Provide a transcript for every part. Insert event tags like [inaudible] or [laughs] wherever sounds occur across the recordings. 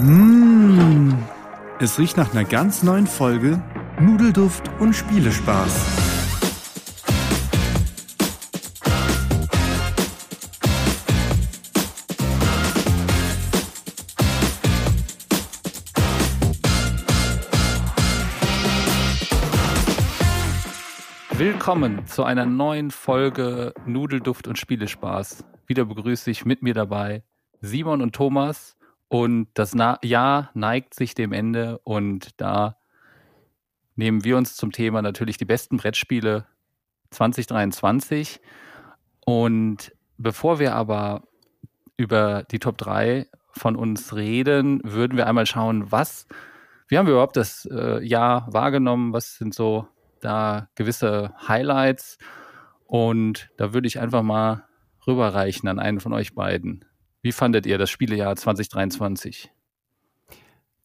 Mmh, es riecht nach einer ganz neuen Folge Nudelduft und Spielespaß. Willkommen zu einer neuen Folge Nudelduft und Spielespaß. Wieder begrüße ich mit mir dabei Simon und Thomas und das Na Jahr neigt sich dem Ende und da nehmen wir uns zum Thema natürlich die besten Brettspiele 2023. Und bevor wir aber über die Top 3 von uns reden, würden wir einmal schauen, was, wie haben wir überhaupt das äh, Jahr wahrgenommen? Was sind so da gewisse Highlights? Und da würde ich einfach mal rüberreichen an einen von euch beiden. Wie fandet ihr das Spielejahr 2023?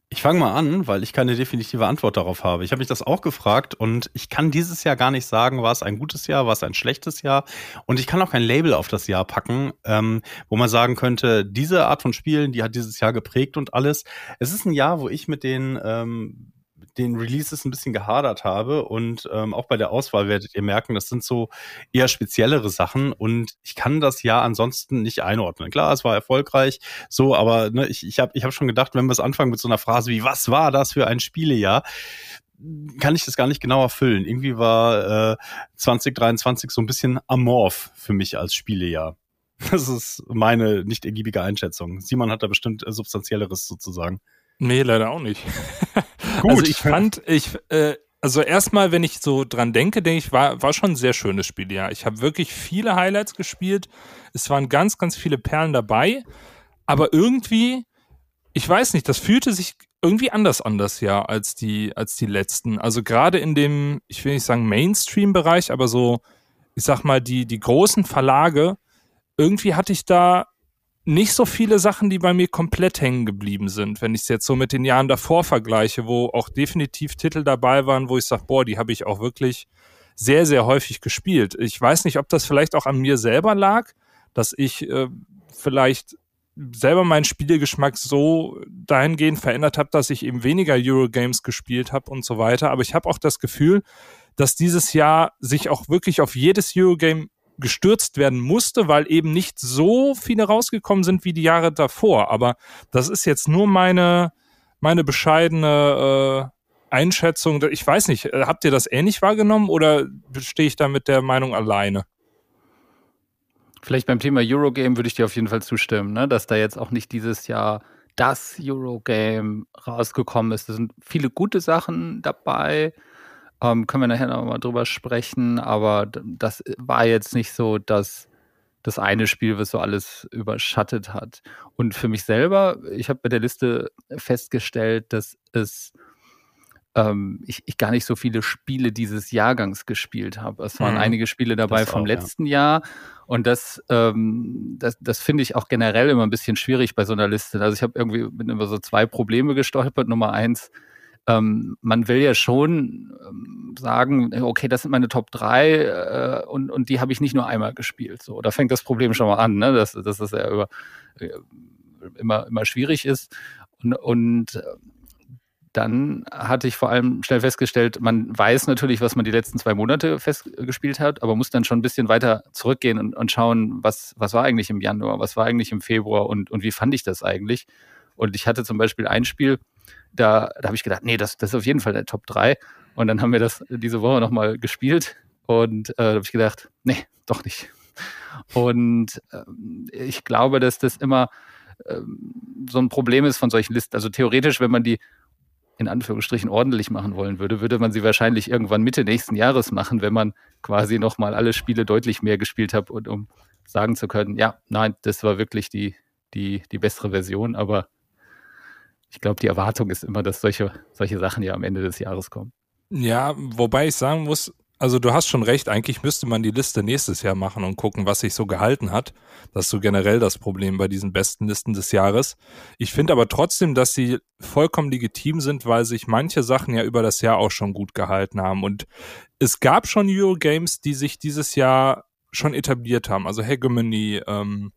Ich fange mal an, weil ich keine definitive Antwort darauf habe. Ich habe mich das auch gefragt und ich kann dieses Jahr gar nicht sagen, war es ein gutes Jahr, war es ein schlechtes Jahr. Und ich kann auch kein Label auf das Jahr packen, ähm, wo man sagen könnte, diese Art von Spielen, die hat dieses Jahr geprägt und alles. Es ist ein Jahr, wo ich mit den ähm, den Releases ein bisschen gehadert habe und ähm, auch bei der Auswahl werdet ihr merken, das sind so eher speziellere Sachen und ich kann das ja ansonsten nicht einordnen. Klar, es war erfolgreich, so, aber ne, ich, ich habe ich hab schon gedacht, wenn wir es anfangen mit so einer Phrase wie, was war das für ein Spielejahr? kann ich das gar nicht genau erfüllen. Irgendwie war äh, 2023 so ein bisschen amorph für mich als Spielejahr. Das ist meine nicht ergiebige Einschätzung. Simon hat da bestimmt äh, substanzielleres sozusagen. Nee, leider auch nicht. [laughs] Gut. Also ich fand, ich, äh, also erstmal, wenn ich so dran denke, denke ich, war, war schon ein sehr schönes Spiel, ja. Ich habe wirklich viele Highlights gespielt. Es waren ganz, ganz viele Perlen dabei. Aber irgendwie, ich weiß nicht, das fühlte sich irgendwie anders an das Jahr als die, als die letzten. Also gerade in dem, ich will nicht sagen Mainstream-Bereich, aber so, ich sag mal, die, die großen Verlage, irgendwie hatte ich da nicht so viele Sachen, die bei mir komplett hängen geblieben sind, wenn ich es jetzt so mit den Jahren davor vergleiche, wo auch definitiv Titel dabei waren, wo ich sage, boah, die habe ich auch wirklich sehr, sehr häufig gespielt. Ich weiß nicht, ob das vielleicht auch an mir selber lag, dass ich äh, vielleicht selber meinen Spielegeschmack so dahingehend verändert habe, dass ich eben weniger Eurogames gespielt habe und so weiter. Aber ich habe auch das Gefühl, dass dieses Jahr sich auch wirklich auf jedes Eurogame gestürzt werden musste, weil eben nicht so viele rausgekommen sind wie die Jahre davor. Aber das ist jetzt nur meine, meine bescheidene äh, Einschätzung. Ich weiß nicht, äh, habt ihr das ähnlich wahrgenommen oder stehe ich da mit der Meinung alleine? Vielleicht beim Thema Eurogame würde ich dir auf jeden Fall zustimmen, ne? dass da jetzt auch nicht dieses Jahr das Eurogame rausgekommen ist. Da sind viele gute Sachen dabei. Ähm, können wir nachher nochmal drüber sprechen, aber das war jetzt nicht so, dass das eine Spiel, was so alles überschattet hat. Und für mich selber, ich habe bei der Liste festgestellt, dass es ähm, ich, ich, gar nicht so viele Spiele dieses Jahrgangs gespielt habe. Es waren mhm. einige Spiele dabei das vom auch, letzten ja. Jahr. Und das, ähm, das, das finde ich auch generell immer ein bisschen schwierig bei so einer Liste. Also ich habe irgendwie mit über so zwei Probleme gestolpert. Nummer eins, ähm, man will ja schon ähm, sagen, okay, das sind meine Top 3 äh, und, und die habe ich nicht nur einmal gespielt. So, da fängt das Problem schon mal an, ne? dass, dass das ja über, äh, immer, immer schwierig ist. Und, und äh, dann hatte ich vor allem schnell festgestellt, man weiß natürlich, was man die letzten zwei Monate festgespielt hat, aber muss dann schon ein bisschen weiter zurückgehen und, und schauen, was, was war eigentlich im Januar, was war eigentlich im Februar und, und wie fand ich das eigentlich. Und ich hatte zum Beispiel ein Spiel, da, da habe ich gedacht, nee, das, das ist auf jeden Fall der Top 3. Und dann haben wir das diese Woche nochmal gespielt und äh, da habe ich gedacht, nee, doch nicht. Und äh, ich glaube, dass das immer äh, so ein Problem ist von solchen Listen. Also theoretisch, wenn man die in Anführungsstrichen ordentlich machen wollen würde, würde man sie wahrscheinlich irgendwann Mitte nächsten Jahres machen, wenn man quasi nochmal alle Spiele deutlich mehr gespielt hat und um sagen zu können, ja, nein, das war wirklich die, die, die bessere Version, aber ich glaube, die Erwartung ist immer, dass solche, solche Sachen ja am Ende des Jahres kommen. Ja, wobei ich sagen muss, also du hast schon recht, eigentlich müsste man die Liste nächstes Jahr machen und gucken, was sich so gehalten hat. Das ist so generell das Problem bei diesen besten Listen des Jahres. Ich finde aber trotzdem, dass sie vollkommen legitim sind, weil sich manche Sachen ja über das Jahr auch schon gut gehalten haben. Und es gab schon Eurogames, die sich dieses Jahr schon etabliert haben. Also Hegemony, ähm,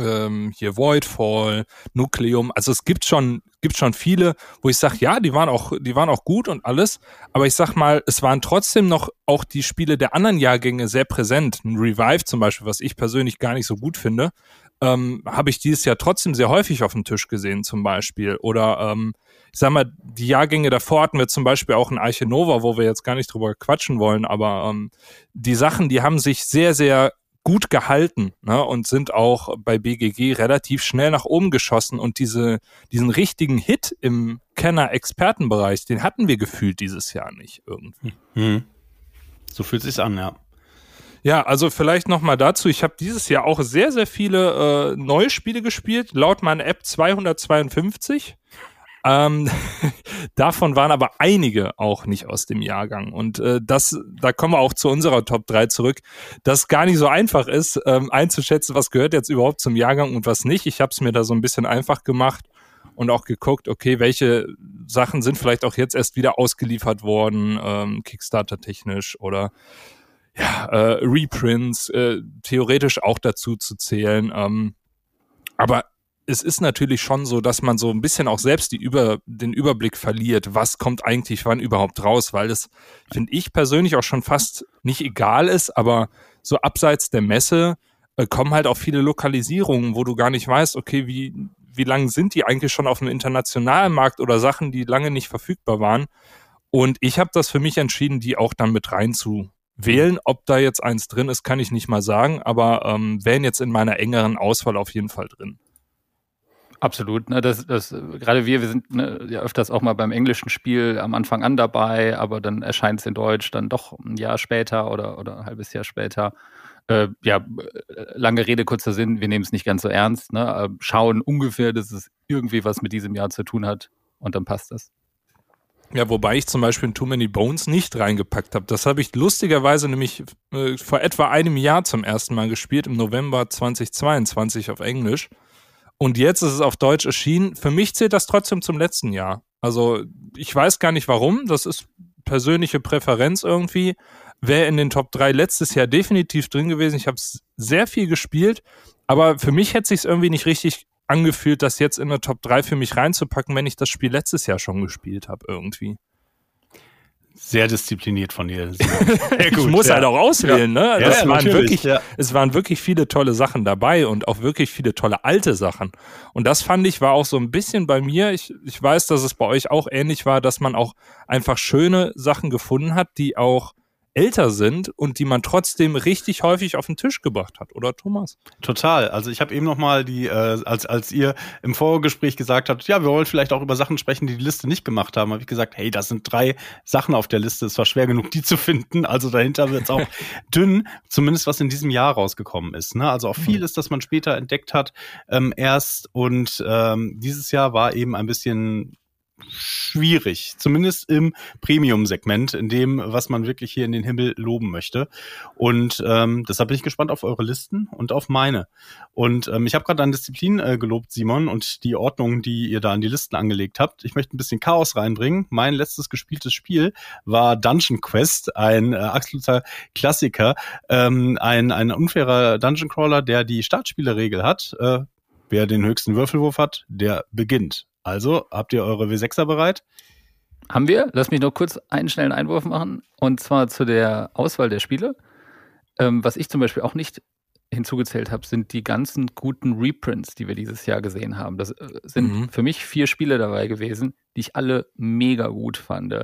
ähm, hier Voidfall, Nucleum. Also es gibt schon, gibt schon viele, wo ich sage, ja, die waren auch, die waren auch gut und alles. Aber ich sag mal, es waren trotzdem noch auch die Spiele der anderen Jahrgänge sehr präsent. Ein Revive zum Beispiel, was ich persönlich gar nicht so gut finde, ähm, habe ich dieses Jahr trotzdem sehr häufig auf dem Tisch gesehen zum Beispiel. Oder ähm, ich sag mal, die Jahrgänge davor hatten wir zum Beispiel auch ein Arche Nova, wo wir jetzt gar nicht drüber quatschen wollen, aber ähm, die Sachen, die haben sich sehr, sehr gut gehalten ne, und sind auch bei BGG relativ schnell nach oben geschossen und diese, diesen richtigen Hit im Kenner-Expertenbereich, den hatten wir gefühlt dieses Jahr nicht irgendwie. Mhm. So fühlt sich's an, ja. Ja, also vielleicht nochmal dazu. Ich habe dieses Jahr auch sehr, sehr viele äh, neue Spiele gespielt. Laut meiner App 252. Ähm, [laughs] davon waren aber einige auch nicht aus dem Jahrgang. Und äh, das, da kommen wir auch zu unserer Top 3 zurück, dass gar nicht so einfach ist, ähm, einzuschätzen, was gehört jetzt überhaupt zum Jahrgang und was nicht. Ich habe es mir da so ein bisschen einfach gemacht und auch geguckt, okay, welche Sachen sind vielleicht auch jetzt erst wieder ausgeliefert worden, ähm, Kickstarter-technisch oder ja, äh, Reprints, äh, theoretisch auch dazu zu zählen. Ähm, aber es ist natürlich schon so, dass man so ein bisschen auch selbst über, den Überblick verliert, was kommt eigentlich wann überhaupt raus, weil es, finde ich persönlich auch schon fast nicht egal ist, aber so abseits der Messe äh, kommen halt auch viele Lokalisierungen, wo du gar nicht weißt, okay, wie, wie lange sind die eigentlich schon auf dem internationalen Markt oder Sachen, die lange nicht verfügbar waren. Und ich habe das für mich entschieden, die auch dann mit reinzuwählen. Ob da jetzt eins drin ist, kann ich nicht mal sagen, aber ähm, wären jetzt in meiner engeren Auswahl auf jeden Fall drin. Absolut. Ne, das, das, gerade wir, wir sind ne, ja öfters auch mal beim englischen Spiel am Anfang an dabei, aber dann erscheint es in Deutsch dann doch ein Jahr später oder, oder ein halbes Jahr später. Äh, ja, lange Rede, kurzer Sinn, wir nehmen es nicht ganz so ernst. Ne? Äh, schauen ungefähr, dass es irgendwie was mit diesem Jahr zu tun hat und dann passt das. Ja, wobei ich zum Beispiel in Too Many Bones nicht reingepackt habe. Das habe ich lustigerweise nämlich äh, vor etwa einem Jahr zum ersten Mal gespielt, im November 2022 auf Englisch. Und jetzt ist es auf Deutsch erschienen. Für mich zählt das trotzdem zum letzten Jahr. Also ich weiß gar nicht warum. Das ist persönliche Präferenz irgendwie. Wäre in den Top 3 letztes Jahr definitiv drin gewesen. Ich habe sehr viel gespielt, aber für mich hätte sich irgendwie nicht richtig angefühlt, das jetzt in der Top 3 für mich reinzupacken, wenn ich das Spiel letztes Jahr schon gespielt habe irgendwie. Sehr diszipliniert von dir. [laughs] Sehr gut, ich muss ja. halt auch auswählen, ja. ne? Das ja, waren wirklich, Es waren wirklich viele tolle Sachen dabei und auch wirklich viele tolle alte Sachen. Und das fand ich war auch so ein bisschen bei mir. Ich, ich weiß, dass es bei euch auch ähnlich war, dass man auch einfach schöne Sachen gefunden hat, die auch älter sind und die man trotzdem richtig häufig auf den Tisch gebracht hat, oder Thomas? Total. Also ich habe eben noch mal die, äh, als als ihr im Vorgespräch gesagt habt, ja, wir wollen vielleicht auch über Sachen sprechen, die die Liste nicht gemacht haben, habe ich gesagt, hey, das sind drei Sachen auf der Liste. Es war schwer genug, die zu finden. Also dahinter wird es auch [laughs] dünn, zumindest was in diesem Jahr rausgekommen ist. Ne? Also auch mhm. vieles, das man später entdeckt hat, ähm, erst und ähm, dieses Jahr war eben ein bisschen schwierig, zumindest im Premium-Segment, in dem, was man wirklich hier in den Himmel loben möchte. Und ähm, deshalb bin ich gespannt auf eure Listen und auf meine. Und ähm, ich habe gerade an Disziplin äh, gelobt, Simon, und die Ordnung, die ihr da an die Listen angelegt habt. Ich möchte ein bisschen Chaos reinbringen. Mein letztes gespieltes Spiel war Dungeon Quest, ein äh, absoluter Klassiker, ähm, ein, ein unfairer Dungeon Crawler, der die Startspielerregel hat. Äh, wer den höchsten Würfelwurf hat, der beginnt. Also, habt ihr eure W6er bereit? Haben wir. Lass mich noch kurz einen schnellen Einwurf machen. Und zwar zu der Auswahl der Spiele. Ähm, was ich zum Beispiel auch nicht hinzugezählt habe, sind die ganzen guten Reprints, die wir dieses Jahr gesehen haben. Das äh, sind mhm. für mich vier Spiele dabei gewesen, die ich alle mega gut fand.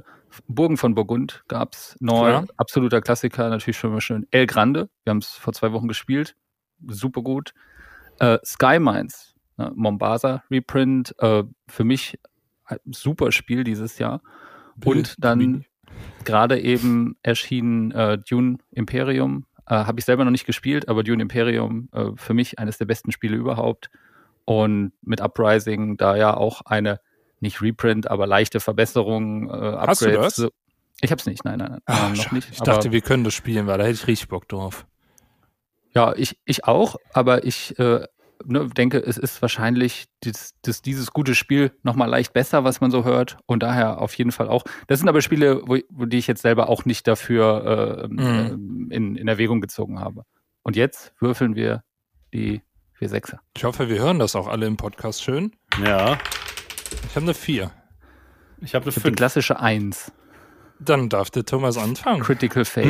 Burgen von Burgund gab es neu, ja. absoluter Klassiker, natürlich schon mal schön. El Grande, wir haben es vor zwei Wochen gespielt, super gut. Äh, Sky Mines Ne? Mombasa Reprint, äh, für mich super Spiel dieses Jahr. Und dann gerade eben erschienen äh, Dune Imperium. Äh, Habe ich selber noch nicht gespielt, aber Dune Imperium äh, für mich eines der besten Spiele überhaupt. Und mit Uprising da ja auch eine, nicht Reprint, aber leichte Verbesserung, äh, Upgrades. Hast du das? Ich hab's nicht, nein, nein, nein. Ach, noch nicht. Ich dachte, wir können das spielen, weil da hätte ich richtig Bock drauf. Ja, ich, ich auch, aber ich äh, ne, denke, es ist wahrscheinlich dies, dies, dieses gute Spiel nochmal leicht besser, was man so hört. Und daher auf jeden Fall auch. Das sind aber Spiele, wo, wo die ich jetzt selber auch nicht dafür äh, mhm. in, in Erwägung gezogen habe. Und jetzt würfeln wir die vier Sechser. Ich hoffe, wir hören das auch alle im Podcast schön. Ja. Ich habe eine vier. Ich habe eine fünf. Die klassische Eins. Dann darf der Thomas anfangen. Critical Fail.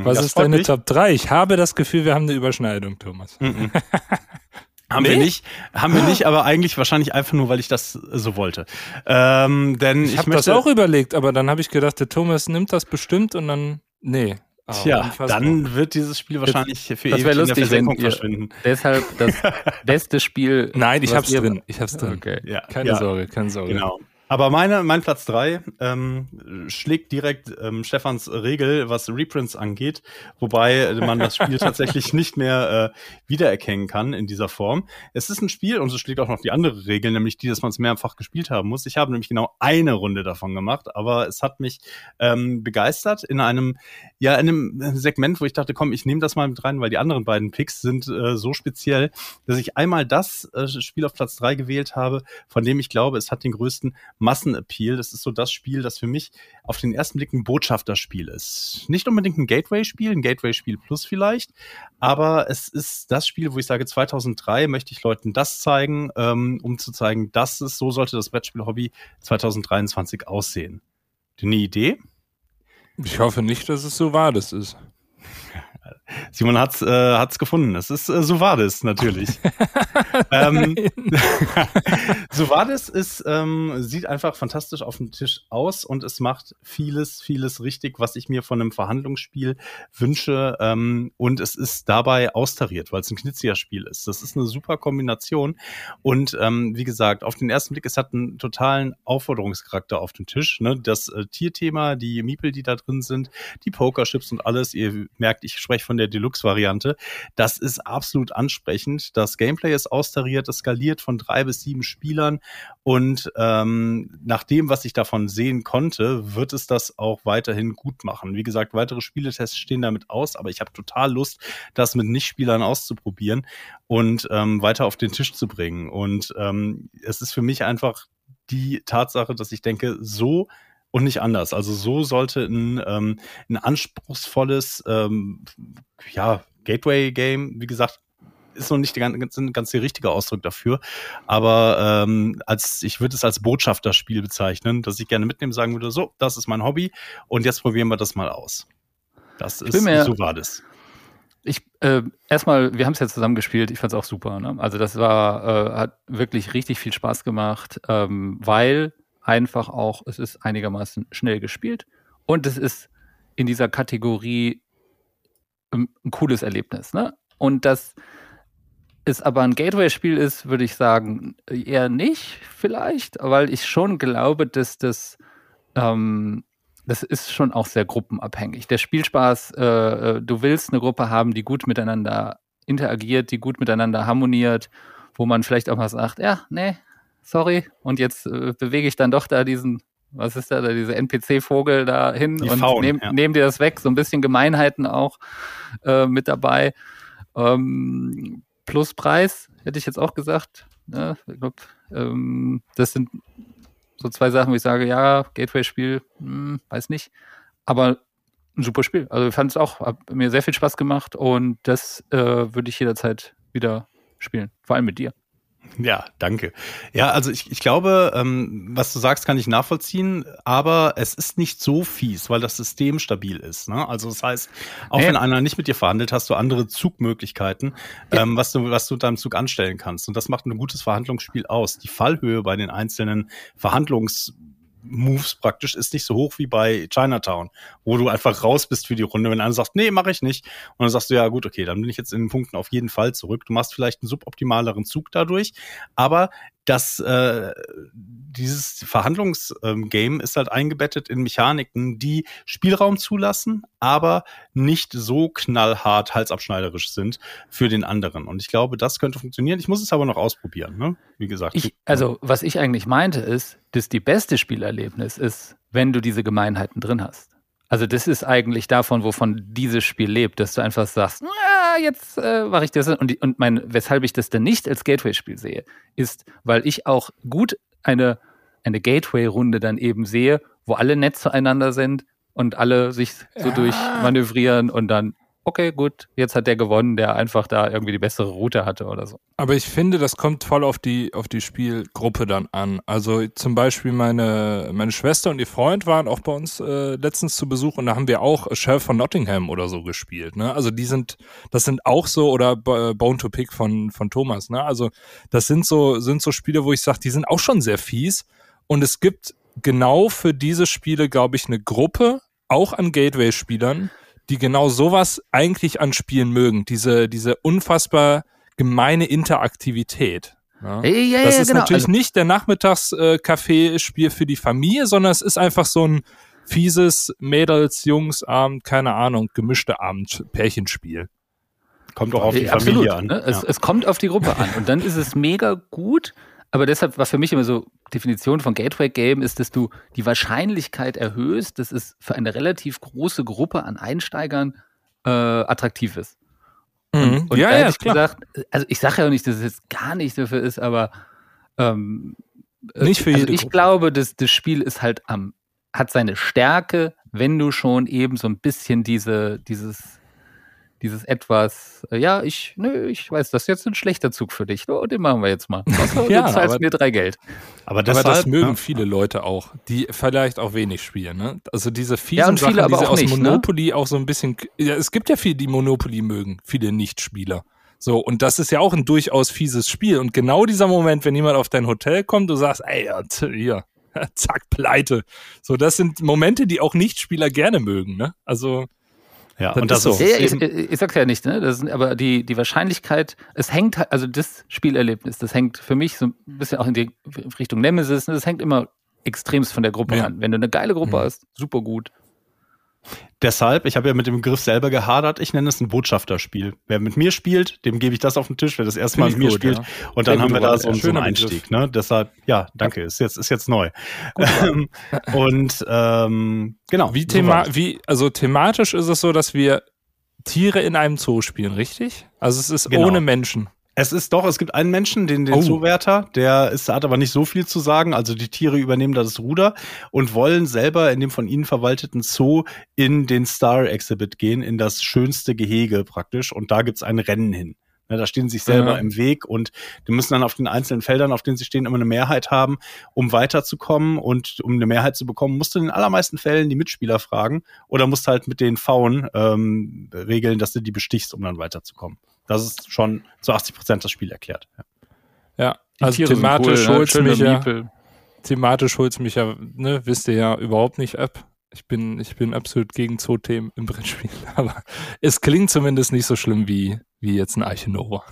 Mm, Was ist deine mich. Top 3? Ich habe das Gefühl, wir haben eine Überschneidung, Thomas. Mm [laughs] Haben nee? wir nicht, haben wir nicht, aber eigentlich wahrscheinlich einfach nur, weil ich das so wollte. Ähm, denn ich, ich habe das auch überlegt, aber dann habe ich gedacht, der Thomas nimmt das bestimmt und dann nee. Oh, Tja, dann wird dieses Spiel wahrscheinlich für das ewig lustig, in der verschwinden. Deshalb das [laughs] beste Spiel. Nein, ich hab's drin. Ich hab's drin. Okay. Ja, keine ja, Sorge, keine Sorge. Genau. Aber meine, mein Platz drei ähm, schlägt direkt ähm, Stefans Regel, was Reprints angeht, wobei man das Spiel [laughs] tatsächlich nicht mehr äh, wiedererkennen kann in dieser Form. Es ist ein Spiel und es schlägt auch noch die andere Regel, nämlich die, dass man es mehrfach gespielt haben muss. Ich habe nämlich genau eine Runde davon gemacht, aber es hat mich ähm, begeistert in einem, ja, in einem Segment, wo ich dachte, komm, ich nehme das mal mit rein, weil die anderen beiden Picks sind äh, so speziell, dass ich einmal das äh, Spiel auf Platz drei gewählt habe, von dem ich glaube, es hat den größten Massenappeal. Das ist so das Spiel, das für mich auf den ersten Blick ein Botschafterspiel ist. Nicht unbedingt ein Gateway-Spiel, ein Gateway-Spiel Plus vielleicht, aber es ist das Spiel, wo ich sage, 2003 möchte ich Leuten das zeigen, ähm, um zu zeigen, dass es so sollte das Brettspiel-Hobby 2023 aussehen. Eine Idee? Ich hoffe nicht, dass es so wahr das ist. [laughs] Simon hat's, äh, hat's gefunden. Es ist äh, Sovadis natürlich. [laughs] ähm, Sovadis [laughs] ist, ähm, sieht einfach fantastisch auf dem Tisch aus und es macht vieles, vieles richtig, was ich mir von einem Verhandlungsspiel wünsche. Ähm, und es ist dabei austariert, weil es ein Knizia-Spiel ist. Das ist eine super Kombination. Und ähm, wie gesagt, auf den ersten Blick, es hat einen totalen Aufforderungscharakter auf dem Tisch. Ne? Das äh, Tierthema, die Miepel, die da drin sind, die Pokerchips und alles. Ihr merkt, ich spreche von der Deluxe-Variante. Das ist absolut ansprechend. Das Gameplay ist austariert, es skaliert von drei bis sieben Spielern und ähm, nach dem, was ich davon sehen konnte, wird es das auch weiterhin gut machen. Wie gesagt, weitere Spieletests stehen damit aus, aber ich habe total Lust, das mit Nichtspielern auszuprobieren und ähm, weiter auf den Tisch zu bringen. Und ähm, es ist für mich einfach die Tatsache, dass ich denke, so und nicht anders. Also so sollte ein, ähm, ein anspruchsvolles ähm, ja, Gateway-Game, wie gesagt, ist noch nicht der ganz, ganz der richtige Ausdruck dafür. Aber ähm, als ich würde es als Botschafterspiel bezeichnen, dass ich gerne mitnehmen sagen würde, so, das ist mein Hobby und jetzt probieren wir das mal aus. Das ist mir, so war das. Ich äh, erstmal, wir haben es ja zusammen gespielt, ich fand es auch super. Ne? Also das war, äh, hat wirklich richtig viel Spaß gemacht, ähm, weil einfach auch, es ist einigermaßen schnell gespielt und es ist in dieser Kategorie ein, ein cooles Erlebnis. Ne? Und dass es aber ein Gateway-Spiel ist, würde ich sagen, eher nicht vielleicht, weil ich schon glaube, dass das, ähm, das ist schon auch sehr gruppenabhängig. Der Spielspaß, äh, äh du willst eine Gruppe haben, die gut miteinander interagiert, die gut miteinander harmoniert, wo man vielleicht auch mal sagt, ja, nee, sorry, und jetzt äh, bewege ich dann doch da diesen, was ist da, da diese NPC-Vogel da hin Die und nehme ja. nehm dir das weg, so ein bisschen Gemeinheiten auch äh, mit dabei. Ähm, plus Preis, hätte ich jetzt auch gesagt. Ne? Ich glaub, ähm, das sind so zwei Sachen, wo ich sage, ja, Gateway-Spiel, hm, weiß nicht. Aber ein super Spiel. Also ich fand es auch, hat mir sehr viel Spaß gemacht und das äh, würde ich jederzeit wieder spielen. Vor allem mit dir. Ja, danke. Ja, also ich, ich glaube, ähm, was du sagst, kann ich nachvollziehen, aber es ist nicht so fies, weil das System stabil ist. Ne? Also das heißt, auch hey. wenn einer nicht mit dir verhandelt, hast du andere Zugmöglichkeiten, ja. ähm, was du, was du deinem Zug anstellen kannst. Und das macht ein gutes Verhandlungsspiel aus. Die Fallhöhe bei den einzelnen Verhandlungs Moves praktisch ist nicht so hoch wie bei Chinatown, wo du einfach raus bist für die Runde. Wenn einer sagt, nee, mache ich nicht. Und dann sagst du, ja gut, okay, dann bin ich jetzt in den Punkten auf jeden Fall zurück. Du machst vielleicht einen suboptimaleren Zug dadurch, aber dass äh, dieses Verhandlungsgame ähm, ist halt eingebettet in Mechaniken, die Spielraum zulassen, aber nicht so knallhart halsabschneiderisch sind für den anderen. Und ich glaube, das könnte funktionieren. Ich muss es aber noch ausprobieren, ne? Wie gesagt. Ich, also, was ich eigentlich meinte, ist, dass die beste Spielerlebnis ist, wenn du diese Gemeinheiten drin hast. Also das ist eigentlich davon, wovon dieses Spiel lebt, dass du einfach sagst, ah, jetzt äh, mache ich das. Und, und mein, weshalb ich das denn nicht als Gateway-Spiel sehe, ist, weil ich auch gut eine, eine Gateway-Runde dann eben sehe, wo alle nett zueinander sind und alle sich so ja. durchmanövrieren und dann okay, gut, jetzt hat der gewonnen, der einfach da irgendwie die bessere Route hatte oder so. Aber ich finde, das kommt voll auf die, auf die Spielgruppe dann an. Also zum Beispiel meine, meine Schwester und ihr Freund waren auch bei uns äh, letztens zu Besuch und da haben wir auch Sheriff von Nottingham oder so gespielt. Ne? Also die sind, das sind auch so, oder Bone to Pick von, von Thomas, ne? Also das sind so, sind so Spiele, wo ich sage, die sind auch schon sehr fies. Und es gibt genau für diese Spiele, glaube ich, eine Gruppe, auch an Gateway-Spielern, die genau sowas eigentlich anspielen mögen. Diese, diese unfassbar gemeine Interaktivität. Ja. Ja, ja, das ist genau. natürlich also, nicht der Nachmittagscafé-Spiel für die Familie, sondern es ist einfach so ein fieses Mädels, Jungs, Abend, keine Ahnung, gemischte Abend, Pärchenspiel. Kommt auch auf die Familie an. Ne? Es, es kommt auf die Gruppe an. Und dann ist es mega gut, aber deshalb war für mich immer so, Definition von Gateway Game ist, dass du die Wahrscheinlichkeit erhöhst, dass es für eine relativ große Gruppe an Einsteigern äh, attraktiv ist. Mhm. Und, und ja, ja, klar. gesagt, also ich sage ja auch nicht, dass es jetzt gar nicht dafür ist, aber ähm, nicht für also jede ich Gruppe. glaube, dass das Spiel ist halt am, hat seine Stärke, wenn du schon eben so ein bisschen diese, dieses dieses etwas, äh, ja, ich, nö, ich weiß, das ist jetzt ein schlechter Zug für dich. Oh, den machen wir jetzt mal. [laughs] Also, ja, du zahlst aber, mir drei Geld. Aber, deshalb, aber das mögen ja. viele Leute auch, die vielleicht auch wenig spielen. Ne? Also diese fiesen ja, und Sachen, viele aber aus nicht, ne? Monopoly ne? auch so ein bisschen. Ja, es gibt ja viele, die Monopoly mögen, viele Nichtspieler. So, und das ist ja auch ein durchaus fieses Spiel. Und genau dieser Moment, wenn jemand auf dein Hotel kommt, du sagst, ey, hier, [laughs] zack, pleite. So, das sind Momente, die auch Nichtspieler gerne mögen, ne? Also, ja, das und das so. Ja, ich, ich, sag's ja nicht, ne? Das sind, aber die, die Wahrscheinlichkeit, es hängt halt, also das Spielerlebnis, das hängt für mich so ein bisschen auch in die Richtung Nemesis, ne? das hängt immer extremst von der Gruppe ja. an. Wenn du eine geile Gruppe mhm. hast, super gut. Deshalb, ich habe ja mit dem Begriff selber gehadert, ich nenne es ein Botschafterspiel. Wer mit mir spielt, dem gebe ich das auf den Tisch, wer das erste Mal mit mir gut, spielt. Ja. Und dann haben wir da so, so einen Einstieg. Ne? Deshalb, ja, danke, ist jetzt, ist jetzt neu. [laughs] Ähm, und ähm, genau. Wie, thema so wie, also thematisch ist es so, dass wir Tiere in einem Zoo spielen, richtig? Also es ist genau. ohne Menschen. Es ist doch, es gibt einen Menschen, den, den oh. Zoowärter, der ist, hat aber nicht so viel zu sagen. Also die Tiere übernehmen da das Ruder und wollen selber in dem von ihnen verwalteten Zoo in den Star Exhibit gehen, in das schönste Gehege praktisch. Und da gibt's ein Rennen hin. Ja, da stehen sie sich selber ja. im Weg und die müssen dann auf den einzelnen Feldern, auf denen sie stehen, immer eine Mehrheit haben, um weiterzukommen. Und um eine Mehrheit zu bekommen, musst du in den allermeisten Fällen die Mitspieler fragen oder musst halt mit den Fauen ähm, regeln, dass du die bestichst, um dann weiterzukommen. Das ist schon zu 80 Prozent das Spiel erklärt. Ja, ja also thematisch cool, holt's ne? mich ja, thematisch holt's mich ja, ne, wisst ihr ja überhaupt nicht ab. Ich bin, ich bin absolut gegen Zoothemen im Brettspiel, [laughs] aber es klingt zumindest nicht so schlimm wie, wie jetzt ein Archinova.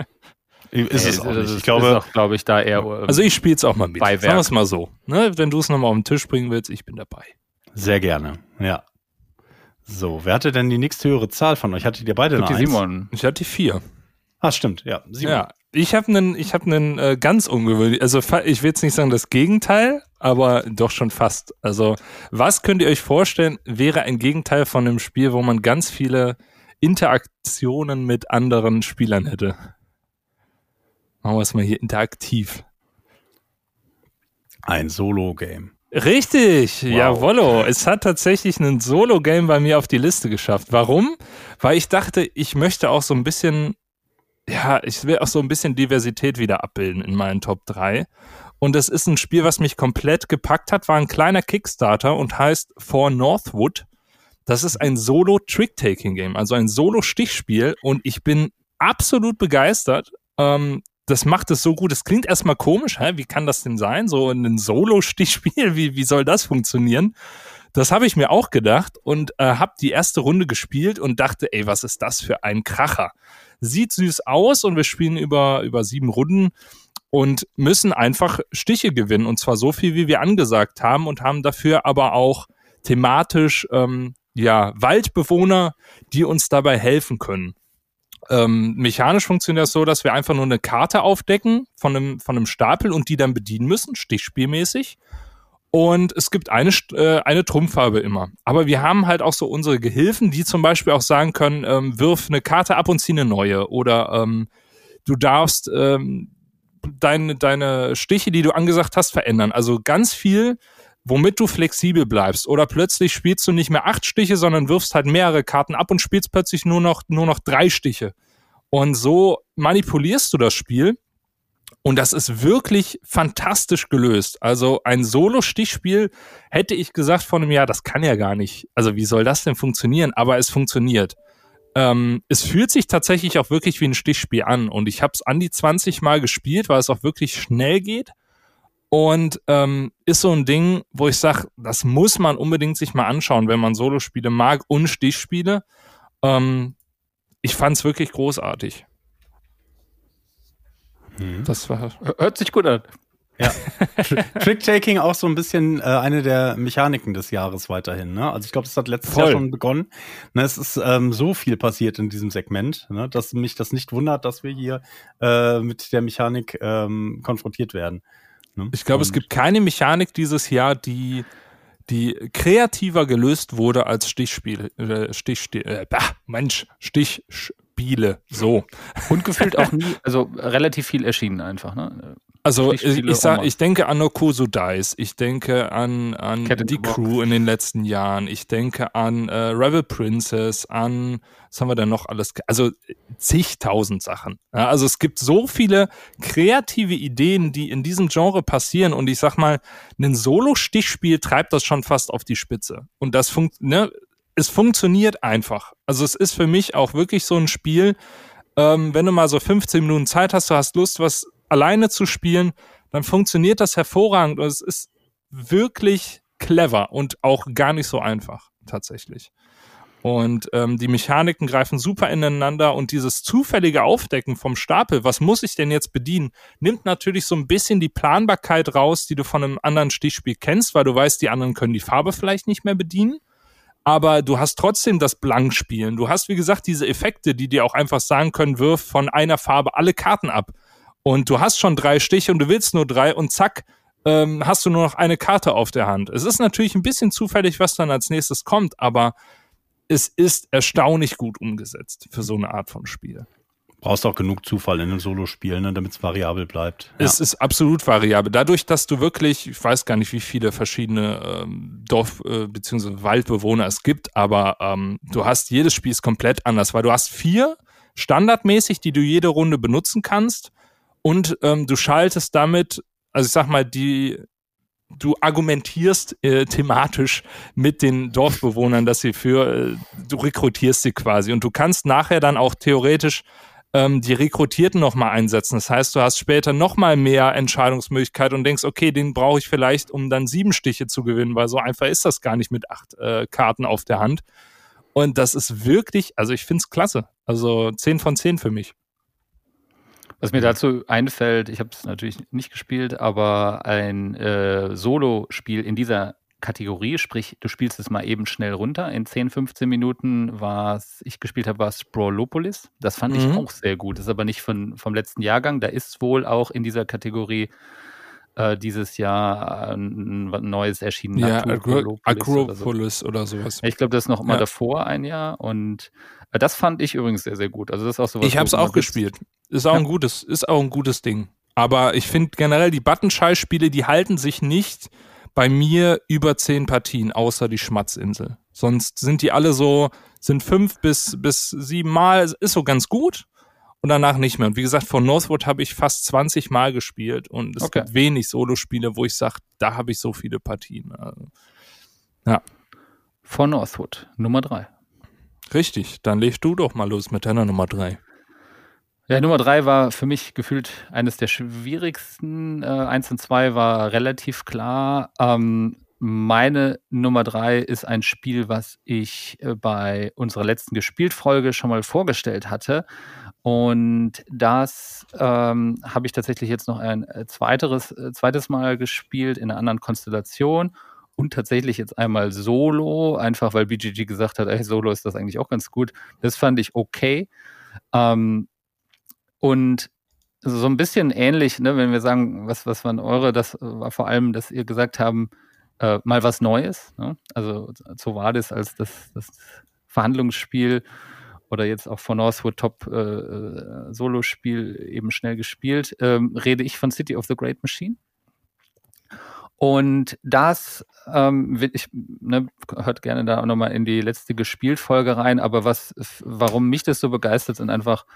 [laughs] ist es auch nicht. Ich glaube, glaube ich, da eher. Also ich spiele es auch mal mit. Beiwerk. Sagen wir es mal so. Ne? Wenn du es nochmal auf den Tisch bringen willst, ich bin dabei. Sehr gerne, ja. So, wer hatte denn die nächsthöhere Zahl von euch? Hattet ihr beide eine die Simon. Ich hatte die vier. Ah, stimmt, ja. Simon. Ja, ich habe einen, ich habe einen äh, ganz ungewöhnlich, also ich will jetzt nicht sagen das Gegenteil, aber doch schon fast. Also, was könnt ihr euch vorstellen, wäre ein Gegenteil von einem Spiel, wo man ganz viele Interaktionen mit anderen Spielern hätte? Machen wir es mal hier interaktiv. Ein Solo-Game. Richtig, wow. jawollo. Es hat tatsächlich ein Solo-Game bei mir auf die Liste geschafft. Warum? Weil ich dachte, ich möchte auch so ein bisschen, ja, ich will auch so ein bisschen Diversität wieder abbilden in meinen Top 3. Und es ist ein Spiel, was mich komplett gepackt hat, war ein kleiner Kickstarter und heißt For Northwood. Das ist ein Solo-Trick-Taking-Game, also ein Solo-Stichspiel und ich bin absolut begeistert. Ähm, das macht es so gut. Es klingt erstmal komisch, hä? wie kann das denn sein? So ein Solo-Stichspiel, [laughs] wie, wie soll das funktionieren? Das habe ich mir auch gedacht und äh, habe die erste Runde gespielt und dachte, ey, was ist das für ein Kracher? Sieht süß aus und wir spielen über, über sieben Runden und müssen einfach Stiche gewinnen und zwar so viel, wie wir angesagt haben und haben dafür aber auch thematisch ähm, ja Waldbewohner, die uns dabei helfen können. Ähm, mechanisch funktioniert das so, dass wir einfach nur eine Karte aufdecken von einem, von einem Stapel und die dann bedienen müssen, stichspielmäßig. Und es gibt eine, äh, eine Trumpffarbe immer. Aber wir haben halt auch so unsere Gehilfen, die zum Beispiel auch sagen können, ähm, wirf eine Karte ab und zieh eine neue. Oder ähm, du darfst ähm, deine, deine Stiche, die du angesagt hast, verändern. Also ganz viel, womit du flexibel bleibst. Oder plötzlich spielst du nicht mehr acht Stiche, sondern wirfst halt mehrere Karten ab und spielst plötzlich nur noch, nur noch drei Stiche. Und so manipulierst du das Spiel und das ist wirklich fantastisch gelöst. Also ein Solo-Stichspiel hätte ich gesagt vor einem Jahr, das kann ja gar nicht. Also wie soll das denn funktionieren? Aber es funktioniert. Ähm, es fühlt sich tatsächlich auch wirklich wie ein Stichspiel an. Und ich habe es an die 20 Mal gespielt, weil es auch wirklich schnell geht. Und ähm, ist so ein Ding, wo ich sage, das muss man unbedingt sich mal anschauen, wenn man Solospiele mag und Stichspiele. Ähm, ich fand es wirklich großartig. Mhm. Das war, hört sich gut an. Ja. [laughs] Trick-Taking auch so ein bisschen äh, eine der Mechaniken des Jahres weiterhin. Ne? Also ich glaube, das hat letztes Voll. Jahr schon begonnen. Ne, es ist ähm, so viel passiert in diesem Segment, ne, dass mich das nicht wundert, dass wir hier äh, mit der Mechanik ähm, konfrontiert werden. Ne? Ich glaube, es gibt keine Mechanik dieses Jahr, die die kreativer gelöst wurde als Stichspiel, äh, Stich, äh, bah, Mensch, Stichspiele, so. Und gefühlt auch nie, also relativ viel erschienen einfach, ne? Also ich, ich, sag, ich denke an Nokoso Dice, ich denke an, an die Crew in den letzten Jahren, ich denke an äh, Rebel Princess, an, was haben wir denn noch alles, also zigtausend Sachen. Ja, also es gibt so viele kreative Ideen, die in diesem Genre passieren und ich sag mal, ein Solo-Stichspiel treibt das schon fast auf die Spitze. Und das funkt, ne, es funktioniert einfach. Also es ist für mich auch wirklich so ein Spiel, ähm, wenn du mal so 15 Minuten Zeit hast, du hast Lust, was alleine zu spielen, dann funktioniert das hervorragend und es ist wirklich clever und auch gar nicht so einfach tatsächlich. Und ähm, die Mechaniken greifen super ineinander und dieses zufällige Aufdecken vom Stapel, was muss ich denn jetzt bedienen, nimmt natürlich so ein bisschen die Planbarkeit raus, die du von einem anderen Stichspiel kennst, weil du weißt, die anderen können die Farbe vielleicht nicht mehr bedienen. Aber du hast trotzdem das Blankspielen. Du hast, wie gesagt, diese Effekte, die dir auch einfach sagen können, wirf von einer Farbe alle Karten ab und du hast schon drei Stiche und du willst nur drei und zack, ähm, hast du nur noch eine Karte auf der Hand. Es ist natürlich ein bisschen zufällig, was dann als nächstes kommt, aber es ist erstaunlich gut umgesetzt für so eine Art von Spiel. Brauchst auch genug Zufall in einem Solospiel, ne, damit es variabel bleibt. Ja. Es ist absolut variabel. Dadurch, dass du wirklich, ich weiß gar nicht, wie viele verschiedene ähm, Dorf- äh, bzw. Waldbewohner es gibt, aber ähm, du hast jedes Spiel ist komplett anders, weil du hast vier standardmäßig, die du jede Runde benutzen kannst und ähm, du schaltest damit, also ich sag mal, die, du argumentierst äh, thematisch mit den Dorfbewohnern, dass sie für, äh, du rekrutierst sie quasi und du kannst nachher dann auch theoretisch ähm, die Rekrutierten nochmal einsetzen. Das heißt, du hast später nochmal mehr Entscheidungsmöglichkeit und denkst, okay, den brauche ich vielleicht, um dann sieben Stiche zu gewinnen, weil so einfach ist das gar nicht mit acht äh, Karten auf der Hand. Und das ist wirklich, also ich finde es klasse. Also zehn von zehn für mich. Was mir dazu einfällt, ich habe es natürlich nicht gespielt, aber ein äh, Solo-Spiel in dieser Kategorie, sprich, du spielst es mal eben schnell runter. In 10, 15 Minuten, was ich gespielt habe, war Sprawlopolis. Das fand mhm. ich auch sehr gut. Das ist aber nicht von, vom letzten Jahrgang. Da ist wohl auch in dieser Kategorie äh, dieses Jahr ein, neues erschienen. Ja, Agropolis, Agropolis oder, so. oder, sowas. Ich glaube, das ist noch mal ja. davor ein Jahr und äh, das fand ich übrigens sehr, sehr gut. Also das ist auch sowas. Ich habe es auch gespielt. Ist auch ja. ein gutes, ist auch ein gutes Ding. Aber ich finde generell die Buttonscheiß-Spiele, die halten sich nicht bei mir über zehn Partien, außer die Schmatzinsel. Sonst sind die alle so, sind fünf bis, bis sieben Mal, ist so ganz gut und danach nicht mehr. Und wie gesagt, von Northwood habe ich fast 20 Mal gespielt und es okay. gibt wenig Solospiele, wo ich sage, da habe ich so viele Partien. Also, ja. Von Northwood, Nummer drei. Richtig, dann legst du doch mal los mit deiner Nummer drei. Ja, Nummer drei war für mich gefühlt eines der schwierigsten. Äh, eins und zwei war relativ klar. Ähm, meine Nummer drei ist ein Spiel, was ich äh, bei unserer letzten Gespielt-Folge schon mal vorgestellt hatte. Und das ähm, habe ich tatsächlich jetzt noch ein äh, zweiteres, äh, zweites Mal gespielt in einer anderen Konstellation und tatsächlich jetzt einmal Solo, einfach weil BGG gesagt hat, ey, Solo ist das eigentlich auch ganz gut. Das fand ich okay. Ähm, und so ein bisschen ähnlich, ne, wenn wir sagen, was, was waren eure, das war vor allem, dass ihr gesagt haben, äh, mal was Neues. Ne? Also Zovadis als das, das Verhandlungsspiel oder jetzt auch von Northwood Top äh, äh, Solo-Spiel eben schnell gespielt, ähm, rede ich von City of the Great Machine. Und das, ähm, ich ne, hört gerne da auch nochmal in die letzte Gespielt-Folge rein, aber was, warum mich das so begeistert, sind einfach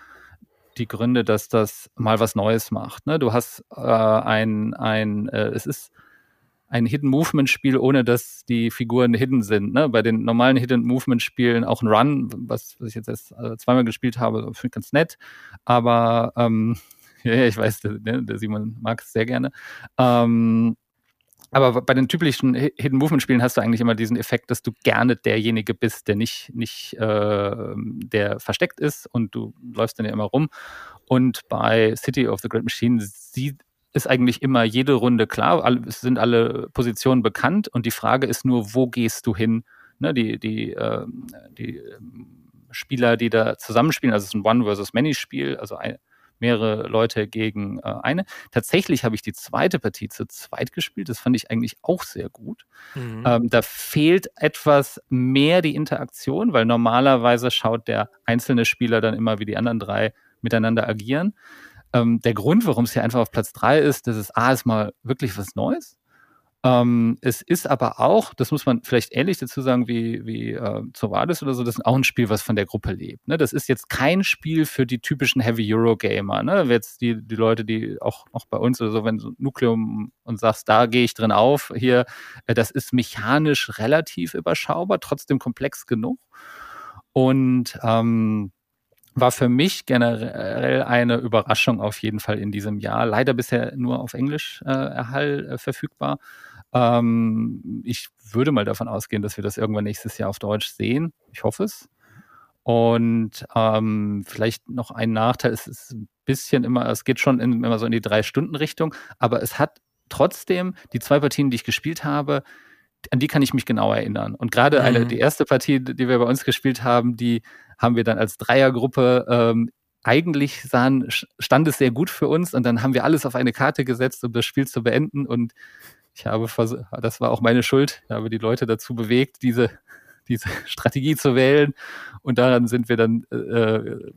die Gründe, dass das mal was Neues macht. Ne? Du hast äh, ein, ein äh, es ist ein Hidden Movement Spiel, ohne dass die Figuren hidden sind. Ne? Bei den normalen Hidden Movement Spielen auch ein Run, was, was ich jetzt erst äh, zweimal gespielt habe, finde ich ganz nett. Aber ähm, [laughs] ja, ich weiß, der, der Simon mag es sehr gerne. Ähm, aber bei den typischen Hidden Movement Spielen hast du eigentlich immer diesen Effekt, dass du gerne derjenige bist, der nicht, nicht äh, der versteckt ist und du läufst dann ja immer rum. Und bei City of the Great Machine sieht ist eigentlich immer jede Runde klar, es sind alle Positionen bekannt und die Frage ist nur, wo gehst du hin? Ne, die die, äh, die ähm, Spieler, die da zusammenspielen, also es ist ein One versus Many Spiel, also ein, mehrere Leute gegen äh, eine. Tatsächlich habe ich die zweite Partie zu zweit gespielt. Das fand ich eigentlich auch sehr gut. Mhm. Ähm, da fehlt etwas mehr die Interaktion, weil normalerweise schaut der einzelne Spieler dann immer, wie die anderen drei miteinander agieren. Ähm, der Grund, warum es hier einfach auf Platz drei ist, das ist A, ist mal wirklich was Neues. Ähm, es ist aber auch, das muss man vielleicht ähnlich dazu sagen wie, wie äh, Zovadis oder so, das ist auch ein Spiel, was von der Gruppe lebt. Ne? Das ist jetzt kein Spiel für die typischen Heavy Euro Gamer. Ne? Jetzt die, die Leute, die auch, auch bei uns oder so, wenn du Nukleum und sagst, da gehe ich drin auf, hier, äh, das ist mechanisch relativ überschaubar, trotzdem komplex genug. Und ähm, war für mich generell eine Überraschung auf jeden Fall in diesem Jahr. Leider bisher nur auf Englisch äh, erhall äh, verfügbar. Ähm, ich würde mal davon ausgehen, dass wir das irgendwann nächstes Jahr auf Deutsch sehen. Ich hoffe es. Und ähm, vielleicht noch ein Nachteil, es ist ein bisschen immer, es geht schon in, immer so in die Drei-Stunden-Richtung, aber es hat trotzdem die zwei Partien, die ich gespielt habe, an die kann ich mich genau erinnern. Und gerade mhm. eine, die erste Partie, die wir bei uns gespielt haben, die haben wir dann als Dreiergruppe ähm, eigentlich sahen, stand es sehr gut für uns und dann haben wir alles auf eine Karte gesetzt, um das Spiel zu beenden. Und ich habe, das war auch meine Schuld, ich habe die Leute dazu bewegt, diese, diese [laughs] Strategie zu wählen. Und daran sind wir dann äh,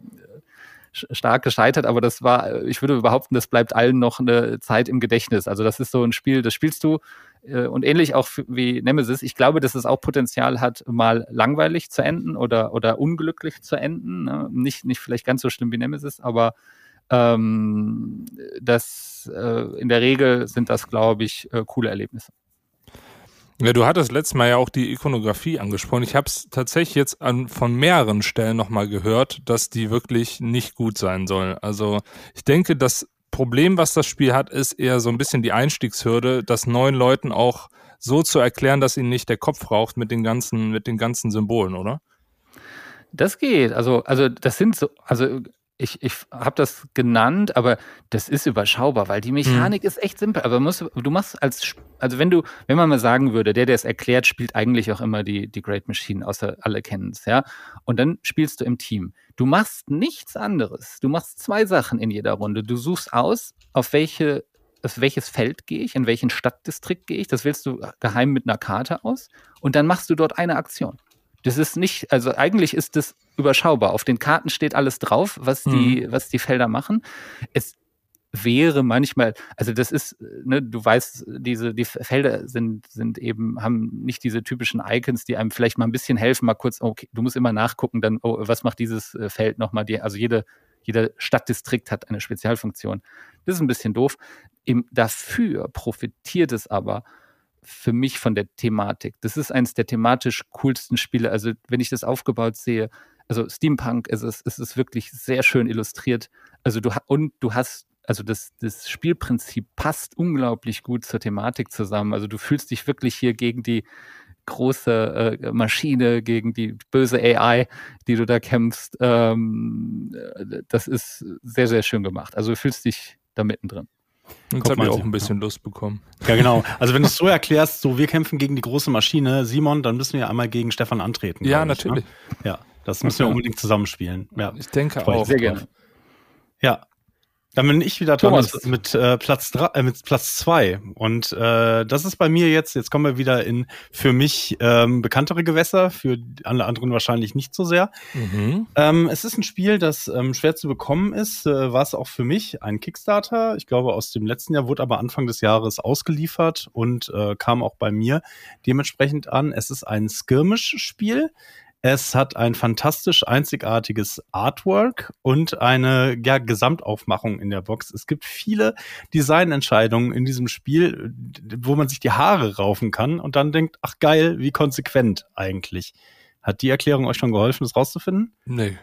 stark gescheitert, aber das war, ich würde behaupten, das bleibt allen noch eine Zeit im Gedächtnis. Also das ist so ein Spiel, das spielst du äh, und ähnlich auch wie Nemesis. Ich glaube, dass es auch Potenzial hat, mal langweilig zu enden oder, oder unglücklich zu enden. Ne? Nicht, nicht vielleicht ganz so schlimm wie Nemesis, aber ähm, das äh, in der Regel sind das, glaube ich, äh, coole Erlebnisse. Ja, du hattest letztes Mal ja auch die Ikonografie angesprochen. Ich habe es tatsächlich jetzt an, von mehreren Stellen nochmal gehört, dass die wirklich nicht gut sein soll. Also ich denke, das Problem, was das Spiel hat, ist eher so ein bisschen die Einstiegshürde, das neuen Leuten auch so zu erklären, dass ihnen nicht der Kopf raucht mit den ganzen, mit den ganzen Symbolen, oder? Das geht. Also, also das sind so, also ich, ich habe das genannt, aber das ist überschaubar, weil die Mechanik mhm. ist echt simpel. Aber musst, du machst als, also wenn du, wenn man mal sagen würde, der, der es erklärt, spielt eigentlich auch immer die, die Great Machine, außer alle kennen es, ja. Und dann spielst du im Team. Du machst nichts anderes. Du machst zwei Sachen in jeder Runde. Du suchst aus, auf welche, auf welches Feld gehe ich, in welchen Stadtdistrikt gehe ich. Das wählst du geheim mit einer Karte aus. Und dann machst du dort eine Aktion. Das ist nicht, also eigentlich ist das überschaubar. Auf den Karten steht alles drauf, was die, mhm. was die Felder machen. Es wäre manchmal, also das ist, ne, du weißt, diese, die Felder sind, sind eben, haben nicht diese typischen Icons, die einem vielleicht mal ein bisschen helfen, mal kurz, okay, du musst immer nachgucken, dann, oh, was macht dieses äh, Feld nochmal, die, also jede, jeder Stadtdistrikt hat eine Spezialfunktion. Das ist ein bisschen doof. Im, dafür profitiert es aber für mich von der Thematik. Das ist eines der thematisch coolsten Spiele. Also, wenn ich das aufgebaut sehe, also Steampunk, es ist, es ist wirklich sehr schön illustriert. Also du und du hast, also das, das Spielprinzip passt unglaublich gut zur Thematik zusammen. Also du fühlst dich wirklich hier gegen die große äh, Maschine, gegen die böse AI, die du da kämpfst. Ähm, das ist sehr, sehr schön gemacht. Also du fühlst dich da mittendrin. Jetzt habe ich auch ein bisschen Lust bekommen. Ja, genau. Also wenn du es so [laughs] erklärst, so wir kämpfen gegen die große Maschine, Simon, dann müssen wir einmal gegen Stefan antreten. Ja, natürlich. ne? Ja, das müssen wir unbedingt zusammenspielen. Ja, ich denke auch. Sehr gerne. Ja. Dann bin ich wieder dran mit, mit äh, Platz drei, äh, mit Platz zwei. Und äh, das ist bei mir jetzt, jetzt kommen wir wieder in für mich ähm, bekanntere Gewässer, für alle anderen wahrscheinlich nicht so sehr. Mhm. Ähm, es ist ein Spiel, das ähm, schwer zu bekommen ist, äh, war es auch für mich ein Kickstarter. Ich glaube, aus dem letzten Jahr wurde aber Anfang des Jahres ausgeliefert und äh, kam auch bei mir dementsprechend an. Es ist ein Skirmish-Spiel. Es hat ein fantastisch einzigartiges Artwork und eine ja, Gesamtaufmachung in der Box. Es gibt viele Designentscheidungen in diesem Spiel, wo man sich die Haare raufen kann und dann denkt, ach geil, wie konsequent eigentlich. Hat die Erklärung euch schon geholfen, das rauszufinden? Nee.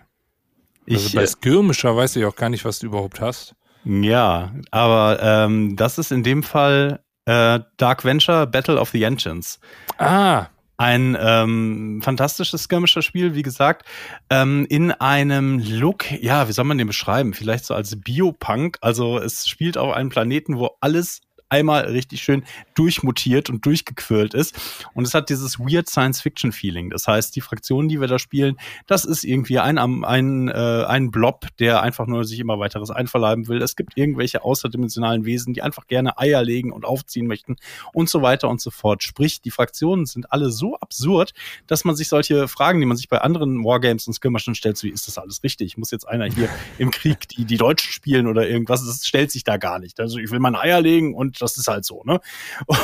Ich, also bei äh, Skirmischer weiß ich auch gar nicht, was du überhaupt hast. Ja, aber ähm, das ist in dem Fall äh, Dark Venture Battle of the Engines. Ah, ein ähm, fantastisches skirmischer Spiel, wie gesagt, ähm, in einem Look, ja, wie soll man den beschreiben? Vielleicht so als Biopunk. Also es spielt auf einem Planeten, wo alles einmal richtig schön durchmutiert und durchgequirlt ist. Und es hat dieses weird Science-Fiction-Feeling. Das heißt, die Fraktionen, die wir da spielen, das ist irgendwie ein, ein, äh, ein Blob, der einfach nur sich immer weiteres einverleiben will. Es gibt irgendwelche außerdimensionalen Wesen, die einfach gerne Eier legen und aufziehen möchten und so weiter und so fort. Sprich, die Fraktionen sind alle so absurd, dass man sich solche Fragen, die man sich bei anderen Wargames und Skirmischen stellt, wie ist das alles richtig? Muss jetzt einer hier im Krieg die, die Deutschen spielen oder irgendwas? Das stellt sich da gar nicht. Also ich will mal Eier legen und das ist halt so, ne?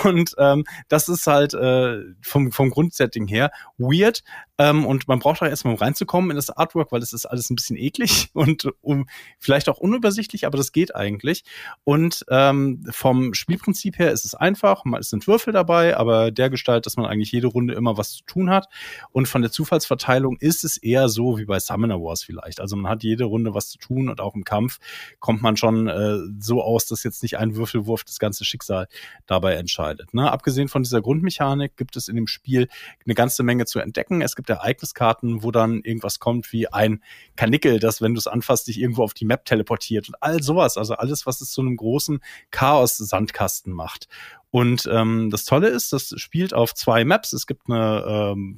Und ähm, das ist halt äh, vom, vom Grundsetting her weird. Ähm, und man braucht auch erstmal um reinzukommen in das Artwork, weil es ist alles ein bisschen eklig [laughs] und um, vielleicht auch unübersichtlich, aber das geht eigentlich. Und ähm, vom Spielprinzip her ist es einfach, es sind Würfel dabei, aber der Gestalt, dass man eigentlich jede Runde immer was zu tun hat. Und von der Zufallsverteilung ist es eher so wie bei Summoner Wars vielleicht. Also man hat jede Runde was zu tun und auch im Kampf kommt man schon äh, so aus, dass jetzt nicht ein Würfelwurf das ganze Schicksal dabei entscheidet. Ne? Abgesehen von dieser Grundmechanik gibt es in dem Spiel eine ganze Menge zu entdecken. Es gibt Ereigniskarten, wo dann irgendwas kommt wie ein Kanickel, das, wenn du es anfasst, dich irgendwo auf die Map teleportiert und all sowas. Also alles, was es zu einem großen Chaos-Sandkasten macht. Und ähm, das Tolle ist, das spielt auf zwei Maps. Es gibt eine ähm,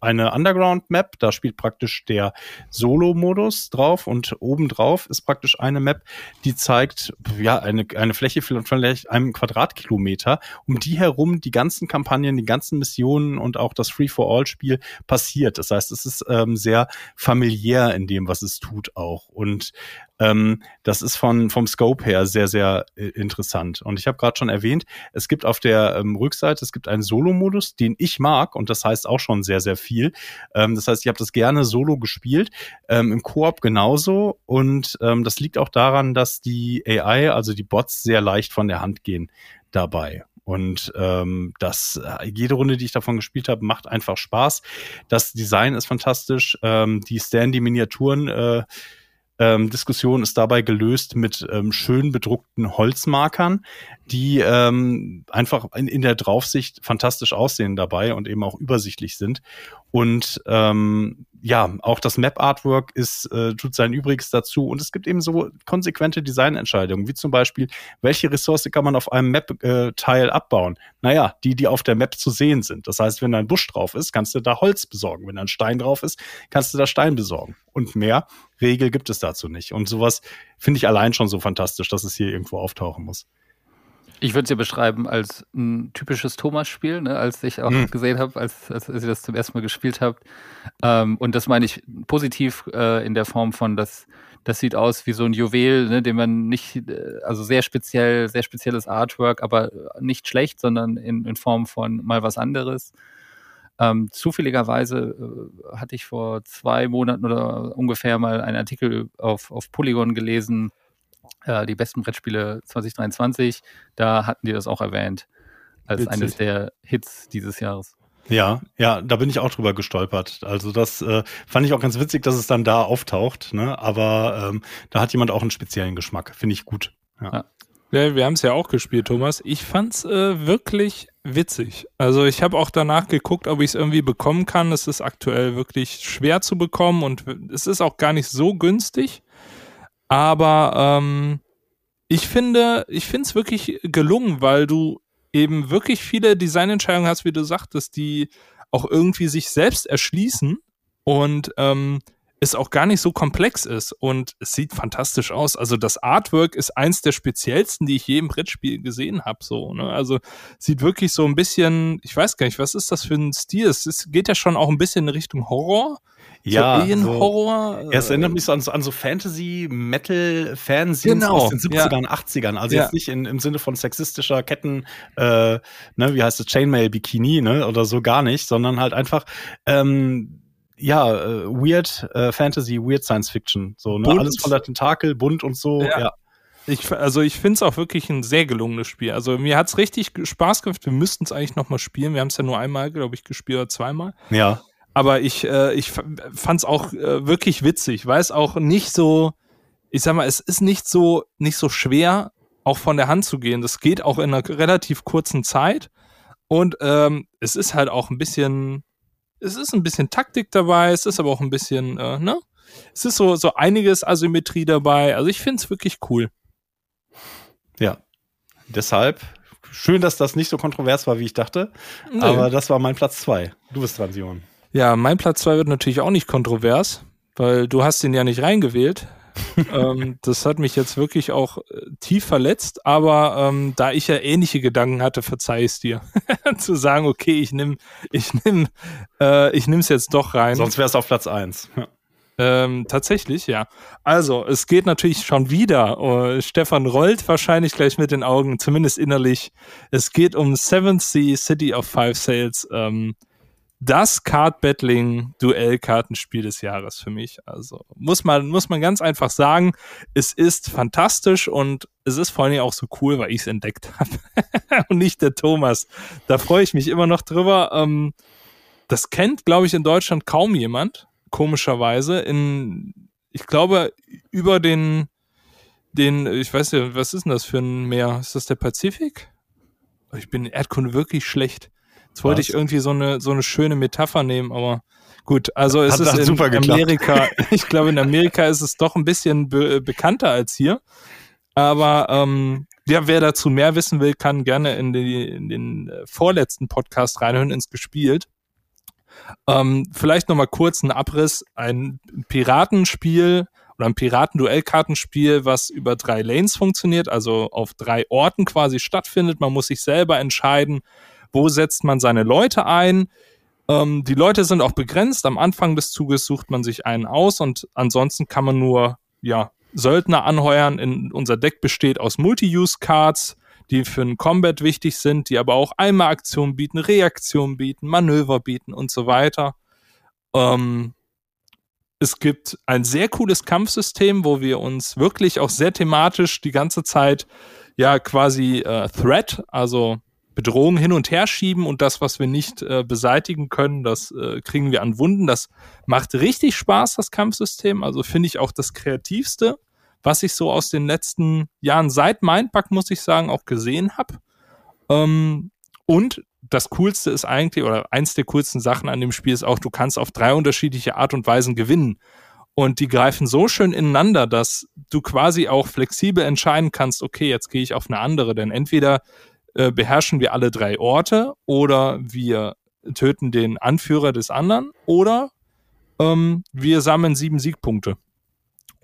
eine Underground-Map, da spielt praktisch der Solo-Modus drauf und obendrauf ist praktisch eine Map, die zeigt ja eine, eine Fläche von vielleicht einem Quadratkilometer, um die herum die ganzen Kampagnen, die ganzen Missionen und auch das Free-for-All-Spiel passiert. Das heißt, es ist ähm, sehr familiär in dem, was es tut auch. Und ähm, das ist von, vom Scope her sehr, sehr äh, interessant. Und ich habe gerade schon erwähnt, es gibt auf der ähm, Rückseite, es gibt einen Solo-Modus, den ich mag und das heißt auch schon sehr, sehr viel. Ähm, das heißt, ich habe das gerne solo gespielt, ähm, im Koop genauso und ähm, das liegt auch daran, dass die AI, also die Bots, sehr leicht von der Hand gehen dabei. Und ähm, das, äh, jede Runde, die ich davon gespielt habe, macht einfach Spaß. Das Design ist fantastisch. Ähm, die Standy-Miniaturen äh, ähm, Diskussion ist dabei gelöst mit ähm, schön bedruckten Holzmarkern, die ähm, einfach in, in der Draufsicht fantastisch aussehen dabei und eben auch übersichtlich sind. Und ähm, ja, auch das Map-Artwork ist, äh, tut sein Übriges dazu. Und es gibt eben so konsequente Designentscheidungen, wie zum Beispiel, welche Ressource kann man auf einem Map-Teil äh, abbauen? Naja, die, die auf der Map zu sehen sind. Das heißt, wenn da ein Busch drauf ist, kannst du da Holz besorgen. Wenn da ein Stein drauf ist, kannst du da Stein besorgen. Und mehr Regel gibt es dazu nicht. Und sowas finde ich allein schon so fantastisch, dass es hier irgendwo auftauchen muss. Ich würde es ja beschreiben als ein typisches Thomas-Spiel, ne, als ich auch mhm. gesehen habe, als, als, als ihr das zum ersten Mal gespielt habt. Ähm, und das meine ich positiv äh, in der Form von, dass das sieht aus wie so ein Juwel, ne, den man nicht, äh, also sehr speziell, sehr spezielles Artwork, aber nicht schlecht, sondern in, in Form von mal was anderes. Ähm, zufälligerweise äh, hatte ich vor zwei Monaten oder ungefähr mal einen Artikel auf, auf Polygon gelesen, äh, die besten Brettspiele 2023. Da hatten die das auch erwähnt als Witzig. eines der Hits dieses Jahres. Ja, ja, da bin ich auch drüber gestolpert. Also das äh, fand ich auch ganz witzig, dass es dann da auftaucht. Ne? Aber ähm, da hat jemand auch einen speziellen Geschmack. Finde ich gut. Ja. ja. Ja, wir haben es ja auch gespielt, Thomas. Ich fand's äh, wirklich witzig. Also ich habe auch danach geguckt, ob ich es irgendwie bekommen kann. Es ist aktuell wirklich schwer zu bekommen und es ist auch gar nicht so günstig. Aber ähm, ich finde, ich finde es wirklich gelungen, weil du eben wirklich viele Designentscheidungen hast, wie du sagtest, die auch irgendwie sich selbst erschließen. Und ähm, es auch gar nicht so komplex ist und es sieht fantastisch aus. Also das Artwork ist eins der speziellsten, die ich je im Brettspiel gesehen habe. So, ne? Also sieht wirklich so ein bisschen, ich weiß gar nicht, was ist das für ein Stil? Es ist, geht ja schon auch ein bisschen in Richtung Horror. Ja, so Horror. So, es erinnert mich so an, an so Fantasy-Metal-Fanzines genau, aus den 70ern, ja. 80ern. Also ja. jetzt nicht in, im Sinne von sexistischer Ketten, äh, ne, wie heißt es, Chainmail-Bikini, ne, oder so gar nicht, sondern halt einfach, ähm, ja, äh, weird äh, Fantasy, weird Science Fiction. So, ne? Alles voller Tentakel, bunt und so, ja. ja. Ich, also ich finde es auch wirklich ein sehr gelungenes Spiel. Also mir hat es richtig Spaß gemacht. Wir müssten es eigentlich noch mal spielen. Wir haben es ja nur einmal, glaube ich, gespielt oder zweimal. Ja. Aber ich, äh, ich fand es auch äh, wirklich witzig, weil es auch nicht so, ich sag mal, es ist nicht so, nicht so schwer, auch von der Hand zu gehen. Das geht auch in einer relativ kurzen Zeit. Und ähm, es ist halt auch ein bisschen, es ist ein bisschen Taktik dabei, es ist aber auch ein bisschen, äh, ne? Es ist so, so einiges Asymmetrie dabei. Also ich finde es wirklich cool. Ja. Deshalb, schön, dass das nicht so kontrovers war, wie ich dachte. Nee. Aber das war mein Platz zwei. Du bist dran, Simon. Ja, mein Platz zwei wird natürlich auch nicht kontrovers, weil du hast ihn ja nicht reingewählt. Ähm, das hat mich jetzt wirklich auch äh, tief verletzt, aber ähm, da ich ja ähnliche Gedanken hatte, verzeih es dir. [laughs] Zu sagen, okay, ich nimm, ich nimm, äh, ich jetzt doch rein. Sonst wär's auf Platz eins. Ähm, tatsächlich, ja. Also, es geht natürlich schon wieder. Uh, Stefan rollt wahrscheinlich gleich mit den Augen, zumindest innerlich. Es geht um Seventh Sea City of Five Sales. Ähm, das Card-Battling-Duell-Kartenspiel des Jahres für mich. Also muss man, muss man ganz einfach sagen, es ist fantastisch und es ist vor allem auch so cool, weil ich es entdeckt habe. [laughs] und nicht der Thomas. Da freue ich mich immer noch drüber. Ähm, das kennt, glaube ich, in Deutschland kaum jemand, komischerweise. In, ich glaube, über den, den, ich weiß ja, was ist denn das für ein Meer? Ist das der Pazifik? Ich bin in Erdkunde wirklich schlecht. Jetzt wollte ich irgendwie so eine, so eine schöne Metapher nehmen, aber gut. Also es Hat ist in Amerika, [laughs] ich glaube, in Amerika ist es doch ein bisschen be bekannter als hier. Aber ähm, ja, wer dazu mehr wissen will, kann gerne in, die, in den äh, vorletzten Podcast reinhören ins Gespielt. Ähm, vielleicht nochmal kurz ein Abriss. Ein Piratenspiel oder ein Piratenduellkartenspiel, was über drei Lanes funktioniert, also auf drei Orten quasi stattfindet. Man muss sich selber entscheiden, wo setzt man seine Leute ein. Ähm, die Leute sind auch begrenzt. Am Anfang des Zuges sucht man sich einen aus und ansonsten kann man nur ja, Söldner anheuern. In, unser Deck besteht aus Multi-Use-Cards, die für einen Combat wichtig sind, die aber auch einmal Aktion bieten, Reaktion bieten, Manöver bieten und so weiter. Ähm, es gibt ein sehr cooles Kampfsystem, wo wir uns wirklich auch sehr thematisch die ganze Zeit ja quasi äh, Threat, also Bedrohung hin und her schieben und das, was wir nicht äh, beseitigen können, das äh, kriegen wir an Wunden. Das macht richtig Spaß, das Kampfsystem. Also finde ich auch das kreativste, was ich so aus den letzten Jahren seit Mindpack, muss ich sagen, auch gesehen habe. Ähm, und das Coolste ist eigentlich, oder eins der coolsten Sachen an dem Spiel ist auch, du kannst auf drei unterschiedliche Art und Weisen gewinnen. Und die greifen so schön ineinander, dass du quasi auch flexibel entscheiden kannst, okay, jetzt gehe ich auf eine andere. Denn entweder äh, beherrschen wir alle drei Orte oder wir töten den Anführer des anderen oder ähm, wir sammeln sieben Siegpunkte.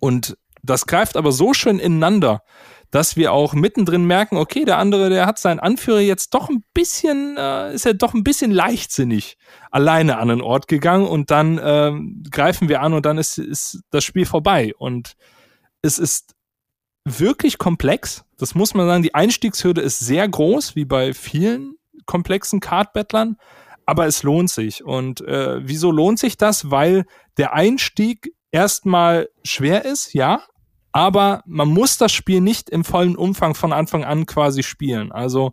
Und das greift aber so schön ineinander, dass wir auch mittendrin merken, okay, der andere, der hat seinen Anführer jetzt doch ein bisschen, äh, ist er doch ein bisschen leichtsinnig alleine an einen Ort gegangen und dann äh, greifen wir an und dann ist, ist das Spiel vorbei. Und es ist wirklich komplex. Das muss man sagen. Die Einstiegshürde ist sehr groß, wie bei vielen komplexen Card-Battlern. Aber es lohnt sich. Und äh, wieso lohnt sich das? Weil der Einstieg erstmal schwer ist, ja. Aber man muss das Spiel nicht im vollen Umfang von Anfang an quasi spielen. Also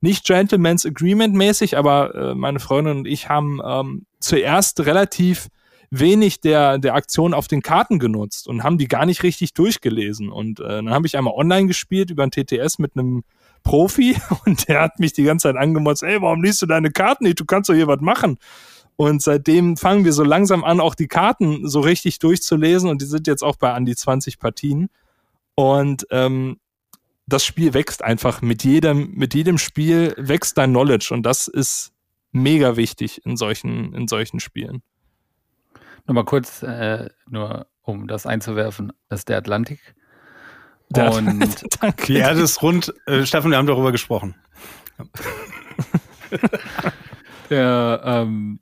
nicht Gentleman's Agreement mäßig, aber äh, meine Freundin und ich haben ähm, zuerst relativ wenig der, der Aktion auf den Karten genutzt und haben die gar nicht richtig durchgelesen. Und äh, dann habe ich einmal online gespielt über ein TTS mit einem Profi [laughs] und der hat mich die ganze Zeit angemotzt, ey, warum liest du deine Karten nicht? Du kannst doch hier was machen. Und seitdem fangen wir so langsam an, auch die Karten so richtig durchzulesen und die sind jetzt auch bei an die 20 Partien. Und ähm, das Spiel wächst einfach mit jedem, mit jedem Spiel wächst dein Knowledge und das ist mega wichtig in solchen, in solchen Spielen. Nochmal kurz, äh, nur um das einzuwerfen, das ist der Atlantik. Der und [laughs] die Erde ist rund. Äh, Stefan, wir haben darüber gesprochen. [laughs] ja, ähm,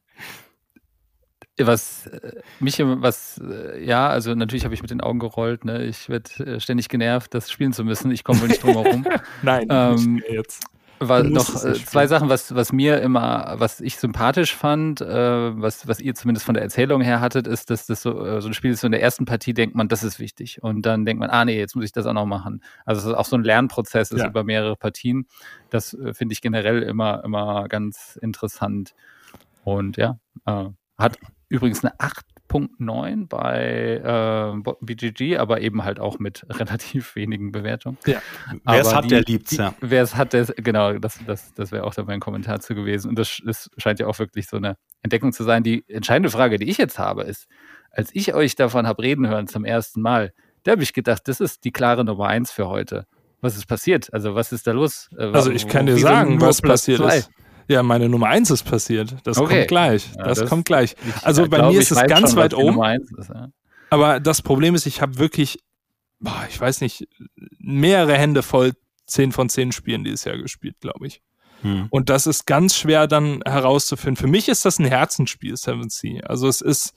was äh, mich, was, äh, ja, also natürlich habe ich mit den Augen gerollt, ne? Ich werde äh, ständig genervt, das spielen zu müssen. Ich komme wohl nicht drum herum. [laughs] Nein, ähm, jetzt. War noch zwei Sachen, was, was mir immer, was ich sympathisch fand, äh, was, was ihr zumindest von der Erzählung her hattet, ist, dass das so, so ein Spiel ist, so in der ersten Partie denkt man, das ist wichtig. Und dann denkt man, ah nee, jetzt muss ich das auch noch machen. Also es ist auch so ein Lernprozess ist ja. über mehrere Partien. Das äh, finde ich generell immer, immer ganz interessant. Und ja, äh, hat übrigens eine 8.9 bei äh, BGG, aber eben halt auch mit [laughs] relativ wenigen Bewertungen. Ja. Wer es hat, die, der liebt's, ja. Wer es hat, der, genau, das, das, das wäre auch da mein Kommentar zu gewesen. Und das, das scheint ja auch wirklich so eine Entdeckung zu sein. Die entscheidende Frage, die ich jetzt habe, ist, als ich euch davon habe reden hören zum ersten Mal, da habe ich gedacht, das ist die klare Nummer eins für heute. Was ist passiert? Also was ist da los? Äh, also ich kann dir sagen, was passiert ist. Ja, meine Nummer eins ist passiert. Das okay. kommt gleich. Ja, das, das, kommt gleich. Ich, also bei glaub, mir ist es ganz schon, weit oben. Ist, ja. Aber das Problem ist, ich habe wirklich, boah, ich weiß nicht, mehrere Hände voll 10 von 10 Spielen dieses Jahr gespielt, glaube ich. Hm. Und das ist ganz schwer dann herauszufinden. Für mich ist das ein Herzensspiel, Seven Sea. Also es ist,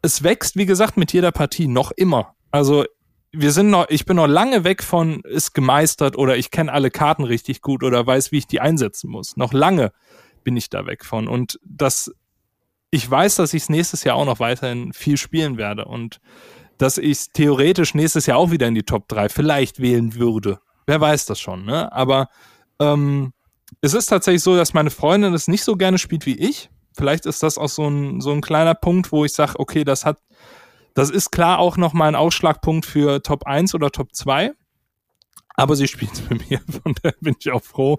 es wächst, wie gesagt, mit jeder Partie noch immer. Also wir sind noch, ich bin noch lange weg von ist gemeistert oder ich kenne alle Karten richtig gut oder weiß, wie ich die einsetzen muss. Noch lange bin ich da weg von. Und das, ich weiß, dass ich es nächstes Jahr auch noch weiterhin viel spielen werde und dass ich es theoretisch nächstes Jahr auch wieder in die Top 3 vielleicht wählen würde. Wer weiß das schon, ne? Aber ähm, es ist tatsächlich so, dass meine Freundin es nicht so gerne spielt wie ich. Vielleicht ist das auch so ein, so ein kleiner Punkt, wo ich sage, okay, das hat das ist klar auch nochmal ein Ausschlagpunkt für Top 1 oder Top 2. Aber sie spielt es [laughs] mit mir, von daher bin ich auch froh.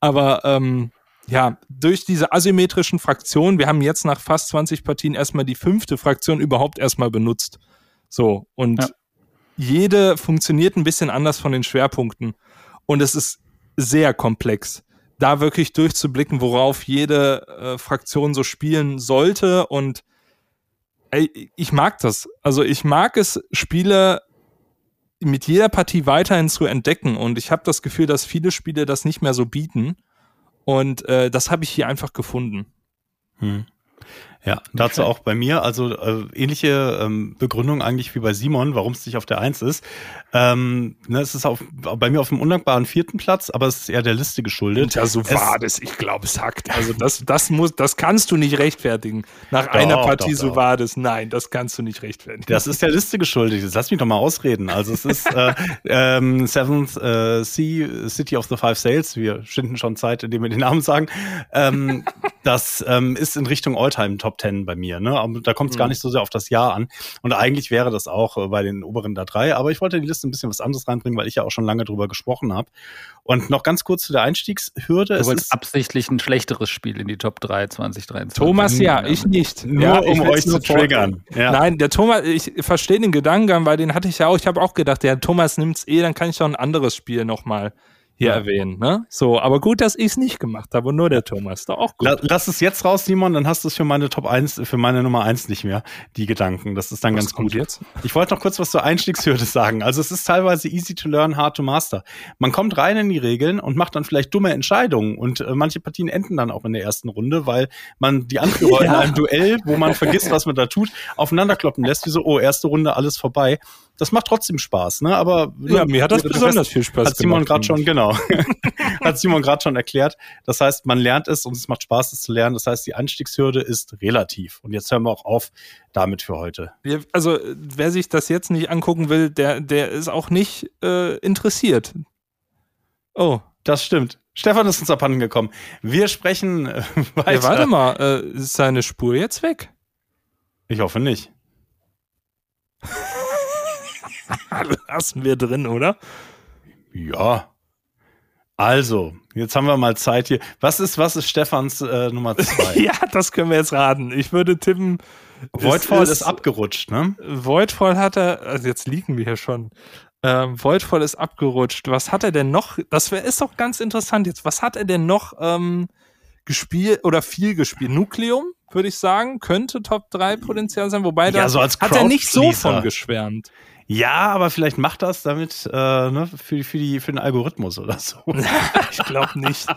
Aber ähm, ja, durch diese asymmetrischen Fraktionen, wir haben jetzt nach fast 20 Partien erstmal die fünfte Fraktion überhaupt erstmal benutzt. So, und ja. jede funktioniert ein bisschen anders von den Schwerpunkten. Und es ist sehr komplex, da wirklich durchzublicken, worauf jede äh, Fraktion so spielen sollte und ey, ich mag das. Also ich mag es, Spiele mit jeder Partie weiterhin zu entdecken. Und ich habe das Gefühl, dass viele Spiele das nicht mehr so bieten. Und äh, das habe ich hier einfach gefunden. Hm. Ja, dazu auch bei mir, also äh, ähnliche ähm, Begründung eigentlich wie bei Simon, warum es nicht auf der Eins ist. Ähm, ne, es ist auf, bei mir auf dem undankbaren vierten Platz, aber es ist eher der Liste geschuldet. Und ja, so es, war das. Ich glaube, es hackt. Also das, das muss, das kannst du nicht rechtfertigen. Nach doch, einer Partie doch, so war das. Nein, das kannst du nicht rechtfertigen. Das ist der Liste geschuldet. Jetzt lass mich doch mal ausreden. Also es ist äh, [laughs] ähm, Seventh äh, Sea, City of the Five Sails. Wir schinden schon Zeit, indem wir den Namen sagen. Ähm, das ähm, ist in Richtung Alltime Top Ten bei mir. Ne? Aber da kommt es mhm. gar nicht so sehr auf das Jahr an. Und eigentlich wäre das auch äh, bei den oberen da drei. Aber ich wollte die Liste ein bisschen was anderes reinbringen, weil ich ja auch schon lange drüber gesprochen habe. Und noch ganz kurz zu der Einstiegshürde. Du wolltest absichtlich ein schlechteres Spiel in die Top 3 2023. Thomas, ja, ich nicht. Nur ja, um euch zu triggern. Ja. Nein, der Thomas, ich verstehe den Gedanken, weil den hatte ich ja auch. Ich habe auch gedacht, der Thomas nimmt's eh, dann kann ich doch ein anderes Spiel nochmal hier ja. erwähnen. Ne? So, aber gut, dass ich es nicht gemacht habe und nur der Thomas. Doch auch gut. Lass es jetzt raus, Simon, dann hast du es für meine Top 1, für meine Nummer 1 nicht mehr, die Gedanken. Das ist dann was ganz gut. jetzt? Ich wollte noch kurz was zur Einstiegshürde sagen. Also es ist teilweise easy to learn, hard to master. Man kommt rein in die Regeln und macht dann vielleicht dumme Entscheidungen und äh, manche Partien enden dann auch in der ersten Runde, weil man die Anführer [laughs] ja. in einem Duell, wo man vergisst, was man da tut, aufeinanderkloppen lässt, wie so, oh, erste Runde, alles vorbei das macht trotzdem Spaß, ne? Aber ja, mir hat das besonders viel Spaß hat Simon gerade schon genau, [laughs] hat Simon gerade schon erklärt. Das heißt, man lernt es und es macht Spaß, es zu lernen. Das heißt, die Einstiegshürde ist relativ. Und jetzt hören wir auch auf damit für heute. Also wer sich das jetzt nicht angucken will, der der ist auch nicht äh, interessiert. Oh, das stimmt. Stefan ist uns abhanden gekommen. Wir sprechen äh, [laughs] weiter. Ja, warte mal, äh, ist seine Spur jetzt weg? Ich hoffe nicht. [laughs] Lassen wir drin, oder? Ja. Also, jetzt haben wir mal Zeit hier. Was ist, was ist Stefans äh, Nummer zwei? [laughs] ja, das können wir jetzt raten. Ich würde tippen. Voidfall ist, ist, abgerutscht, ne? Voidfall hat er, also jetzt liegen wir hier schon. Ähm, Voidfall ist abgerutscht. Was hat er denn noch? Das wär, ist doch ganz interessant jetzt. Was hat er denn noch ähm, gespielt oder viel gespielt? Nucleum würde ich sagen. Könnte Top 3 Potenzial sein, wobei ja, da so hat er nicht so von geschwärmt. Ja, aber vielleicht macht das damit äh, ne, für, für, die, für den Algorithmus oder so. [laughs] ich glaube nicht. [laughs]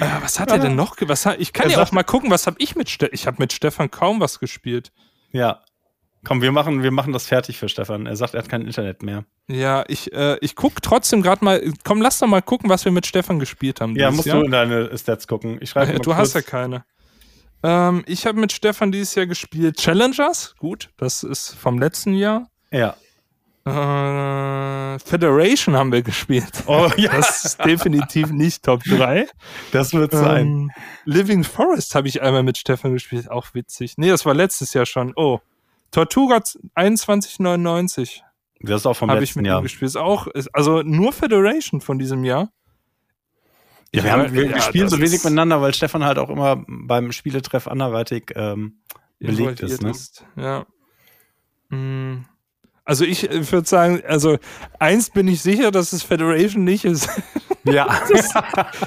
Äh, was hat er denn noch? Was hat, ich kann er ja auch mal gucken, was habe ich mit Stefan? Ich habe mit Stefan kaum was gespielt. Ja. Komm, wir machen, wir machen das fertig für Stefan. Er sagt, er hat kein Internet mehr. Ja, ich, äh, ich gucke trotzdem gerade mal. Komm, lass doch mal gucken, was wir mit Stefan gespielt haben. Ja, musst Jahr. du in deine Stats gucken. Ich schreibe äh, [laughs] Du hast ja keine. Ähm, ich habe mit Stefan dieses Jahr gespielt Challengers. Gut, das ist vom letzten Jahr. Ja. Äh, Federation haben wir gespielt. Oh [laughs] ja. Das ist definitiv nicht Top 3. Das wird sein. Ähm, Living Forest habe ich einmal mit Stefan gespielt. Auch witzig. Nee, das war letztes Jahr schon. Oh. Tortuga 2199. Das ist auch vom letzten ich mit Jahr. gespielt. Ist auch, ist, also nur Federation von diesem Jahr. Ja, wir, haben, wir, ja, spielen so wenig miteinander, weil Stefan halt auch immer beim Spieletreff anderweitig ähm, belegt ist. Ne? ist. Ja. Hm. Also ich, ich würde sagen, also eins bin ich sicher, dass es Federation nicht ist. Ja. [laughs] das,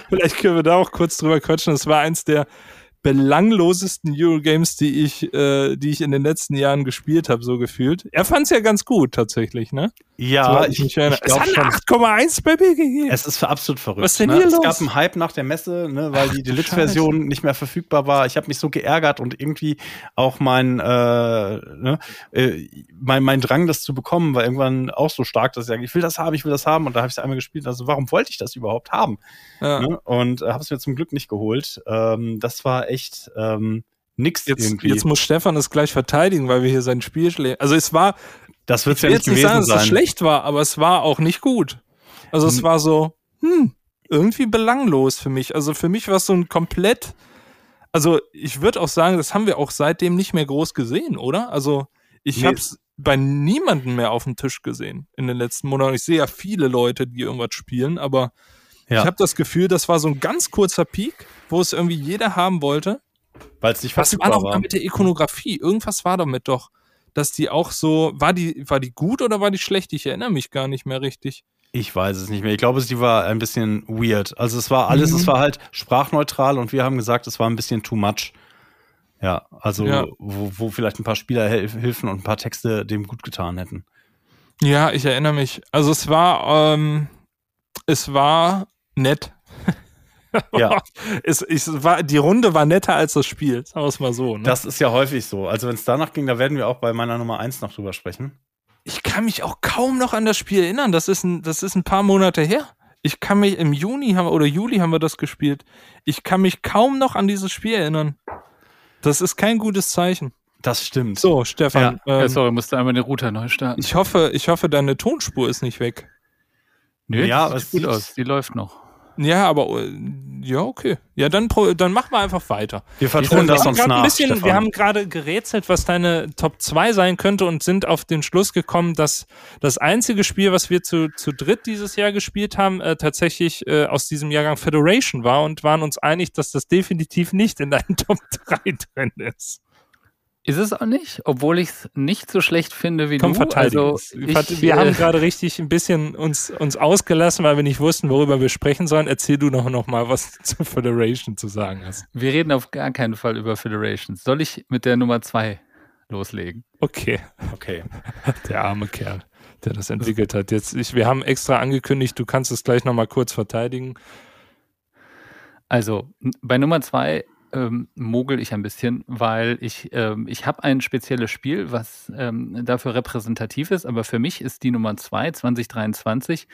vielleicht können wir da auch kurz drüber quatschen. Das war eins der belanglosesten Eurogames, die ich, äh, die ich in den letzten Jahren gespielt habe, so gefühlt. Er fand es ja ganz gut tatsächlich, ne? Ja, so, ich, ich, ich Es hat eine 8,1 bei gegeben. Es ist absolut verrückt. Was ist denn ne? hier es los? gab einen Hype nach der Messe, ne, weil Ach, die Deluxe-Version nicht mehr verfügbar war. Ich habe mich so geärgert und irgendwie auch mein, äh, ne, äh, mein, mein Drang, das zu bekommen, war irgendwann auch so stark, dass ich sage, ich will das haben, ich will das haben. Und da habe ich es einmal gespielt. Also warum wollte ich das überhaupt haben? Ja. Ne? Und äh, habe es mir zum Glück nicht geholt. Ähm, das war echt ähm, nix jetzt, irgendwie. Jetzt muss Stefan es gleich verteidigen, weil wir hier sein Spiel schlägen. Also es war das wird ja nicht gewesen sagen, sein. dass es schlecht war, aber es war auch nicht gut. Also es hm. war so, hm, irgendwie belanglos für mich. Also für mich war es so ein komplett, also ich würde auch sagen, das haben wir auch seitdem nicht mehr groß gesehen, oder? Also ich nee. habe es bei niemandem mehr auf dem Tisch gesehen in den letzten Monaten. Ich sehe ja viele Leute, die irgendwas spielen, aber ja. ich habe das Gefühl, das war so ein ganz kurzer Peak, wo es irgendwie jeder haben wollte. Weil es nicht verfügbar Was war noch mit der Ikonografie? Irgendwas war damit doch dass die auch so, war die, war die gut oder war die schlecht? Ich erinnere mich gar nicht mehr richtig. Ich weiß es nicht mehr. Ich glaube, sie war ein bisschen weird. Also es war alles, mhm. es war halt sprachneutral und wir haben gesagt, es war ein bisschen too much. Ja, also ja. Wo, wo vielleicht ein paar Spielerhilfen und ein paar Texte dem gut getan hätten. Ja, ich erinnere mich. Also es war, ähm, es war nett. [laughs] Ja. es, es war, die Runde war netter als das Spiel, sagen wir es mal so. Ne? Das ist ja häufig so. Also wenn es danach ging, da werden wir auch bei meiner Nummer 1 noch drüber sprechen. Ich kann mich auch kaum noch an das Spiel erinnern. Das ist ein, das ist ein paar Monate her. Ich kann mich im Juni haben, oder Juli haben wir das gespielt. Ich kann mich kaum noch an dieses Spiel erinnern. Das ist kein gutes Zeichen. Das stimmt. So, Stefan. Ja. Ähm, ja, sorry, musste einmal den Router neu starten. Ich hoffe, ich hoffe, deine Tonspur ist nicht weg. Nö, ja, es sieht gut aus. Die läuft noch. Ja, aber äh, ja, okay. Ja, dann, dann machen wir einfach weiter. Wir vertrauen das uns nach. Ein bisschen, wir haben gerade gerätselt, was deine Top 2 sein könnte und sind auf den Schluss gekommen, dass das einzige Spiel, was wir zu, zu dritt dieses Jahr gespielt haben, äh, tatsächlich äh, aus diesem Jahrgang Federation war und waren uns einig, dass das definitiv nicht in deinen [laughs] Top 3 drin ist. Ist es auch nicht, obwohl ich es nicht so schlecht finde wie Komm, du. Also ich, wir äh, haben gerade richtig ein bisschen uns, uns ausgelassen, weil wir nicht wussten, worüber wir sprechen sollen. Erzähl du noch, noch mal, was zur Federation zu sagen hast. Wir reden auf gar keinen Fall über Federations. Soll ich mit der Nummer zwei loslegen? Okay. Okay. [laughs] Der arme Kerl, der das entwickelt hat. Jetzt, ich, wir haben extra angekündigt, du kannst es gleich noch mal kurz verteidigen. Also bei Nummer zwei ähm, mogel ich ein bisschen, weil ich, ähm, ich habe ein spezielles Spiel, was ähm, dafür repräsentativ ist, aber für mich ist die Nummer 2, 2023,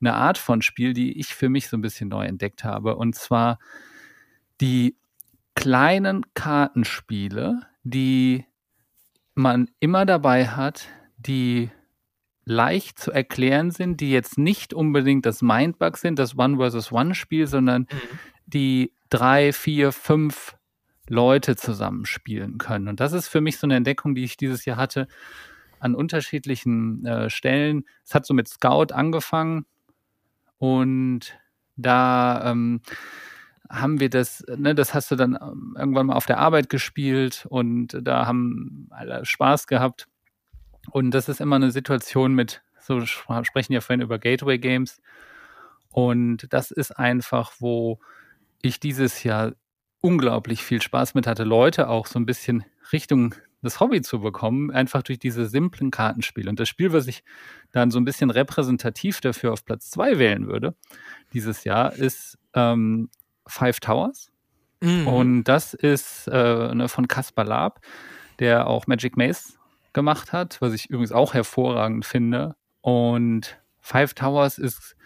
eine Art von Spiel, die ich für mich so ein bisschen neu entdeckt habe. Und zwar die kleinen Kartenspiele, die man immer dabei hat, die leicht zu erklären sind, die jetzt nicht unbedingt das Mindbug sind, das One versus One Spiel, sondern mhm. die drei, vier, fünf Leute zusammenspielen können. Und das ist für mich so eine Entdeckung, die ich dieses Jahr hatte an unterschiedlichen äh, Stellen. Es hat so mit Scout angefangen und da ähm, haben wir das, ne, das hast du dann ähm, irgendwann mal auf der Arbeit gespielt und da haben alle Spaß gehabt. Und das ist immer eine Situation mit, so sprechen ja vorhin über Gateway Games. Und das ist einfach, wo ich dieses Jahr unglaublich viel Spaß mit hatte, Leute auch so ein bisschen Richtung das Hobby zu bekommen, einfach durch diese simplen Kartenspiele. Und das Spiel, was ich dann so ein bisschen repräsentativ dafür auf Platz zwei wählen würde, dieses Jahr, ist ähm, Five Towers. Mhm. Und das ist äh, ne, von Caspar Lab, der auch Magic Maze gemacht hat, was ich übrigens auch hervorragend finde. Und Five Towers ist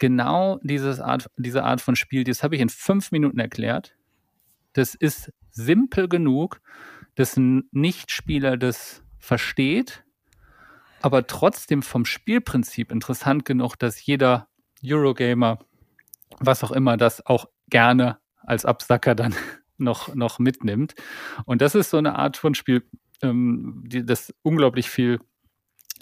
genau dieses Art, diese Art von Spiel, das habe ich in fünf Minuten erklärt. Das ist simpel genug, dass ein Nichtspieler das versteht, aber trotzdem vom Spielprinzip interessant genug, dass jeder Eurogamer, was auch immer, das auch gerne als Absacker dann [laughs] noch, noch mitnimmt. Und das ist so eine Art von Spiel, ähm, die das unglaublich viel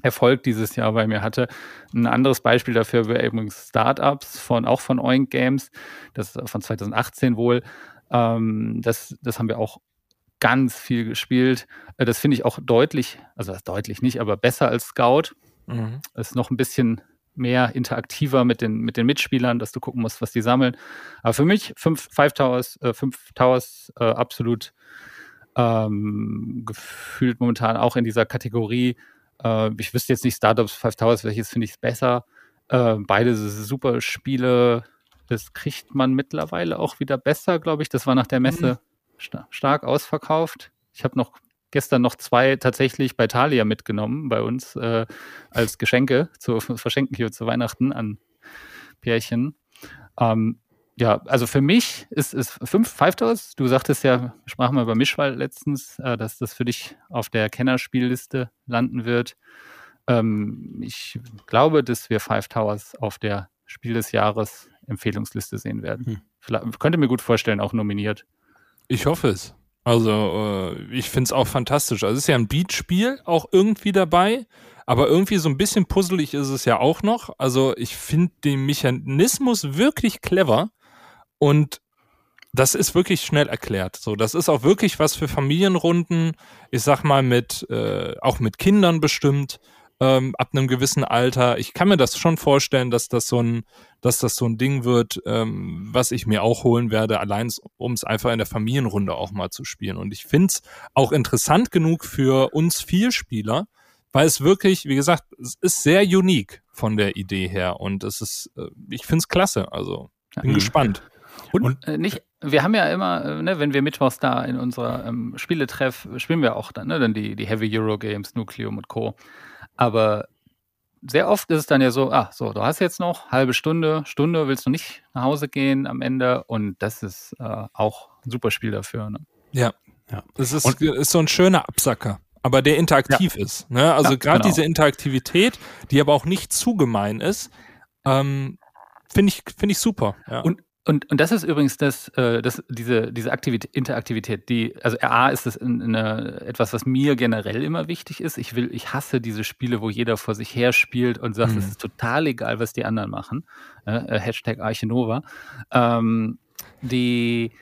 Erfolg dieses Jahr bei mir hatte. Ein anderes Beispiel dafür wäre übrigens Startups von auch von Oink Games, das ist von 2018 wohl. Ähm, das, das haben wir auch ganz viel gespielt. Äh, das finde ich auch deutlich, also deutlich nicht, aber besser als Scout. Mhm. Ist noch ein bisschen mehr interaktiver mit den, mit den Mitspielern, dass du gucken musst, was die sammeln. Aber für mich fünf, Five Towers, äh, fünf Towers äh, absolut ähm, gefühlt momentan auch in dieser Kategorie. Äh, ich wüsste jetzt nicht Startups, Five Towers, welches finde ich besser. Äh, beide super Spiele. Das kriegt man mittlerweile auch wieder besser, glaube ich. Das war nach der Messe mhm sta stark ausverkauft. Ich habe noch gestern noch zwei tatsächlich bei Thalia mitgenommen bei uns äh, als Geschenke zu [laughs] verschenken hier zu Weihnachten an Pärchen. Ähm, ja, also für mich ist es fünf Five Doors. Du sagtest ja, sprachen wir über Mischwald letztens, äh, dass das für dich auf der Kennerspielliste landen wird. Ähm, ich glaube, dass wir Five Towers auf der Spiel des Jahres Empfehlungsliste sehen werden. Hm. Vielleicht, könnte mir gut vorstellen, auch nominiert. Ich hoffe es. Also, äh, ich finde es auch fantastisch. Also, es ist ja ein Beatspiel auch irgendwie dabei, aber irgendwie so ein bisschen puzzelig ist es ja auch noch. Also, ich finde den Mechanismus wirklich clever und das ist wirklich schnell erklärt. So, das ist auch wirklich was für Familienrunden. Ich sag mal mit äh, auch mit Kindern bestimmt ähm, ab einem gewissen Alter. Ich kann mir das schon vorstellen, dass das so ein, dass das so ein Ding wird, ähm, was ich mir auch holen werde, allein um es einfach in der Familienrunde auch mal zu spielen. Und ich finde es auch interessant genug für uns Vielspieler, weil es wirklich, wie gesagt, es ist sehr unique von der Idee her und es ist, äh, ich finde es klasse. Also bin mhm. gespannt. Und, und äh, nicht, wir haben ja immer, äh, ne, wenn wir mittwochs da in unserer ähm, Spieletreff spielen wir auch dann, ne, dann die, die Heavy Euro Games, Nucleum und Co. Aber sehr oft ist es dann ja so, ah, so, du hast jetzt noch halbe Stunde, Stunde, willst du nicht nach Hause gehen am Ende und das ist äh, auch ein super Spiel dafür. Ne? Ja, ja. Das ist, und, ist so ein schöner Absacker, aber der interaktiv ja. ist. Ne? Also ja, gerade genau. diese Interaktivität, die aber auch nicht zu gemein ist, ähm, finde ich, finde ich super. Ja. Und und, und das ist übrigens das, äh, das, diese, diese Aktivität, Interaktivität, die, also A ist das eine, etwas, was mir generell immer wichtig ist. Ich will, ich hasse diese Spiele, wo jeder vor sich her spielt und sagt, mhm. es ist total egal, was die anderen machen. Äh, Hashtag Archinova. Ähm, die,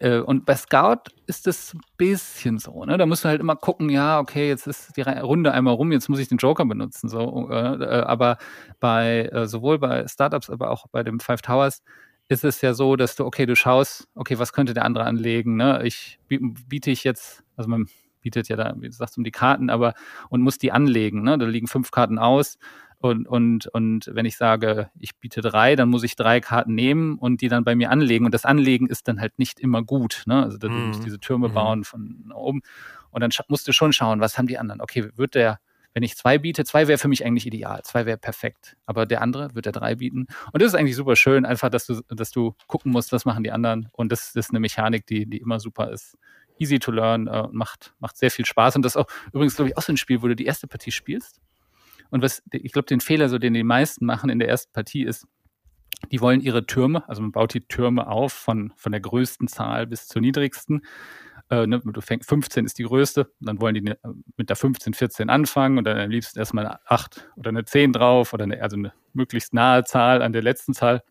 äh, und bei Scout ist das ein bisschen so, ne? Da musst du halt immer gucken, ja, okay, jetzt ist die Runde einmal rum, jetzt muss ich den Joker benutzen. So, äh, äh aber bei äh, sowohl bei Startups, aber auch bei dem Five Towers ist es ja so, dass du, okay, du schaust, okay, was könnte der andere anlegen? Ne? Ich biete ich jetzt, also man bietet ja da, wie du sagst, um die Karten, aber und muss die anlegen. Ne? Da liegen fünf Karten aus. Und, und, und wenn ich sage, ich biete drei, dann muss ich drei Karten nehmen und die dann bei mir anlegen. Und das Anlegen ist dann halt nicht immer gut. Ne? Also musst mhm. diese Türme mhm. bauen von oben. Und dann musst du schon schauen, was haben die anderen? Okay, wird der, wenn ich zwei biete, zwei wäre für mich eigentlich ideal, zwei wäre perfekt. Aber der andere wird der drei bieten. Und das ist eigentlich super schön, einfach, dass du, dass du gucken musst, was machen die anderen. Und das, das ist eine Mechanik, die, die immer super ist. Easy to learn, äh, macht, macht sehr viel Spaß. Und das ist auch übrigens, glaube ich, auch so ein Spiel, wo du die erste Partie spielst. Und was, ich glaube, den Fehler, so den die meisten machen in der ersten Partie, ist, die wollen ihre Türme, also man baut die Türme auf von, von der größten Zahl bis zur niedrigsten äh, ne, du fängst, 15 ist die größte, dann wollen die ne, mit der 15, 14 anfangen und dann am liebsten erstmal eine 8 oder eine 10 drauf oder eine, also eine möglichst nahe Zahl an der letzten Zahl.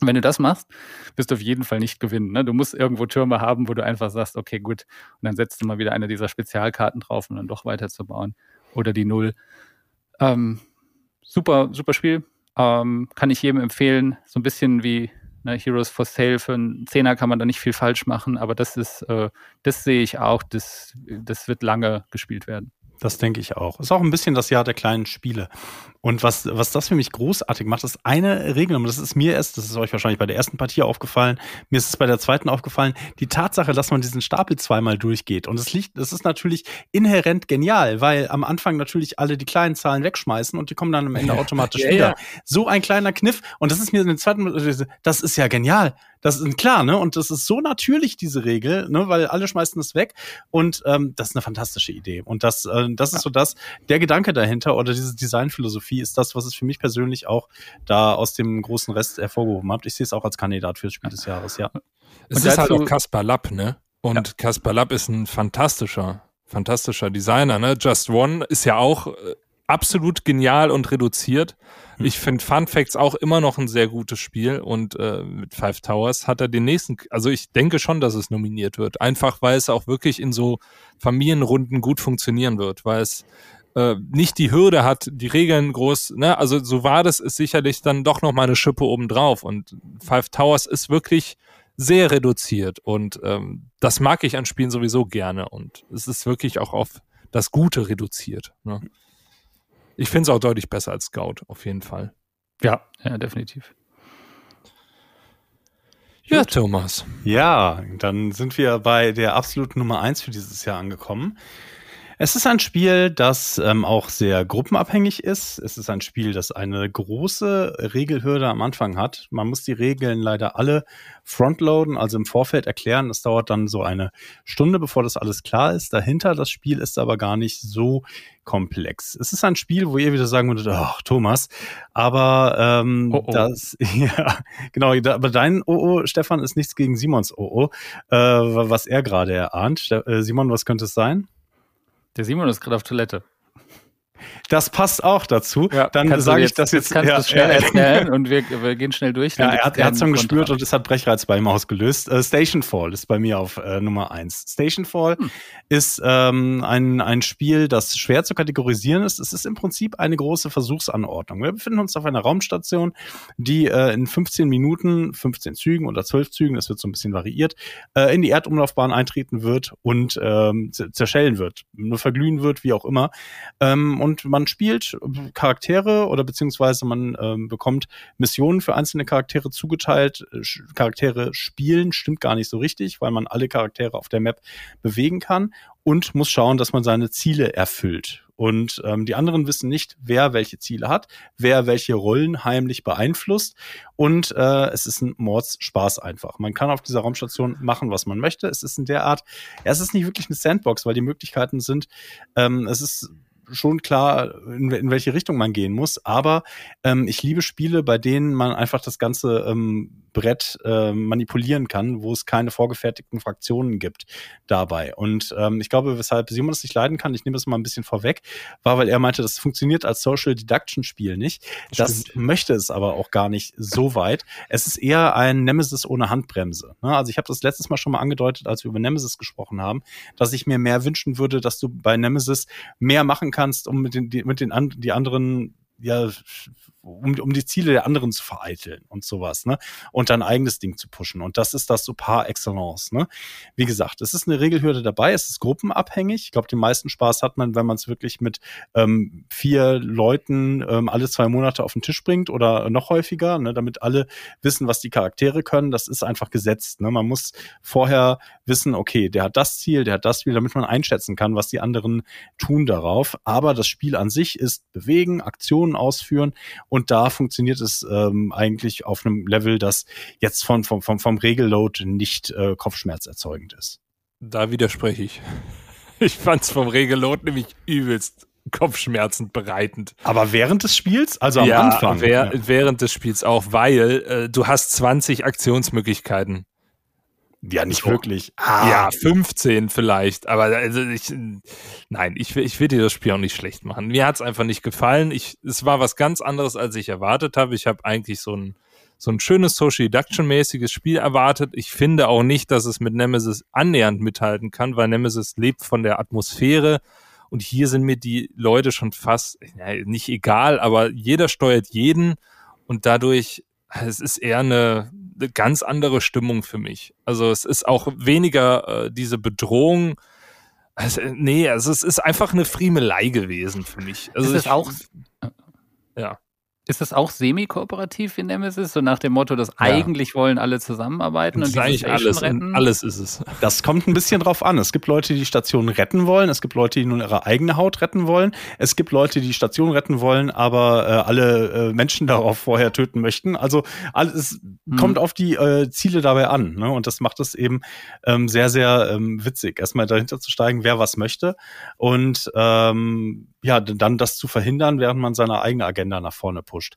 Wenn du das machst, wirst du auf jeden Fall nicht gewinnen. Ne? Du musst irgendwo Türme haben, wo du einfach sagst, okay, gut, und dann setzt du mal wieder eine dieser Spezialkarten drauf, um dann doch weiterzubauen. Oder die Null. Ähm, super, super Spiel. Ähm, kann ich jedem empfehlen. So ein bisschen wie Ne, Heroes for Sale für einen Zehner kann man da nicht viel falsch machen, aber das ist, äh, das sehe ich auch, das, das wird lange gespielt werden. Das denke ich auch. Ist auch ein bisschen das Jahr der kleinen Spiele. Und was, was das für mich großartig macht, ist eine Regel, und das ist mir erst, das ist euch wahrscheinlich bei der ersten Partie aufgefallen, mir ist es bei der zweiten aufgefallen, die Tatsache, dass man diesen Stapel zweimal durchgeht. Und es liegt, das ist natürlich inhärent genial, weil am Anfang natürlich alle die kleinen Zahlen wegschmeißen und die kommen dann am Ende [laughs] automatisch ja, wieder. Ja. So ein kleiner Kniff. Und das ist mir in der zweiten, das ist ja genial. Das ist klar, ne? Und das ist so natürlich, diese Regel, ne? Weil alle schmeißen es weg. Und ähm, das ist eine fantastische Idee. Und das, äh, das ist so das, der Gedanke dahinter oder diese Designphilosophie ist das, was es für mich persönlich auch da aus dem großen Rest hervorgehoben hat. Ich sehe es auch als Kandidat fürs Spiel des Jahres, ja. Es ist halt auch Kaspar Lapp, ne? Und ja. Kaspar Lapp ist ein fantastischer, fantastischer Designer, ne? Just One ist ja auch äh, absolut genial und reduziert. Hm. Ich finde Fun Facts auch immer noch ein sehr gutes Spiel und äh, mit Five Towers hat er den nächsten, also ich denke schon, dass es nominiert wird. Einfach weil es auch wirklich in so Familienrunden gut funktionieren wird, weil es äh, nicht die Hürde hat, die Regeln groß, ne, also so war das, ist sicherlich dann doch noch mal eine Schippe obendrauf und Five Towers ist wirklich sehr reduziert und ähm, das mag ich an Spielen sowieso gerne und es ist wirklich auch auf das Gute reduziert. Ne? Ich finde es auch deutlich besser als Scout, auf jeden Fall. Ja, ja, definitiv. Ja, Gut. Thomas. Ja, dann sind wir bei der absoluten Nummer eins für dieses Jahr angekommen. Es ist ein Spiel, das ähm, auch sehr gruppenabhängig ist. Es ist ein Spiel, das eine große Regelhürde am Anfang hat. Man muss die Regeln leider alle frontloaden, also im Vorfeld erklären. Das dauert dann so eine Stunde, bevor das alles klar ist. Dahinter das Spiel ist aber gar nicht so komplex. Es ist ein Spiel, wo ihr wieder sagen würdet, ach Thomas, aber ähm, oh, oh. das, [laughs] ja, genau, aber dein OO, -Oh, Stefan, ist nichts gegen Simons OO, äh, was er gerade erahnt. Äh, Simon, was könnte es sein? Der Simon ist gerade auf Toilette. Das passt auch dazu. Ja, dann sage ich das jetzt. Kannst ja, schnell erzählen und wir, wir, gehen schnell durch. Ja, er hat, hat schon gespürt und es hat Brechreiz bei ihm ausgelöst. Äh, Station Fall ist bei mir auf äh, Nummer eins. Station Fall hm. ist ähm, ein, ein Spiel, das schwer zu kategorisieren ist. Es ist im Prinzip eine große Versuchsanordnung. Wir befinden uns auf einer Raumstation, die äh, in 15 Minuten, 15 Zügen oder 12 Zügen, das wird so ein bisschen variiert, äh, in die Erdumlaufbahn eintreten wird und ähm, zerschellen wird, nur verglühen wird, wie auch immer. Ähm, und man spielt Charaktere oder beziehungsweise man ähm, bekommt Missionen für einzelne Charaktere zugeteilt. Charaktere spielen stimmt gar nicht so richtig, weil man alle Charaktere auf der Map bewegen kann und muss schauen, dass man seine Ziele erfüllt. Und ähm, die anderen wissen nicht, wer welche Ziele hat, wer welche Rollen heimlich beeinflusst. Und äh, es ist ein Mordsspaß einfach. Man kann auf dieser Raumstation machen, was man möchte. Es ist in der Art, ja, es ist nicht wirklich eine Sandbox, weil die Möglichkeiten sind, ähm, es ist schon klar, in, in welche Richtung man gehen muss. Aber ähm, ich liebe Spiele, bei denen man einfach das ganze ähm, Brett äh, manipulieren kann, wo es keine vorgefertigten Fraktionen gibt dabei. Und ähm, ich glaube, weshalb Simon das nicht leiden kann, ich nehme das mal ein bisschen vorweg, war, weil er meinte, das funktioniert als Social Deduction Spiel nicht. Das Stimmt. möchte es aber auch gar nicht so weit. Es ist eher ein Nemesis ohne Handbremse. Ne? Also ich habe das letztes Mal schon mal angedeutet, als wir über Nemesis gesprochen haben, dass ich mir mehr wünschen würde, dass du bei Nemesis mehr machen kannst, um mit den, die, mit den an, die anderen ja, um, um die Ziele der anderen zu vereiteln und sowas, ne? Und dein eigenes Ding zu pushen. Und das ist das so par excellence, ne? Wie gesagt, es ist eine Regelhürde dabei, es ist gruppenabhängig. Ich glaube, den meisten Spaß hat man, wenn man es wirklich mit ähm, vier Leuten ähm, alle zwei Monate auf den Tisch bringt oder noch häufiger, ne? damit alle wissen, was die Charaktere können. Das ist einfach gesetzt. Ne? Man muss vorher wissen, okay, der hat das Ziel, der hat das Ziel, damit man einschätzen kann, was die anderen tun darauf. Aber das Spiel an sich ist bewegen, Aktionen ausführen und da funktioniert es ähm, eigentlich auf einem Level, das jetzt von, vom, vom, vom Regelload nicht äh, kopfschmerzerzeugend ist. Da widerspreche ich. [laughs] Ich fand es vom Regelload nämlich übelst kopfschmerzend bereitend. Aber während des Spiels? Also am ja, Anfang? Wer, ja. Während des Spiels auch, weil äh, du hast 20 Aktionsmöglichkeiten. Ja, nicht so. wirklich. Ah. Ja, 15 vielleicht. Aber also ich, nein, ich, ich will dir das Spiel auch nicht schlecht machen. Mir hat es einfach nicht gefallen. Ich, es war was ganz anderes, als ich erwartet habe. Ich habe eigentlich so ein, so ein schönes Social Deduction-mäßiges Spiel erwartet. Ich finde auch nicht, dass es mit Nemesis annähernd mithalten kann, weil Nemesis lebt von der Atmosphäre. Und hier sind mir die Leute schon fast, ja, nicht egal, aber jeder steuert jeden und dadurch, es ist eher eine, eine ganz andere Stimmung für mich. Also es ist auch weniger äh, diese Bedrohung. Also, nee, also es ist einfach eine Friemelei gewesen für mich. Also ist es auch ja. Ist das auch semi-kooperativ wie Nemesis? So nach dem Motto, dass ja. eigentlich wollen alle zusammenarbeiten das und die Station alles, retten? Alles ist es. Das kommt ein bisschen drauf an. Es gibt Leute, die die Station retten wollen. Es gibt Leute, die nur ihre eigene Haut retten wollen. Es gibt Leute, die die Station retten wollen, aber äh, alle äh, Menschen [laughs] darauf vorher töten möchten. Also alles hm. kommt auf die äh, Ziele dabei an. Ne? Und das macht es eben ähm, sehr, sehr ähm, witzig, erstmal dahinter zu steigen, wer was möchte. Und ähm, ja, dann das zu verhindern, während man seine eigene Agenda nach vorne pusht.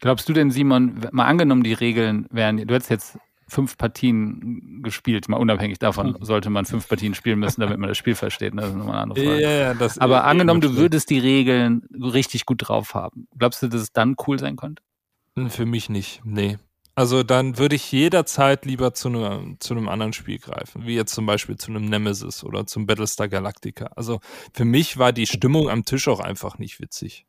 Glaubst du denn, Simon, mal angenommen, die Regeln wären, du hättest jetzt fünf Partien gespielt, mal unabhängig davon hm. sollte man fünf Partien spielen müssen, damit man das Spiel versteht. Ne? Das ist nochmal eine andere Frage. Ja, ja, das Aber angenommen, du würdest die Regeln richtig gut drauf haben. Glaubst du, dass es dann cool sein könnte? Für mich nicht, nee. Also dann würde ich jederzeit lieber zu einem, zu einem anderen Spiel greifen, wie jetzt zum Beispiel zu einem Nemesis oder zum Battlestar Galactica. Also für mich war die Stimmung am Tisch auch einfach nicht witzig.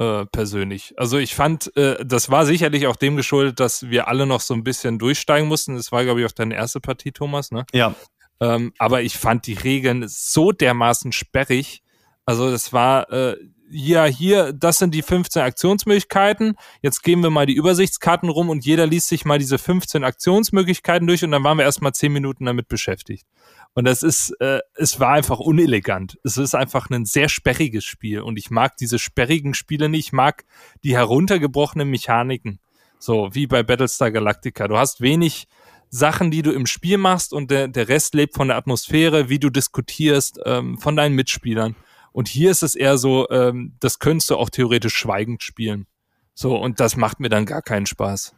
Äh, persönlich. Also ich fand, äh, das war sicherlich auch dem geschuldet, dass wir alle noch so ein bisschen durchsteigen mussten. Das war, glaube ich, auch deine erste Partie, Thomas, ne? Ja. Ähm, aber ich fand die Regeln so dermaßen sperrig. Also das war, äh, ja, hier, das sind die 15 Aktionsmöglichkeiten. Jetzt geben wir mal die Übersichtskarten rum und jeder liest sich mal diese 15 Aktionsmöglichkeiten durch und dann waren wir erstmal 10 Minuten damit beschäftigt. Und das ist, äh, es war einfach unelegant. Es ist einfach ein sehr sperriges Spiel und ich mag diese sperrigen Spiele nicht. Ich mag die heruntergebrochenen Mechaniken. So, wie bei Battlestar Galactica. Du hast wenig Sachen, die du im Spiel machst und der, der Rest lebt von der Atmosphäre, wie du diskutierst, ähm, von deinen Mitspielern. Und hier ist es eher so, ähm, das könntest du auch theoretisch schweigend spielen. So, und das macht mir dann gar keinen Spaß.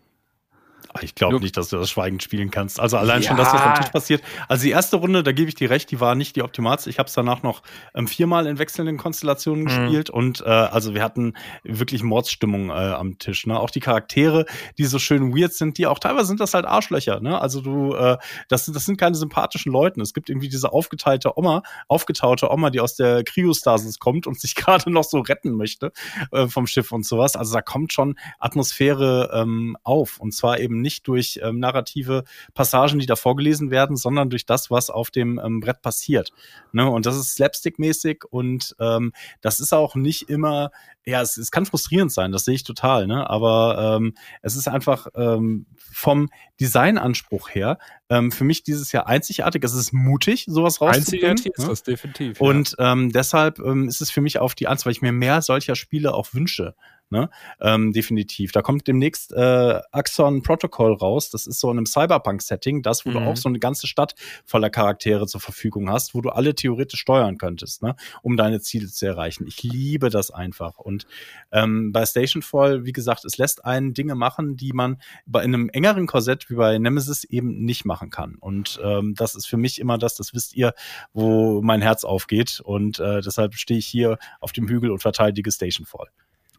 Ich glaube nicht, dass du das schweigend spielen kannst. Also allein ja. schon das, was am Tisch passiert. Also die erste Runde, da gebe ich dir recht, die war nicht die optimalste. Ich habe es danach noch ähm, viermal in wechselnden Konstellationen mhm. gespielt und äh, also wir hatten wirklich Mordsstimmung äh, am Tisch. Ne? Auch die Charaktere, die so schön weird sind, die auch teilweise sind das halt Arschlöcher. Ne? Also du, äh, das, das sind keine sympathischen Leute. Es gibt irgendwie diese aufgeteilte Oma, aufgetaute Oma, die aus der Kryostasis kommt und sich [laughs] gerade noch so retten möchte äh, vom Schiff und sowas. Also da kommt schon Atmosphäre ähm, auf und zwar eben nicht durch ähm, narrative Passagen, die da vorgelesen werden, sondern durch das, was auf dem ähm, Brett passiert. Ne? Und das ist slapstick-mäßig und ähm, das ist auch nicht immer, ja, es, es kann frustrierend sein, das sehe ich total, ne? aber ähm, es ist einfach ähm, vom Designanspruch her ähm, für mich dieses Jahr einzigartig. Es ist mutig, sowas rauszubringen. Einzigartig ist ne? das definitiv. Und ähm, deshalb ähm, ist es für mich auf die Eins, weil ich mir mehr solcher Spiele auch wünsche. Ne? Ähm, definitiv. Da kommt demnächst äh, Axon Protocol raus. Das ist so in einem Cyberpunk-Setting, das, wo mhm. du auch so eine ganze Stadt voller Charaktere zur Verfügung hast, wo du alle theoretisch steuern könntest, ne? um deine Ziele zu erreichen. Ich liebe das einfach. Und ähm, bei Stationfall, wie gesagt, es lässt einen Dinge machen, die man bei einem engeren Korsett wie bei Nemesis eben nicht machen kann. Und ähm, das ist für mich immer das, das wisst ihr, wo mein Herz aufgeht. Und äh, deshalb stehe ich hier auf dem Hügel und verteidige Stationfall.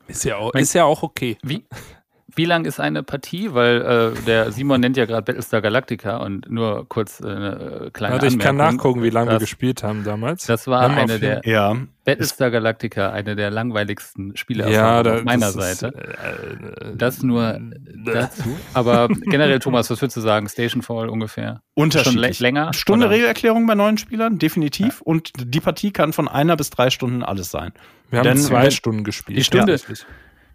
Ist ja auch, ist ja auch okay. Wie, wie lang ist eine Partie? Weil äh, der Simon nennt ja gerade Battlestar Galactica und nur kurz äh, eine kleine Warte, ich kann nachgucken, wie lange wir gespielt haben damals. Das war haben eine der ja. Battlestar Galactica, eine der langweiligsten Spiele ja, auf meiner Seite. Ist, äh, das nur dazu. Aber generell, Thomas, was würdest du sagen? Stationfall ungefähr? Unterschiedlich. Schon länger? Stunde oder? Regelerklärung bei neuen Spielern, definitiv. Ja. Und die Partie kann von einer bis drei Stunden alles sein. Wir haben Denn, zwei Stunden gespielt. Die Stunde, ja.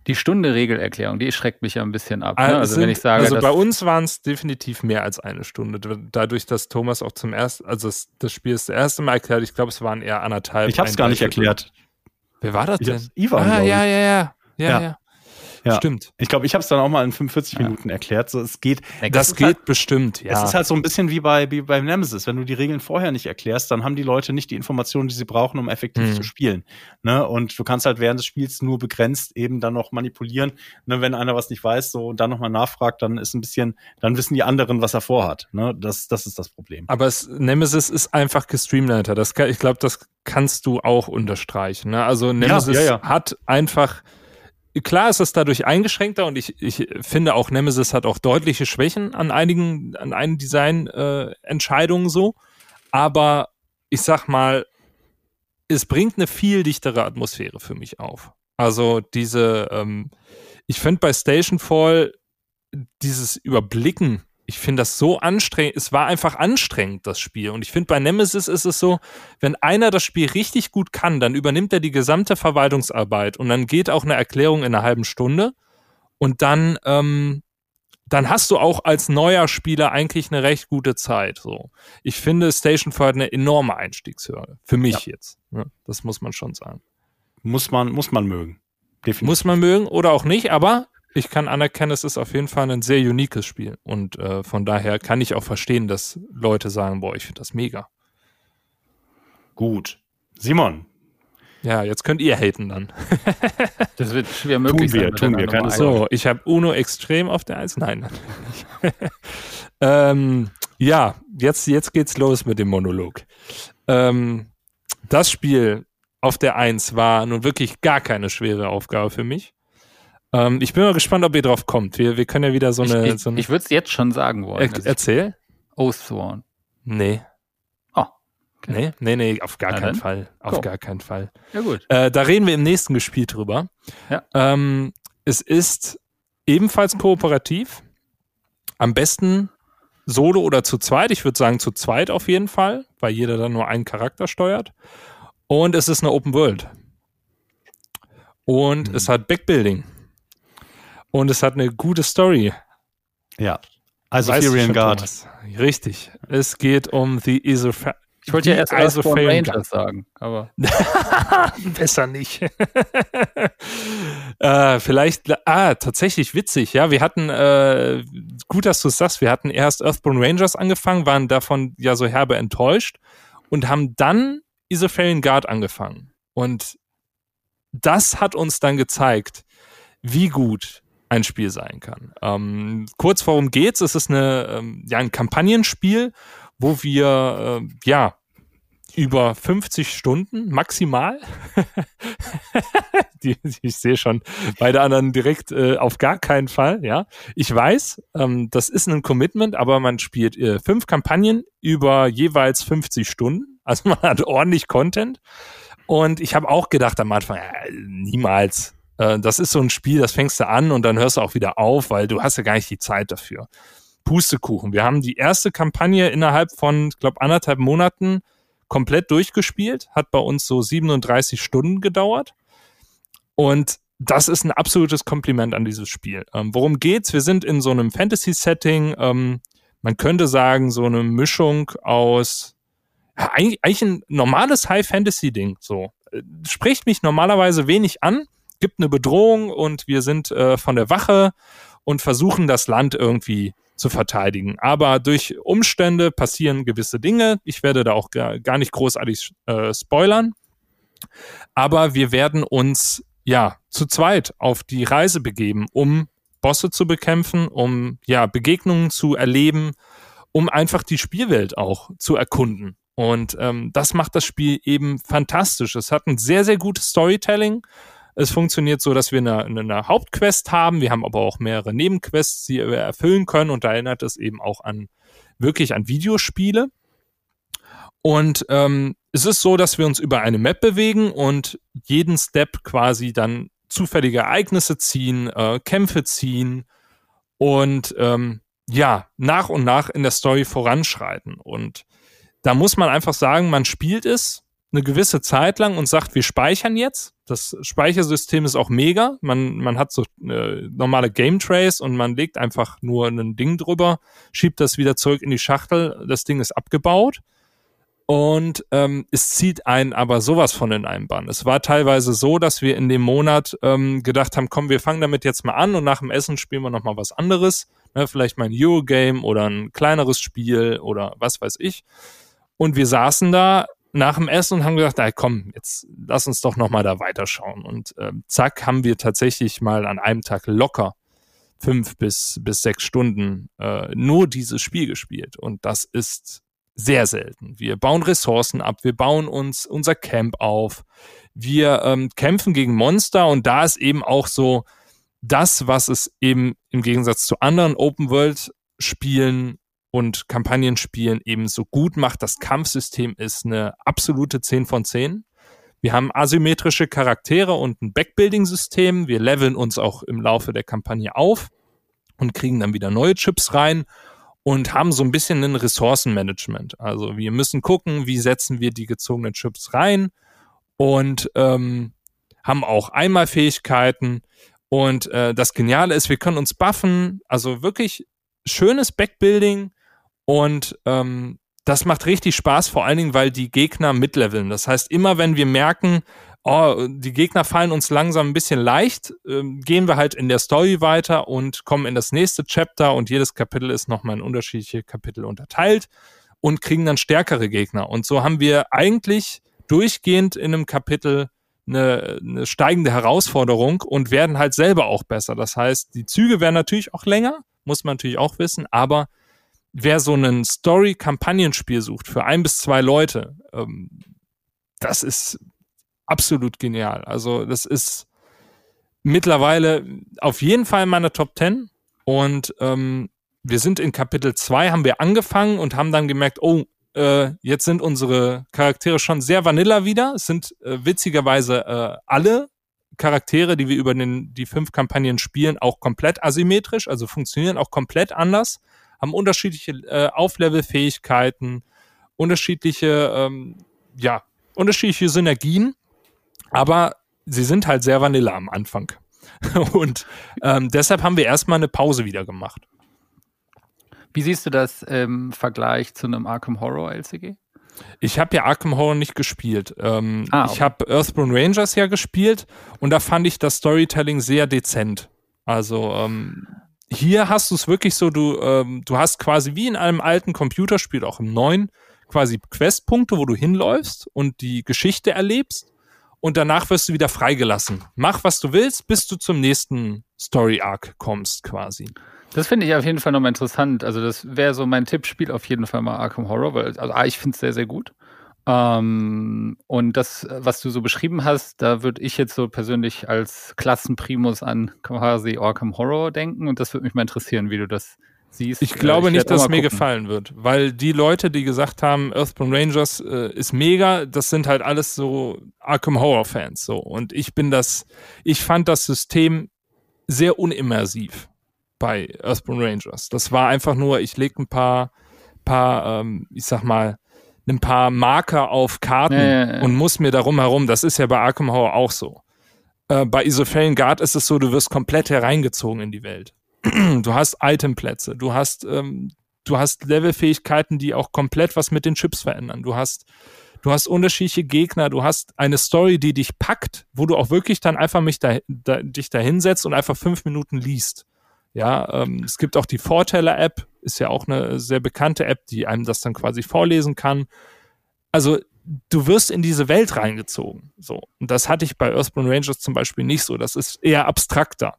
Die Stunde Regelerklärung, die schreckt mich ja ein bisschen ab. Ne? Also, also, wenn ich sage, also bei uns waren es definitiv mehr als eine Stunde. Dadurch, dass Thomas auch zum ersten, also das, Spiel ist das erste Mal erklärt, ich glaube, es waren eher anderthalb. Ich habe es gar nicht erklärt. Wer war das denn? Ivan. Ah, ja, ja, ja, ja, ja. Ja. Stimmt. Ich glaube, ich habe es dann auch mal in 45 ja. Minuten erklärt. So, es geht. Das, das geht halt, bestimmt, ja. Es ist halt so ein bisschen wie bei, wie beim Nemesis. Wenn du die Regeln vorher nicht erklärst, dann haben die Leute nicht die Informationen, die sie brauchen, um effektiv mhm. zu spielen. Ne? Und du kannst halt während des Spiels nur begrenzt eben dann noch manipulieren. Ne? Wenn einer was nicht weiß, so und dann nochmal nachfragt, dann ist ein bisschen, dann wissen die anderen, was er vorhat. Ne? Das, das ist das Problem. Aber es, Nemesis ist einfach gestreamliner. Das kann, ich glaube, das kannst du auch unterstreichen. Ne? Also Nemesis ja, ja, hat einfach klar ist es dadurch eingeschränkter und ich, ich finde auch Nemesis hat auch deutliche Schwächen an einigen, an einigen Design-Entscheidungen äh, so. Aber ich sag mal, es bringt eine viel dichtere Atmosphäre für mich auf. Also diese, ähm, ich finde bei Stationfall dieses Überblicken, ich finde das so anstrengend, es war einfach anstrengend, das Spiel. Und ich finde, bei Nemesis ist es so, wenn einer das Spiel richtig gut kann, dann übernimmt er die gesamte Verwaltungsarbeit und dann geht auch eine Erklärung in einer halben Stunde und dann, ähm, dann hast du auch als neuer Spieler eigentlich eine recht gute Zeit. So, ich finde Station 4 eine enorme Einstiegshürde für mich ja. jetzt. Ne? Das muss man schon sagen. Muss man, muss man mögen. Definitiv. Muss man mögen oder auch nicht, aber ich kann anerkennen, es ist auf jeden Fall ein sehr uniques Spiel. Und äh, von daher kann ich auch verstehen, dass Leute sagen, boah, ich finde das mega. Gut. Simon. Ja, jetzt könnt ihr haten dann. [laughs] das wird schwer möglich tun wir, sein. Tun wir, keine So, ich habe Uno extrem auf der Eins. Nein, [laughs] ähm, ja, jetzt, jetzt geht's los mit dem Monolog. Ähm, das Spiel auf der Eins war nun wirklich gar keine schwere Aufgabe für mich. Ähm, ich bin mal gespannt, ob ihr drauf kommt. Wir, wir können ja wieder so eine. Ich, ich, so ich würde es jetzt schon sagen wollen. Er, erzähl. Oathsworn. Nee. Oh. Okay. Nee, nee, nee, auf gar Na keinen dann? Fall. Auf cool. gar keinen Fall. Ja, gut. Äh, da reden wir im nächsten Gespiel drüber. Ja. Ähm, es ist ebenfalls kooperativ. Am besten solo oder zu zweit. Ich würde sagen zu zweit auf jeden Fall, weil jeder dann nur einen Charakter steuert. Und es ist eine Open World. Und mhm. es hat Backbuilding. Und es hat eine gute Story. Ja. Also Syrian Guard. Thomas. Richtig. Es geht um The Isopher ich wollte ja erst Earthborn Rangers sagen, aber. [laughs] Besser nicht. [laughs] äh, vielleicht, ah, tatsächlich witzig, ja. Wir hatten, äh, gut, dass du es sagst, wir hatten erst Earthborn Rangers angefangen, waren davon ja so herbe enttäuscht und haben dann Isofarian Guard angefangen. Und das hat uns dann gezeigt, wie gut ein Spiel sein kann. Ähm, kurz worum geht's? Es ist eine, ähm, ja, ein Kampagnenspiel, wo wir, äh, ja, über 50 Stunden maximal. [laughs] die, ich sehe schon beide anderen direkt äh, auf gar keinen Fall. Ja, ich weiß, ähm, das ist ein Commitment, aber man spielt äh, fünf Kampagnen über jeweils 50 Stunden. Also [laughs] man hat ordentlich Content. Und ich habe auch gedacht am Anfang, äh, niemals. Äh, das ist so ein Spiel, das fängst du an und dann hörst du auch wieder auf, weil du hast ja gar nicht die Zeit dafür. Pustekuchen. Wir haben die erste Kampagne innerhalb von, ich glaube, anderthalb Monaten komplett durchgespielt. Hat bei uns so 37 Stunden gedauert. Und das ist ein absolutes Kompliment an dieses Spiel. Ähm, worum geht's? Wir sind in so einem Fantasy-Setting. Ähm, man könnte sagen, so eine Mischung aus eigentlich, eigentlich ein normales High-Fantasy-Ding. So. Spricht mich normalerweise wenig an, gibt eine Bedrohung und wir sind äh, von der Wache und versuchen das Land irgendwie zu verteidigen. Aber durch Umstände passieren gewisse Dinge. Ich werde da auch gar, nicht großartig äh, spoilern. Aber wir werden uns ja zu zweit auf die Reise begeben, um Bosse zu bekämpfen, um ja Begegnungen zu erleben, um einfach die Spielwelt auch zu erkunden. Und ähm, das macht das Spiel eben fantastisch. Es hat ein sehr, sehr gutes Storytelling. Es funktioniert so, dass wir eine, eine Hauptquest haben. Wir haben aber auch mehrere Nebenquests, die wir erfüllen können. Und da erinnert es eben auch an wirklich an Videospiele. Und ähm, es ist so, dass wir uns über eine Map bewegen und jeden Step quasi dann zufällige Ereignisse ziehen, äh, Kämpfe ziehen und ähm, ja, nach und nach in der Story voranschreiten. Und da muss man einfach sagen, man spielt es eine gewisse Zeit lang und sagt, wir speichern jetzt. Das Speichersystem ist auch mega. Man, man hat so äh, normale Game Trays und man legt einfach nur ein Ding drüber, schiebt das wieder zurück in die Schachtel. Das Ding ist abgebaut. Und ähm, es zieht einen aber sowas von in einem Bann. Es war teilweise so, dass wir in dem Monat ähm, gedacht haben, komm, wir fangen damit jetzt mal an und nach dem Essen spielen wir nochmal was anderes. Ne, vielleicht mal ein Eurogame oder ein kleineres Spiel oder was weiß ich. Und wir saßen da nach dem Essen und haben gesagt, na komm, jetzt lass uns doch nochmal da weiterschauen. Und äh, zack, haben wir tatsächlich mal an einem Tag locker fünf bis, bis sechs Stunden äh, nur dieses Spiel gespielt. Und das ist sehr selten. Wir bauen Ressourcen ab, wir bauen uns unser Camp auf, wir ähm, kämpfen gegen Monster und da ist eben auch so das, was es eben im Gegensatz zu anderen Open-World-Spielen und Kampagnenspielen eben so gut macht. Das Kampfsystem ist eine absolute 10 von 10. Wir haben asymmetrische Charaktere und ein Backbuilding-System. Wir leveln uns auch im Laufe der Kampagne auf. und kriegen dann wieder neue Chips rein und haben so ein bisschen ein Ressourcenmanagement. Also wir müssen gucken, wie setzen wir die gezogenen Chips rein und ähm, haben auch Einmalfähigkeiten. Und äh, das Geniale ist, wir können uns buffen, also wirklich schönes Backbuilding und ähm, das macht richtig Spaß, vor allen Dingen, weil die Gegner mitleveln. Das heißt, immer wenn wir merken, oh, die Gegner fallen uns langsam ein bisschen leicht, äh, gehen wir halt in der Story weiter und kommen in das nächste Chapter und jedes Kapitel ist nochmal in unterschiedliche Kapitel unterteilt und kriegen dann stärkere Gegner. Und so haben wir eigentlich durchgehend in einem Kapitel eine, eine steigende Herausforderung und werden halt selber auch besser. Das heißt, die Züge werden natürlich auch länger, muss man natürlich auch wissen, aber wer so einen Story-Kampagnenspiel sucht für ein bis zwei Leute, ähm, das ist absolut genial. Also das ist mittlerweile auf jeden Fall in meiner Top 10 und ähm, wir sind in Kapitel 2, haben wir angefangen und haben dann gemerkt, oh, äh, jetzt sind unsere Charaktere schon sehr vanilla wieder. Es sind äh, witzigerweise äh, alle Charaktere, die wir über den, die fünf Kampagnen spielen, auch komplett asymmetrisch, also funktionieren auch komplett anders, haben unterschiedliche äh, Auflevel-Fähigkeiten, unterschiedliche, ähm, ja, unterschiedliche Synergien, aber sie sind halt sehr vanilla am Anfang. [laughs] Und ähm, deshalb haben wir erstmal eine Pause wieder gemacht. Wie siehst du das im Vergleich zu einem Arkham Horror LCG? Ich habe ja Arkham Horror nicht gespielt. Ähm, ah, okay. Ich habe Earthbound Rangers ja gespielt und da fand ich das Storytelling sehr dezent. Also ähm, hier hast du es wirklich so, du, ähm, du hast quasi wie in einem alten Computerspiel, auch im neuen, quasi Questpunkte, wo du hinläufst und die Geschichte erlebst und danach wirst du wieder freigelassen. Mach, was du willst, bis du zum nächsten Story-Arc kommst quasi. Das finde ich auf jeden Fall nochmal interessant. Also das wäre so mein Tipp, spiel auf jeden Fall mal Arkham Horror, weil also A, ich finde es sehr, sehr gut. Ähm, und das, was du so beschrieben hast, da würde ich jetzt so persönlich als Klassenprimus an quasi Arkham Horror denken und das würde mich mal interessieren, wie du das siehst. Ich glaube ich nicht, dass es mir gefallen wird, weil die Leute, die gesagt haben, Earthbound Rangers äh, ist mega, das sind halt alles so Arkham Horror Fans so und ich bin das, ich fand das System sehr unimmersiv bei Earthbound Rangers. Das war einfach nur, ich lege ein paar, paar, ähm, ich sag mal, ein paar Marker auf Karten ja, ja, ja. und muss mir darum herum. Das ist ja bei Arkham Horror auch so. Äh, bei Isofellen Guard ist es so, du wirst komplett hereingezogen in die Welt. [clears throat] du hast Itemplätze, du hast, ähm, du hast Levelfähigkeiten, die auch komplett was mit den Chips verändern. Du hast, du hast unterschiedliche Gegner, du hast eine Story, die dich packt, wo du auch wirklich dann einfach mich da, da, dich da hinsetzt und einfach fünf Minuten liest. Ja, ähm, es gibt auch die Vorteller-App, ist ja auch eine sehr bekannte App, die einem das dann quasi vorlesen kann. Also du wirst in diese Welt reingezogen. So. Und das hatte ich bei Earthbound Rangers zum Beispiel nicht so. Das ist eher abstrakter.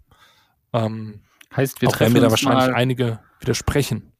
Ähm, heißt, wir treffen mir da wahrscheinlich einige widersprechen.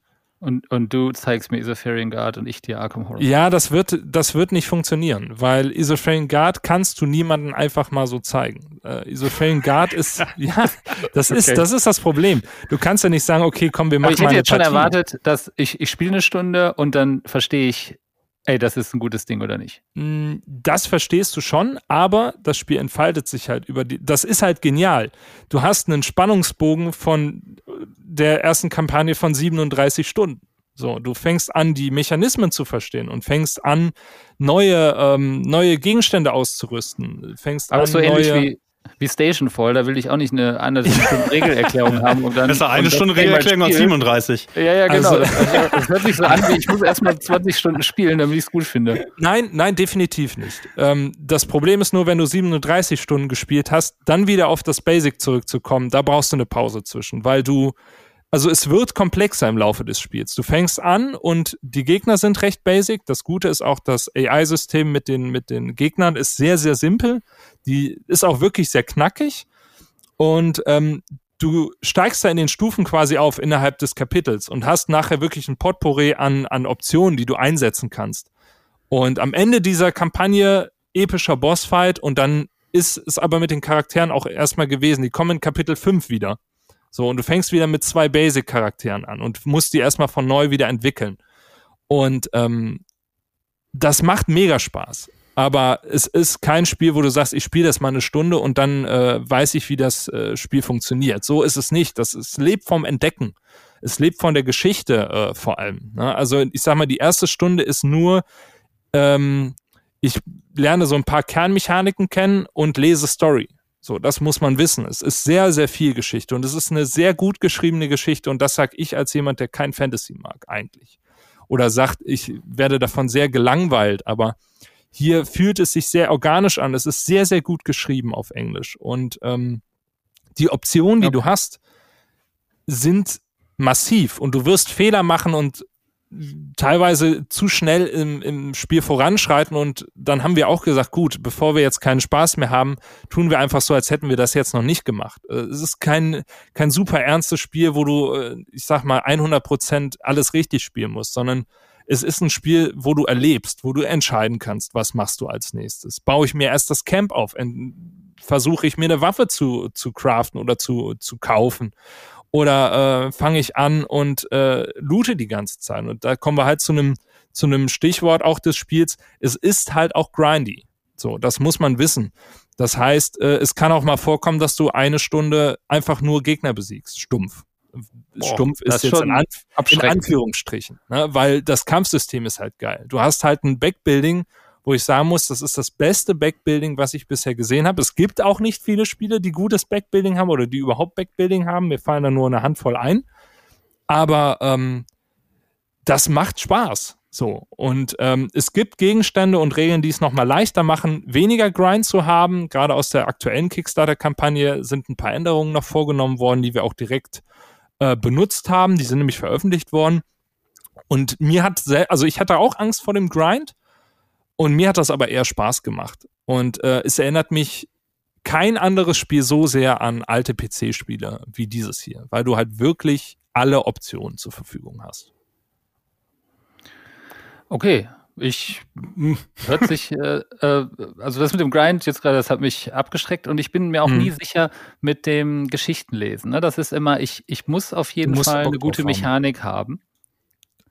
Und, und du zeigst mir Isofarian Guard und ich dir Arkham Horror. Ja, das wird, das wird nicht funktionieren, weil Isofarian Guard kannst du niemanden einfach mal so zeigen. Äh, Isofarian Guard [laughs] ist, ja, das okay. ist, das ist das Problem. Du kannst ja nicht sagen, okay, komm, wir machen Aber ich hätte jetzt Partie. schon erwartet, dass ich, ich spiele eine Stunde und dann verstehe ich, ey, das ist ein gutes Ding oder nicht? Mm, das verstehst du schon, aber das Spiel entfaltet sich halt über die. Das ist halt genial. Du hast einen Spannungsbogen von der ersten Kampagne von 37 Stunden. So, du fängst an, die Mechanismen zu verstehen und fängst an, neue, ähm, neue Gegenstände auszurüsten. Fängst Aber an, so ähnlich wie, wie Stationfall, da will ich auch nicht eine anderthalb Stunden Regelerklärung haben. Und dann, Besser eine Stunde Regelerklärung als 37. Ja, ja, genau. Also, das, also, das hört sich so an, wie ich muss erstmal 20 Stunden spielen, damit ich es gut finde. Nein, nein, definitiv nicht. Ähm, das Problem ist nur, wenn du 37 Stunden gespielt hast, dann wieder auf das Basic zurückzukommen, da brauchst du eine Pause zwischen, weil du also es wird komplexer im Laufe des Spiels. Du fängst an und die Gegner sind recht basic. Das Gute ist auch, das AI-System mit den, mit den Gegnern ist sehr, sehr simpel. Die ist auch wirklich sehr knackig. Und ähm, du steigst da in den Stufen quasi auf innerhalb des Kapitels und hast nachher wirklich ein Potpourri an, an Optionen, die du einsetzen kannst. Und am Ende dieser Kampagne epischer Bossfight und dann ist es aber mit den Charakteren auch erstmal gewesen. Die kommen in Kapitel 5 wieder. So, und du fängst wieder mit zwei Basic-Charakteren an und musst die erstmal von neu wieder entwickeln. Und ähm, das macht mega Spaß. aber es ist kein Spiel, wo du sagst, ich spiele das mal eine Stunde und dann äh, weiß ich, wie das äh, Spiel funktioniert. So ist es nicht. Das es lebt vom Entdecken. Es lebt von der Geschichte äh, vor allem. Ne? Also ich sag mal, die erste Stunde ist nur, ähm, ich lerne so ein paar Kernmechaniken kennen und lese Story. So, das muss man wissen. Es ist sehr, sehr viel Geschichte und es ist eine sehr gut geschriebene Geschichte und das sage ich als jemand, der kein Fantasy mag eigentlich. Oder sagt, ich werde davon sehr gelangweilt, aber hier fühlt es sich sehr organisch an. Es ist sehr, sehr gut geschrieben auf Englisch und ähm, die Optionen, die ja. du hast, sind massiv und du wirst Fehler machen und teilweise zu schnell im, im Spiel voranschreiten und dann haben wir auch gesagt, gut, bevor wir jetzt keinen Spaß mehr haben, tun wir einfach so, als hätten wir das jetzt noch nicht gemacht. Äh, es ist kein, kein super ernstes Spiel, wo du, äh, ich sag mal, 100 Prozent alles richtig spielen musst, sondern es ist ein Spiel, wo du erlebst, wo du entscheiden kannst, was machst du als nächstes. Baue ich mir erst das Camp auf, versuche ich mir eine Waffe zu, zu craften oder zu, zu kaufen oder äh, fange ich an und äh, loote die ganze Zeit. Und da kommen wir halt zu einem zu einem Stichwort auch des Spiels. Es ist halt auch grindy. So, das muss man wissen. Das heißt, äh, es kann auch mal vorkommen, dass du eine Stunde einfach nur Gegner besiegst, stumpf. Boah, Stumpf ist jetzt in, Anf in Anführungsstrichen, ne? weil das Kampfsystem ist halt geil. Du hast halt ein Backbuilding, wo ich sagen muss, das ist das beste Backbuilding, was ich bisher gesehen habe. Es gibt auch nicht viele Spiele, die gutes Backbuilding haben oder die überhaupt Backbuilding haben. Mir fallen da nur eine Handvoll ein. Aber ähm, das macht Spaß. So. Und ähm, es gibt Gegenstände und Regeln, die es nochmal leichter machen, weniger Grind zu haben. Gerade aus der aktuellen Kickstarter-Kampagne sind ein paar Änderungen noch vorgenommen worden, die wir auch direkt äh, benutzt haben. Die sind nämlich veröffentlicht worden. Und mir hat, also ich hatte auch Angst vor dem Grind, und mir hat das aber eher Spaß gemacht. Und äh, es erinnert mich kein anderes Spiel so sehr an alte PC-Spiele wie dieses hier, weil du halt wirklich alle Optionen zur Verfügung hast. Okay, ich hm, hört sich, äh, äh, also das mit dem Grind jetzt gerade, das hat mich abgeschreckt und ich bin mir auch hm. nie sicher mit dem Geschichtenlesen. Ne? Das ist immer, ich, ich muss auf jeden Fall eine gute Mechanik haben.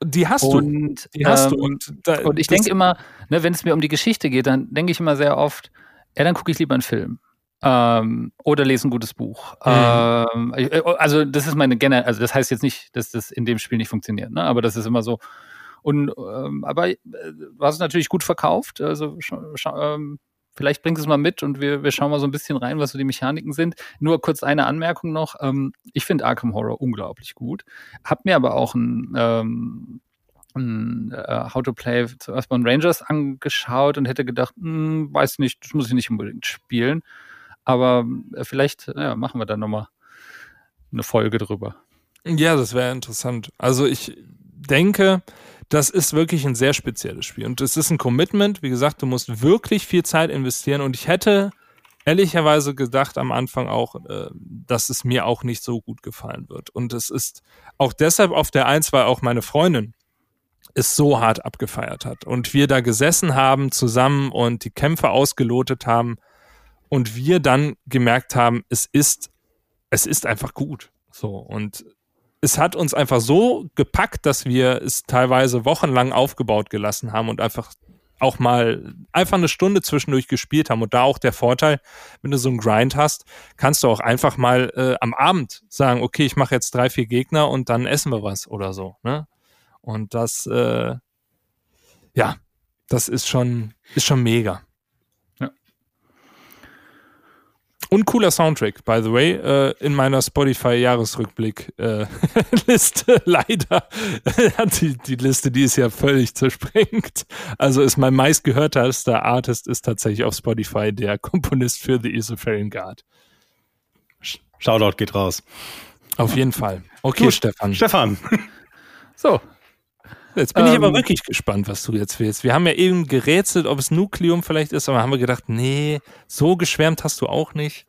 Die hast und, du. Die hast ähm, du. Und, da, und ich denke immer, ne, wenn es mir um die Geschichte geht, dann denke ich immer sehr oft, ja, dann gucke ich lieber einen Film. Ähm, oder lese ein gutes Buch. Mhm. Ähm, äh, also das ist meine generelle, also das heißt jetzt nicht, dass das in dem Spiel nicht funktioniert, ne? aber das ist immer so. Und ähm, aber äh, du hast es natürlich gut verkauft. Also ähm, vielleicht bringt es mal mit und wir, wir schauen mal so ein bisschen rein, was so die Mechaniken sind. Nur kurz eine Anmerkung noch. Ähm, ich finde Arkham Horror unglaublich gut. Hab mir aber auch ein, ähm, ein äh, How to Play zu Earthbound Rangers angeschaut und hätte gedacht, hm, weiß nicht, das muss ich nicht unbedingt spielen. Aber äh, vielleicht ja, machen wir da nochmal eine Folge drüber. Ja, das wäre interessant. Also ich denke, das ist wirklich ein sehr spezielles Spiel. Und es ist ein Commitment. Wie gesagt, du musst wirklich viel Zeit investieren. Und ich hätte ehrlicherweise gedacht am Anfang auch, äh, dass es mir auch nicht so gut gefallen wird. Und es ist auch deshalb auf der Eins, weil auch meine Freundin es so hart abgefeiert hat. Und wir da gesessen haben zusammen und die Kämpfe ausgelotet haben. Und wir dann gemerkt haben, es ist, es ist einfach gut. So. Und es hat uns einfach so gepackt, dass wir es teilweise wochenlang aufgebaut gelassen haben und einfach auch mal einfach eine Stunde zwischendurch gespielt haben. Und da auch der Vorteil, wenn du so einen Grind hast, kannst du auch einfach mal äh, am Abend sagen, okay, ich mache jetzt drei, vier Gegner und dann essen wir was oder so. Ne? Und das, äh, ja, das ist schon, ist schon mega. Und cooler Soundtrack, by the way, äh, in meiner Spotify-Jahresrückblick-Liste. Äh, [laughs] Leider hat die, die Liste, die ist ja völlig zersprengt. Also ist mein meistgehörterster Artist ist tatsächlich auf Spotify der Komponist für The Isofarian Guard. Shoutout geht raus. Auf jeden Fall. Okay, Gut, Stefan. Stefan. So, Jetzt bin ähm, ich aber ähm, wirklich gespannt, was du jetzt willst. Wir haben ja eben gerätselt, ob es Nukleum vielleicht ist, aber haben wir gedacht, nee, so geschwärmt hast du auch nicht.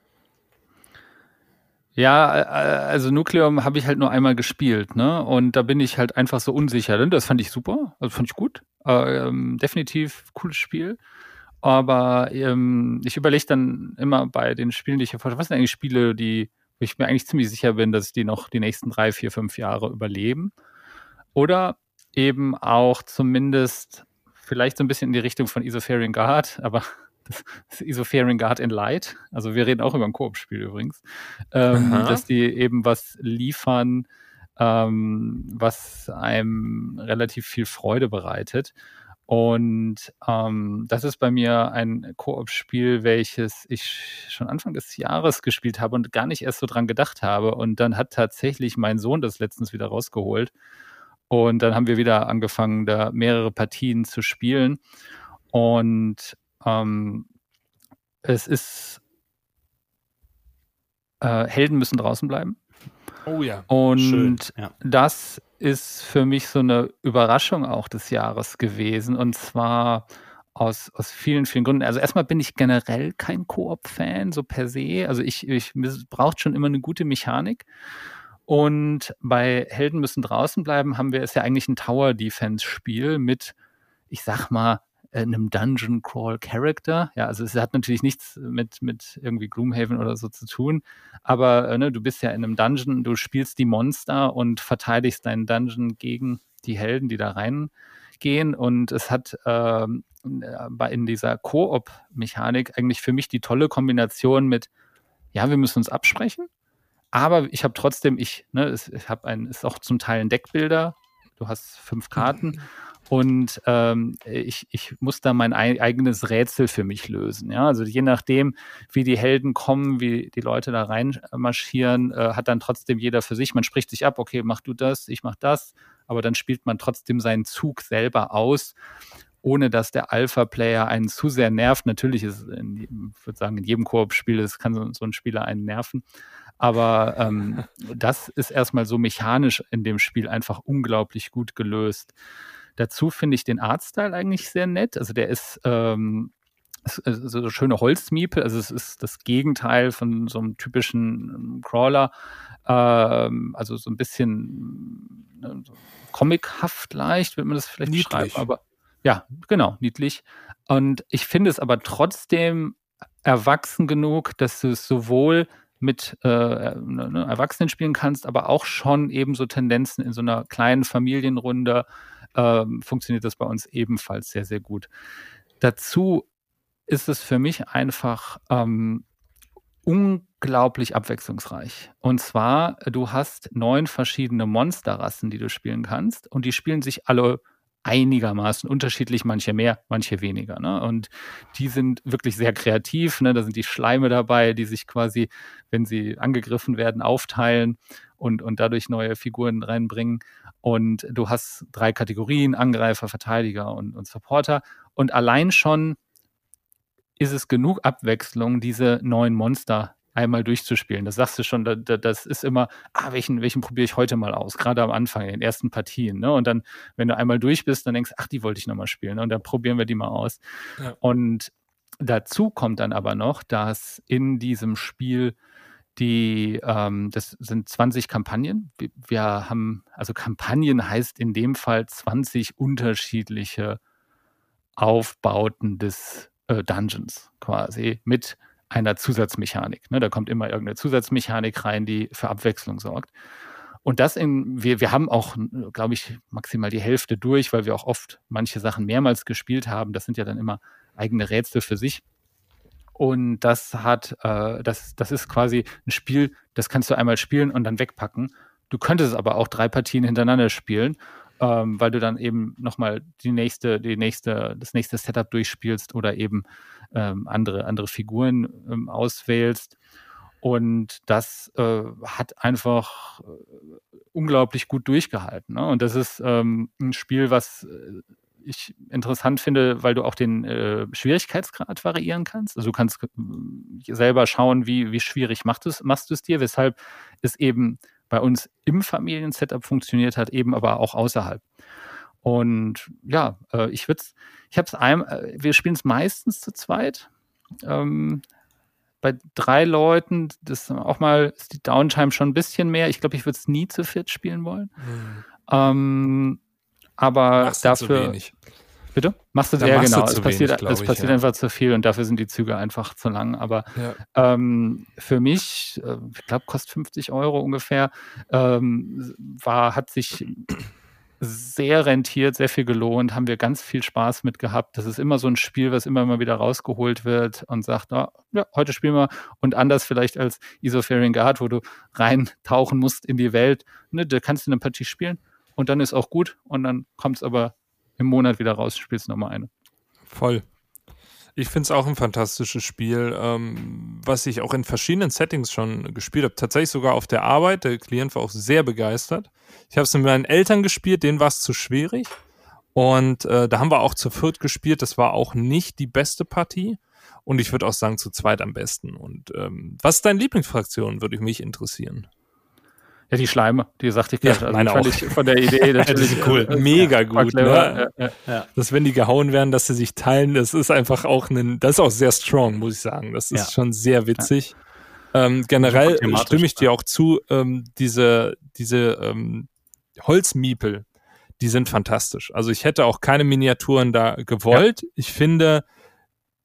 Ja, äh, also Nukleum habe ich halt nur einmal gespielt, ne? Und da bin ich halt einfach so unsicher. Denn das fand ich super, also fand ich gut. Ähm, definitiv cooles Spiel. Aber ähm, ich überlege dann immer bei den Spielen, die ich erforsche, was sind eigentlich Spiele, die, wo ich mir eigentlich ziemlich sicher bin, dass die noch die nächsten drei, vier, fünf Jahre überleben. Oder eben auch zumindest vielleicht so ein bisschen in die Richtung von Isofarian Guard, aber [laughs] das ist Isofarian Guard in Light. Also wir reden auch über ein Koop-Spiel übrigens. Ähm, dass die eben was liefern, ähm, was einem relativ viel Freude bereitet. Und ähm, das ist bei mir ein Koop-Spiel, welches ich schon Anfang des Jahres gespielt habe und gar nicht erst so dran gedacht habe. Und dann hat tatsächlich mein Sohn das letztens wieder rausgeholt. Und dann haben wir wieder angefangen, da mehrere Partien zu spielen. Und ähm, es ist, äh, Helden müssen draußen bleiben. Oh ja. Und Schön, ja. das ist für mich so eine Überraschung auch des Jahres gewesen. Und zwar aus, aus vielen, vielen Gründen. Also erstmal bin ich generell kein Koop-Fan, so per se. Also ich, ich braucht schon immer eine gute Mechanik. Und bei Helden müssen draußen bleiben, haben wir es ja eigentlich ein Tower-Defense-Spiel mit, ich sag mal, äh, einem Dungeon Crawl Character. Ja, also es hat natürlich nichts mit, mit irgendwie Gloomhaven oder so zu tun. Aber äh, ne, du bist ja in einem Dungeon, du spielst die Monster und verteidigst deinen Dungeon gegen die Helden, die da reingehen. Und es hat ähm, äh, in dieser Koop-Mechanik eigentlich für mich die tolle Kombination mit, ja, wir müssen uns absprechen. Aber ich habe trotzdem, ich, ne, ich habe ein, ist auch zum Teil ein Deckbilder. Du hast fünf Karten und ähm, ich, ich muss da mein eigenes Rätsel für mich lösen. Ja? Also je nachdem, wie die Helden kommen, wie die Leute da reinmarschieren, äh, hat dann trotzdem jeder für sich, man spricht sich ab, okay, mach du das, ich mach das, aber dann spielt man trotzdem seinen Zug selber aus ohne dass der Alpha-Player einen zu sehr nervt. Natürlich ist, in, ich würde sagen, in jedem Koop-Spiel kann so, so, ein Spieler einen nerven. Aber ähm, das ist erstmal so mechanisch in dem Spiel einfach unglaublich gut gelöst. Dazu finde ich den Artstyle eigentlich sehr nett. Also der ist ähm, so eine schöne Holzmiepe, also es ist das Gegenteil von so einem typischen ähm, Crawler, ähm, also so ein bisschen ne, so comichaft leicht, wird man das vielleicht niedlich. beschreiben, aber ja, genau, niedlich. Und ich finde es aber trotzdem erwachsen genug, dass du es sowohl mit äh, ne, ne, Erwachsenen spielen kannst, aber auch schon eben so Tendenzen in so einer kleinen Familienrunde ähm, funktioniert das bei uns ebenfalls sehr, sehr gut. Dazu ist es für mich einfach ähm, unglaublich abwechslungsreich. Und zwar, du hast neun verschiedene Monsterrassen, die du spielen kannst, und die spielen sich alle einigermaßen unterschiedlich, manche mehr, manche weniger. Ne? Und die sind wirklich sehr kreativ. Ne? Da sind die Schleime dabei, die sich quasi, wenn sie angegriffen werden, aufteilen und, und dadurch neue Figuren reinbringen. Und du hast drei Kategorien, Angreifer, Verteidiger und, und Supporter. Und allein schon ist es genug Abwechslung, diese neuen Monster einmal durchzuspielen. Das sagst du schon, da, da, das ist immer, ah, welchen, welchen probiere ich heute mal aus, gerade am Anfang, in den ersten Partien. Ne? Und dann, wenn du einmal durch bist, dann denkst ach, die wollte ich nochmal spielen. Ne? Und dann probieren wir die mal aus. Ja. Und dazu kommt dann aber noch, dass in diesem Spiel die, ähm, das sind 20 Kampagnen. Wir, wir haben, also Kampagnen heißt in dem Fall 20 unterschiedliche Aufbauten des äh, Dungeons quasi mit einer Zusatzmechanik. Ne? Da kommt immer irgendeine Zusatzmechanik rein, die für Abwechslung sorgt. Und das in, wir, wir haben auch, glaube ich, maximal die Hälfte durch, weil wir auch oft manche Sachen mehrmals gespielt haben. Das sind ja dann immer eigene Rätsel für sich. Und das hat, äh, das, das ist quasi ein Spiel, das kannst du einmal spielen und dann wegpacken. Du könntest aber auch drei Partien hintereinander spielen, ähm, weil du dann eben nochmal die nächste, die nächste, das nächste Setup durchspielst oder eben ähm, andere, andere Figuren ähm, auswählst. Und das äh, hat einfach äh, unglaublich gut durchgehalten. Ne? Und das ist ähm, ein Spiel, was äh, ich interessant finde, weil du auch den äh, Schwierigkeitsgrad variieren kannst. Also du kannst äh, selber schauen, wie, wie schwierig machst du es dir, weshalb es eben bei uns im Familiensetup funktioniert hat, eben aber auch außerhalb. Und ja, äh, ich würde es, ich habe es einem, äh, wir spielen es meistens zu zweit. Ähm, bei drei Leuten, das auch mal ist die Downtime schon ein bisschen mehr. Ich glaube, ich würde es nie zu viert spielen wollen. Mhm. Ähm, aber Machst dafür. Bitte? Machst du sehr genau. Es passiert, wenig, es passiert ja. einfach zu viel und dafür sind die Züge einfach zu lang. Aber ja. ähm, für mich, äh, ich glaube, kostet 50 Euro ungefähr, ähm, war, hat sich sehr rentiert, sehr viel gelohnt, haben wir ganz viel Spaß mit gehabt. Das ist immer so ein Spiel, was immer mal wieder rausgeholt wird und sagt, oh, ja, heute spielen wir und anders vielleicht als Isofarian Guard, wo du reintauchen musst in die Welt. Ne, da kannst du eine Partie spielen und dann ist auch gut und dann kommt es aber im Monat wieder raus, spielst nochmal eine. Voll. Ich finde es auch ein fantastisches Spiel, ähm, was ich auch in verschiedenen Settings schon gespielt habe. Tatsächlich sogar auf der Arbeit. Der Klient war auch sehr begeistert. Ich habe es mit meinen Eltern gespielt, denen war es zu schwierig. Und äh, da haben wir auch zu viert gespielt. Das war auch nicht die beste Partie. Und ich würde auch sagen, zu zweit am besten. Und ähm, was ist deine Lieblingsfraktion, würde ich mich interessieren. Ja, die Schleime, die sagte ich gerade. Ja, also meine auch. von der Idee [laughs] natürlich cool. Äh, Mega gut. Ne? Ja, ja, dass wenn die gehauen werden, dass sie sich teilen, das ist einfach auch ein, das ist auch sehr strong, muss ich sagen. Das ist schon sehr witzig. Ähm, generell stimme ich dir auch zu, ähm, diese, diese ähm, Holzmiepel, die sind fantastisch. Also ich hätte auch keine Miniaturen da gewollt. Ich finde,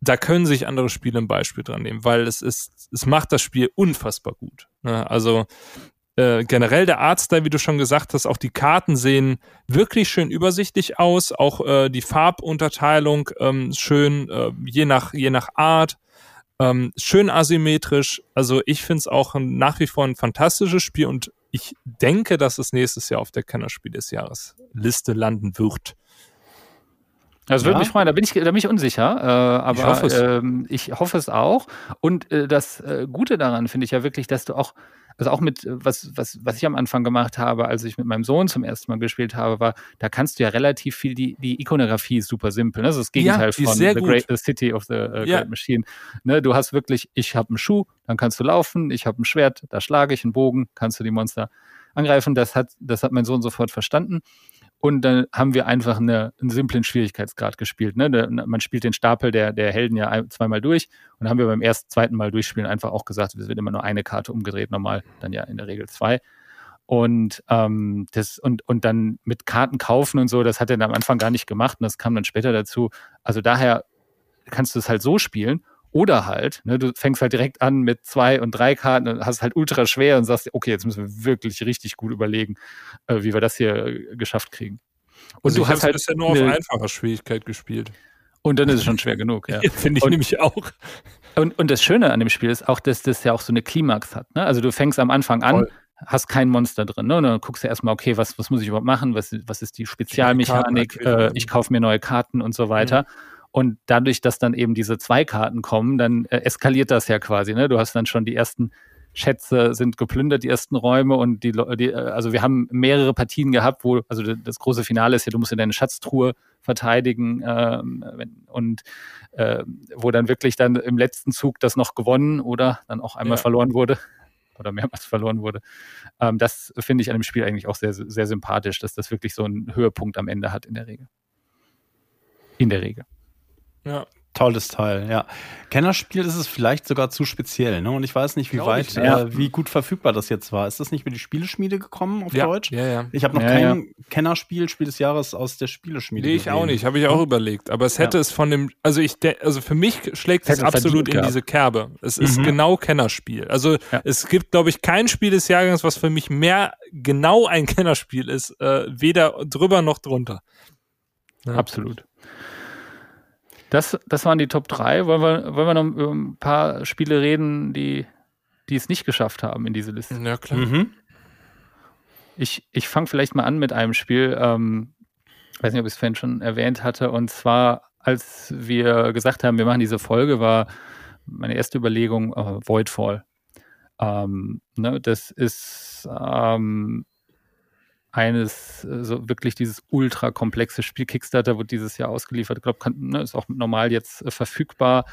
da können sich andere Spiele ein Beispiel dran nehmen, weil es ist, es macht das Spiel unfassbar gut. Ne? Also äh, generell der Artstyle, wie du schon gesagt hast, auch die Karten sehen wirklich schön übersichtlich aus, auch äh, die Farbunterteilung ähm, schön, äh, je nach je nach Art, ähm, schön asymmetrisch. Also ich finde es auch ein, nach wie vor ein fantastisches Spiel und ich denke, dass es nächstes Jahr auf der Kennerspiel des Jahres Liste landen wird. Also würde ja. mich freuen, da bin ich, da bin ich unsicher, äh, aber ich hoffe, es. Ähm, ich hoffe es auch. Und äh, das äh, Gute daran finde ich ja wirklich, dass du auch also auch mit, was, was, was ich am Anfang gemacht habe, als ich mit meinem Sohn zum ersten Mal gespielt habe, war, da kannst du ja relativ viel, die, die Ikonografie ist super simpel. Ne? Das ist das Gegenteil ja, von The Great the City of the uh, ja. Great Machine. Ne? Du hast wirklich, ich habe einen Schuh, dann kannst du laufen, ich habe ein Schwert, da schlage ich einen Bogen, kannst du die Monster angreifen. Das hat, das hat mein Sohn sofort verstanden. Und dann haben wir einfach eine, einen simplen Schwierigkeitsgrad gespielt. Ne? Man spielt den Stapel der, der Helden ja zweimal durch. Und dann haben wir beim ersten, zweiten Mal durchspielen einfach auch gesagt, es wird immer nur eine Karte umgedreht, normal dann ja in der Regel zwei. Und ähm, das und und dann mit Karten kaufen und so, das hat er am Anfang gar nicht gemacht und das kam dann später dazu. Also daher kannst du es halt so spielen oder halt, ne, du fängst halt direkt an mit zwei und drei Karten und hast halt ultra schwer und sagst, okay, jetzt müssen wir wirklich richtig gut überlegen, äh, wie wir das hier äh, geschafft kriegen. Und also du hast halt bisher nur auf einfacher Schwierigkeit gespielt. Und dann ist es schon schwer genug, ja. [laughs] Finde ich und, nämlich auch. Und, und das Schöne an dem Spiel ist auch, dass das ja auch so eine Klimax hat. Ne? Also du fängst am Anfang an, Voll. hast kein Monster drin. Ne? Und dann guckst du erstmal, okay, was, was muss ich überhaupt machen? Was, was ist die Spezialmechanik? Äh, ich kaufe mir neue Karten und so weiter. Mhm. Und dadurch, dass dann eben diese zwei Karten kommen, dann äh, eskaliert das ja quasi. Ne? Du hast dann schon die ersten Schätze sind geplündert, die ersten Räume und die, die, äh, also wir haben mehrere Partien gehabt, wo, also das große Finale ist ja, du musst in deine Schatztruhe verteidigen ähm, und äh, wo dann wirklich dann im letzten Zug das noch gewonnen oder dann auch einmal ja. verloren wurde oder mehrmals verloren wurde. Ähm, das finde ich an dem Spiel eigentlich auch sehr, sehr sympathisch, dass das wirklich so einen Höhepunkt am Ende hat in der Regel. In der Regel. Ja. Tolles Teil, ja. Kennerspiel ist es vielleicht sogar zu speziell, ne? Und ich weiß nicht, wie Glaube weit, ich, ja. äh, wie gut verfügbar das jetzt war. Ist das nicht mit die Spieleschmiede gekommen auf ja. Deutsch? Ja, ja. Ich habe noch ja, kein Kennerspiel, Spiel des Jahres aus der Spieleschmiede. Nee, ich auch nicht, habe ich auch überlegt. Aber es hätte es von dem, also ich, also für mich schlägt es absolut in diese Kerbe. Es ist mhm. genau Kennerspiel. Also es gibt, glaube ich, kein Spiel des Jahres, was für mich mehr genau ein Kennerspiel ist, äh, weder drüber noch drunter. Absolut. Das, das waren die Top 3. Wollen wir, wollen wir noch über ein paar Spiele reden, die, die es nicht geschafft haben in diese Liste? Ja, klar. Mhm. Ich, ich fange vielleicht mal an mit einem Spiel, ähm, weiß nicht, ob ich es vorhin schon erwähnt hatte, und zwar, als wir gesagt haben, wir machen diese Folge, war meine erste Überlegung äh, Voidfall. Ähm, ne, das ist ähm, eines, äh, so wirklich dieses ultra komplexe Spiel. Kickstarter wird dieses Jahr ausgeliefert. Ich glaube, ne, ist auch normal jetzt äh, verfügbar.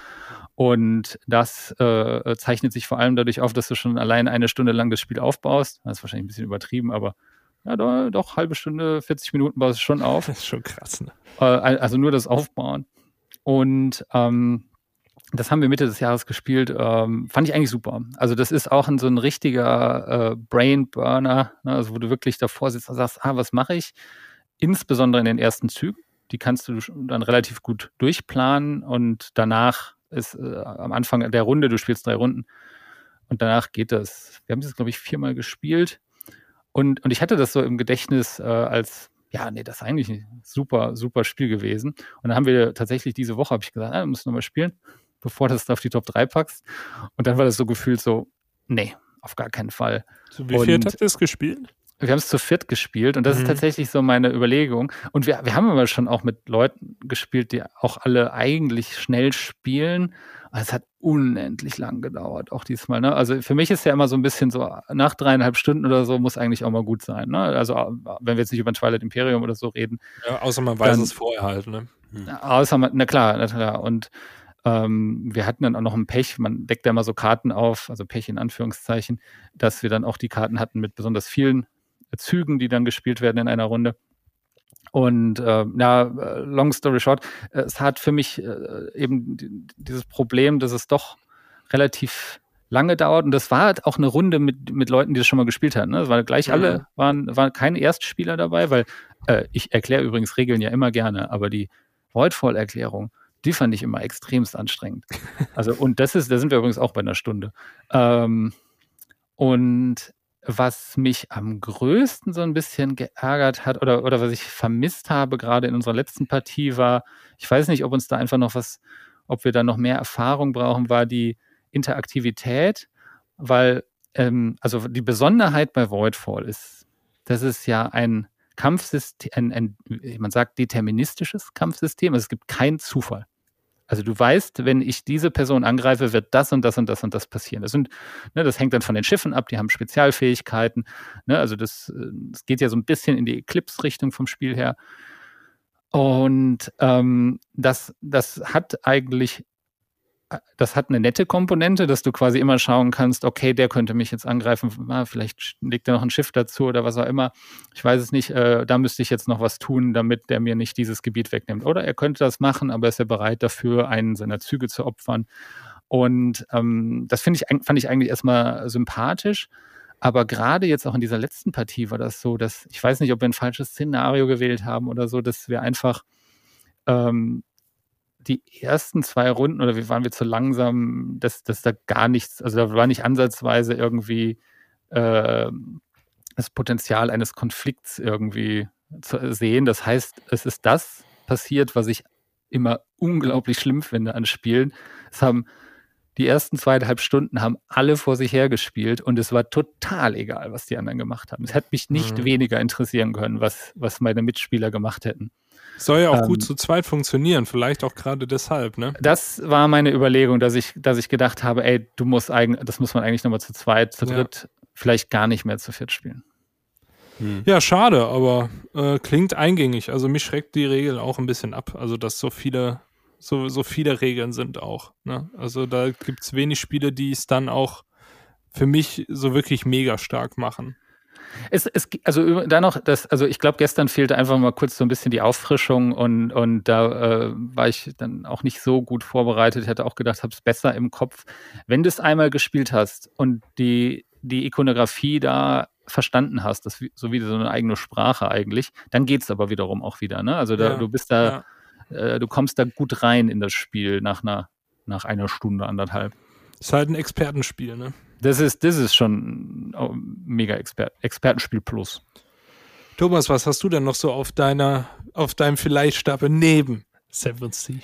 Und das äh, zeichnet sich vor allem dadurch auf, dass du schon allein eine Stunde lang das Spiel aufbaust. Das ist wahrscheinlich ein bisschen übertrieben, aber ja, doch, doch halbe Stunde, 40 Minuten baust du schon auf. [laughs] Das ist schon krass, ne? Äh, also nur das Aufbauen. Und ähm, das haben wir Mitte des Jahres gespielt. Ähm, fand ich eigentlich super. Also, das ist auch ein, so ein richtiger äh, Brain-Burner, ne? also wo du wirklich davor sitzt und sagst, ah, was mache ich? Insbesondere in den ersten Zügen. Die kannst du dann relativ gut durchplanen und danach ist äh, am Anfang der Runde, du spielst drei Runden und danach geht das. Wir haben das, glaube ich, viermal gespielt und, und ich hatte das so im Gedächtnis äh, als ja, nee, das ist eigentlich ein super, super Spiel gewesen. Und dann haben wir tatsächlich diese Woche, habe ich gesagt, ah, du musst nochmal spielen, bevor du es auf die Top 3 packst. Und dann war das so gefühlt so, nee, auf gar keinen Fall. So, wie viel habt ihr es gespielt? Wir haben es zu viert gespielt und das mhm. ist tatsächlich so meine Überlegung. Und wir, wir haben aber schon auch mit Leuten gespielt, die auch alle eigentlich schnell spielen. Es hat unendlich lang gedauert, auch diesmal. Ne? Also für mich ist ja immer so ein bisschen so, nach dreieinhalb Stunden oder so muss eigentlich auch mal gut sein. Ne? Also wenn wir jetzt nicht über Twilight Imperium oder so reden. Ja, außer man weiß dann, es vorher halt. Ne? Hm. Außer man, na klar, na klar. Und ähm, wir hatten dann auch noch ein Pech, man deckt ja immer so Karten auf, also Pech in Anführungszeichen, dass wir dann auch die Karten hatten mit besonders vielen Zügen, die dann gespielt werden in einer Runde. Und äh, ja, long story short, es hat für mich äh, eben dieses Problem, dass es doch relativ lange dauert. Und das war halt auch eine Runde mit, mit Leuten, die das schon mal gespielt hatten. Ne? Das war gleich mhm. alle, waren, waren keine Erstspieler dabei, weil äh, ich erkläre übrigens Regeln ja immer gerne, aber die Voidfall-Erklärung, die fand ich immer extremst anstrengend. Also, und das ist, da sind wir übrigens auch bei einer Stunde. Ähm, und was mich am größten so ein bisschen geärgert hat oder, oder was ich vermisst habe, gerade in unserer letzten Partie, war, ich weiß nicht, ob uns da einfach noch was, ob wir da noch mehr Erfahrung brauchen, war die Interaktivität, weil, ähm, also die Besonderheit bei Voidfall ist, dass es ja ein Kampfsystem, ein, ein, man sagt deterministisches Kampfsystem, also es gibt keinen Zufall. Also du weißt, wenn ich diese Person angreife, wird das und das und das und das passieren. Das, sind, ne, das hängt dann von den Schiffen ab, die haben Spezialfähigkeiten. Ne, also das, das äh, geht ja so ein bisschen in die Eclipse-Richtung vom Spiel her. Und ähm, das, das hat eigentlich das hat eine nette Komponente, dass du quasi immer schauen kannst, okay, der könnte mich jetzt angreifen, ah, vielleicht legt er noch ein Schiff dazu oder was auch immer. Ich weiß es nicht, äh, da müsste ich jetzt noch was tun, damit der mir nicht dieses Gebiet wegnimmt. Oder er könnte das machen, aber ist er bereit dafür, einen seiner Züge zu opfern. Und ähm, das ich, fand ich eigentlich erstmal sympathisch. Aber gerade jetzt auch in dieser letzten Partie war das so, dass ich weiß nicht, ob wir ein falsches Szenario gewählt haben oder so, dass wir einfach ähm, die ersten zwei Runden oder wie waren wir zu langsam, dass, dass da gar nichts, also da war nicht ansatzweise irgendwie äh, das Potenzial eines Konflikts irgendwie zu sehen. Das heißt, es ist das passiert, was ich immer unglaublich schlimm finde an Spielen. Es haben die ersten zweieinhalb Stunden haben alle vor sich hergespielt und es war total egal, was die anderen gemacht haben. Es hätte mich nicht mhm. weniger interessieren können, was, was meine Mitspieler gemacht hätten. Soll ja auch ähm, gut zu zweit funktionieren, vielleicht auch gerade deshalb, ne? Das war meine Überlegung, dass ich, dass ich gedacht habe, ey, du musst eigentlich, das muss man eigentlich nochmal zu zweit, zu dritt, ja. vielleicht gar nicht mehr zu viert spielen. Hm. Ja, schade, aber äh, klingt eingängig. Also mich schreckt die Regel auch ein bisschen ab. Also, dass so viele, so, so viele Regeln sind auch. Ne? Also da gibt es wenig Spiele, die es dann auch für mich so wirklich mega stark machen. Es, es, also da noch, das, also ich glaube, gestern fehlte einfach mal kurz so ein bisschen die Auffrischung und, und da äh, war ich dann auch nicht so gut vorbereitet. Ich hätte auch gedacht, habe es besser im Kopf. Wenn du es einmal gespielt hast und die, die Ikonografie da verstanden hast, das so wie so eine eigene Sprache eigentlich, dann geht es aber wiederum auch wieder. Ne? Also da, ja, du bist da, ja. äh, du kommst da gut rein in das Spiel nach einer, nach einer Stunde, anderthalb. Ist halt ein Expertenspiel, ne? Das ist, das ist schon mega Exper Expertenspiel plus. Thomas, was hast du denn noch so auf deiner, auf deinem Vielleicht-Stapel neben Seven Sea?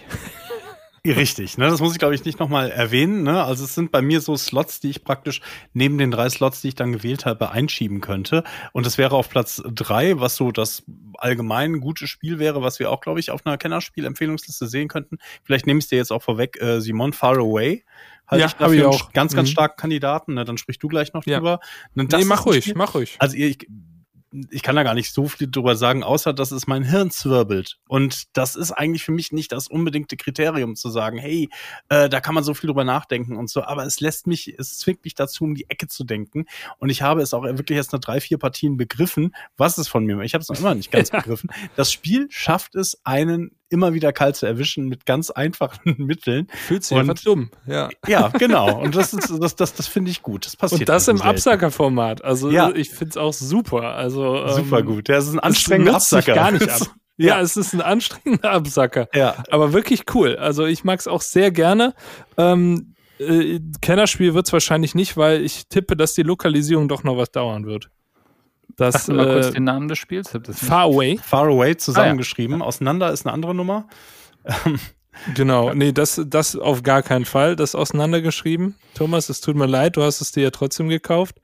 Richtig, ne? Das muss ich, glaube ich, nicht nochmal erwähnen. Ne? Also es sind bei mir so Slots, die ich praktisch neben den drei Slots, die ich dann gewählt habe, einschieben könnte. Und das wäre auf Platz drei, was so das allgemein gute Spiel wäre, was wir auch, glaube ich, auf einer Kennerspiel-Empfehlungsliste sehen könnten. Vielleicht nehme ich dir jetzt auch vorweg, äh, Simon Far Away. Halte ja, ich dafür ich auch. ganz, ganz mhm. starken Kandidaten. Ne? Dann sprichst du gleich noch ja. drüber. Nee, mach ruhig, mach ruhig. Also ich, ich kann da gar nicht so viel drüber sagen, außer dass es mein Hirn zwirbelt. Und das ist eigentlich für mich nicht das unbedingte Kriterium zu sagen, hey, äh, da kann man so viel drüber nachdenken und so. Aber es lässt mich, es zwingt mich dazu, um die Ecke zu denken. Und ich habe es auch wirklich erst nach drei, vier Partien begriffen, was es von mir Ich habe es noch immer nicht ganz [laughs] begriffen. Das Spiel schafft es, einen immer wieder kalt zu erwischen mit ganz einfachen [laughs] Mitteln. Fühlt sich einfach dumm, ja. Ja, genau. Und das ist, das, das, das finde ich gut. Das passiert. Und das im Absacker-Format. Also ja. ich finde es auch super. Also super ähm, gut. Ja, es ist ein anstrengender Absacker. gar nicht ab. [laughs] Ja, ja, es ist ein anstrengender Absacker. Ja. Aber wirklich cool. Also ich mag es auch sehr gerne. Ähm, äh, Kennerspiel wird es wahrscheinlich nicht, weil ich tippe, dass die Lokalisierung doch noch was dauern wird. Das, Sag mal äh, kurz den Namen des Spiels. Far Away. Far Away zusammengeschrieben. Ah, ja. Auseinander ist eine andere Nummer. [laughs] Genau, nee, das, das auf gar keinen Fall. Das auseinandergeschrieben. Thomas, es tut mir leid, du hast es dir ja trotzdem gekauft.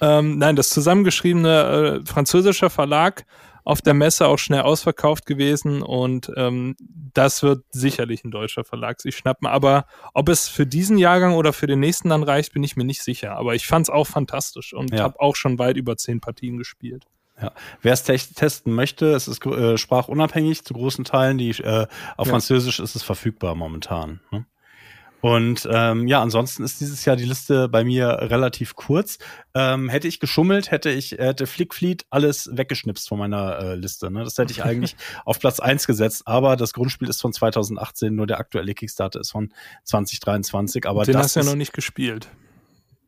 Ähm, nein, das zusammengeschriebene äh, französischer Verlag auf der Messe auch schnell ausverkauft gewesen und ähm, das wird sicherlich ein deutscher Verlag sich schnappen. Aber ob es für diesen Jahrgang oder für den nächsten dann reicht, bin ich mir nicht sicher. Aber ich fand es auch fantastisch und ja. habe auch schon weit über zehn Partien gespielt. Ja. Wer es testen möchte, es ist äh, sprachunabhängig zu großen Teilen. Die, äh, auf ja. Französisch ist es verfügbar momentan. Ne? Und ähm, ja, ansonsten ist dieses Jahr die Liste bei mir relativ kurz. Ähm, hätte ich geschummelt, hätte ich hätte Flickfleet alles weggeschnipst von meiner äh, Liste. Ne? Das hätte ich eigentlich [laughs] auf Platz eins gesetzt. Aber das Grundspiel ist von 2018, nur der aktuelle Kickstarter ist von 2023. Aber Den das hast du ja noch nicht gespielt.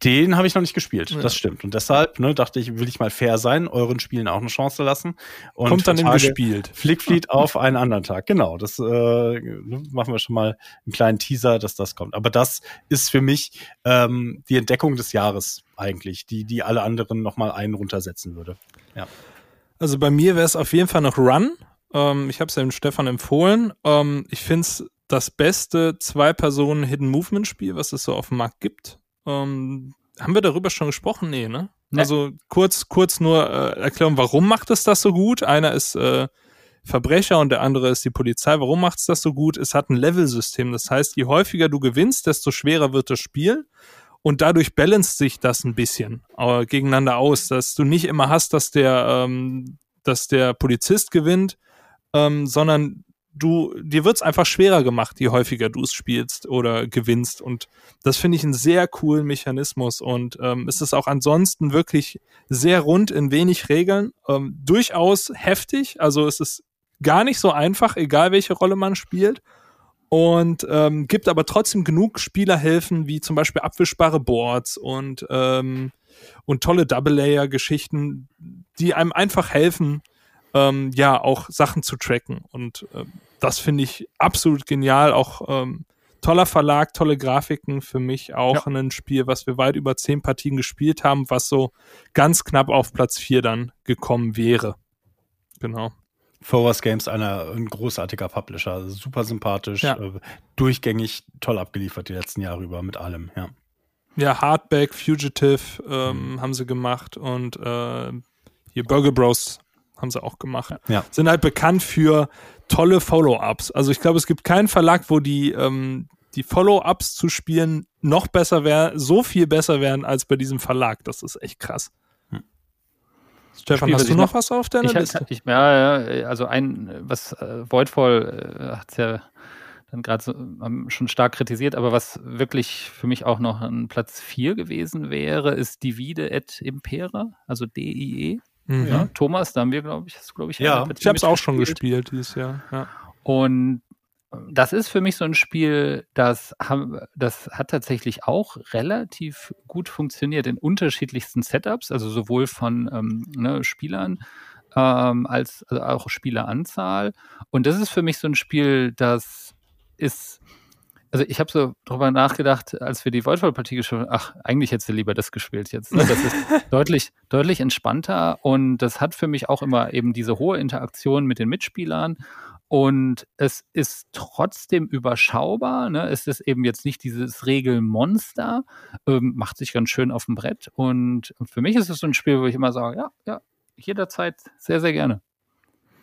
Den habe ich noch nicht gespielt, ja. das stimmt. Und deshalb ne, dachte ich, will ich mal fair sein, euren Spielen auch eine Chance lassen. Und Kommt dann im gespielt. Flickfleet auf einen anderen Tag. Genau, das äh, ne, machen wir schon mal einen kleinen Teaser, dass das kommt. Aber das ist für mich ähm, die Entdeckung des Jahres eigentlich, die, die alle anderen nochmal einen runtersetzen würde. Ja. Also bei mir wäre es auf jeden Fall noch Run. Ähm, ich habe es ja dem Stefan empfohlen. Ähm, ich finde es das beste Zwei-Personen-Hidden-Movement-Spiel, was es so auf dem Markt gibt. Ähm, haben wir darüber schon gesprochen? Nee, ne? Nee. Also kurz, kurz nur äh, erklären, warum macht es das so gut? Einer ist äh, Verbrecher und der andere ist die Polizei. Warum macht es das so gut? Es hat ein Level-System. Das heißt, je häufiger du gewinnst, desto schwerer wird das Spiel. Und dadurch balanced sich das ein bisschen äh, gegeneinander aus, dass du nicht immer hast, dass der, ähm, dass der Polizist gewinnt, ähm, sondern du, dir wird's einfach schwerer gemacht, je häufiger du es spielst oder gewinnst. Und das finde ich einen sehr coolen Mechanismus. Und ähm, es ist auch ansonsten wirklich sehr rund in wenig Regeln. Ähm, durchaus heftig. Also es ist gar nicht so einfach, egal welche Rolle man spielt. Und ähm, gibt aber trotzdem genug Spielerhilfen, wie zum Beispiel abwischbare Boards und, ähm, und tolle Double-Layer-Geschichten, die einem einfach helfen, ähm, ja, auch Sachen zu tracken. Und ähm, das finde ich absolut genial. Auch ähm, toller Verlag, tolle Grafiken. Für mich auch ja. ein Spiel, was wir weit über zehn Partien gespielt haben, was so ganz knapp auf Platz vier dann gekommen wäre. Genau. Forward Games, einer, ein großartiger Publisher, super sympathisch, ja. äh, durchgängig toll abgeliefert die letzten Jahre über mit allem, ja. Ja, Hardback, Fugitive ähm, mhm. haben sie gemacht und äh, hier Burger Bros haben sie auch gemacht. Ja. Sind halt bekannt für tolle Follow-ups. Also ich glaube, es gibt keinen Verlag, wo die, ähm, die Follow-ups zu spielen noch besser wären, so viel besser wären als bei diesem Verlag. Das ist echt krass. Hm. Stefan, hast du noch, noch was auf deiner ich, Liste? Ich, ja, also ein, was äh, Voidfall äh, hat ja dann gerade so, schon stark kritisiert, aber was wirklich für mich auch noch ein Platz 4 gewesen wäre, ist Divide et Impera, also D-I-E. Mhm. Ja, Thomas, da haben wir, glaube ich, hast du, glaube ich, ja, ich habe es auch schon gespielt dieses Jahr. Ja. Und das ist für mich so ein Spiel, das, das hat tatsächlich auch relativ gut funktioniert in unterschiedlichsten Setups, also sowohl von ähm, ne, Spielern ähm, als also auch Spieleranzahl. Und das ist für mich so ein Spiel, das ist also ich habe so drüber nachgedacht, als wir die Voidfall-Partie gespielt haben, ach, eigentlich hättest du lieber das gespielt jetzt. Ne? Das ist [laughs] deutlich, deutlich entspannter und das hat für mich auch immer eben diese hohe Interaktion mit den Mitspielern und es ist trotzdem überschaubar. Ne? Es ist eben jetzt nicht dieses Regelmonster, ähm, macht sich ganz schön auf dem Brett und für mich ist es so ein Spiel, wo ich immer sage, ja, ja, jederzeit sehr, sehr gerne.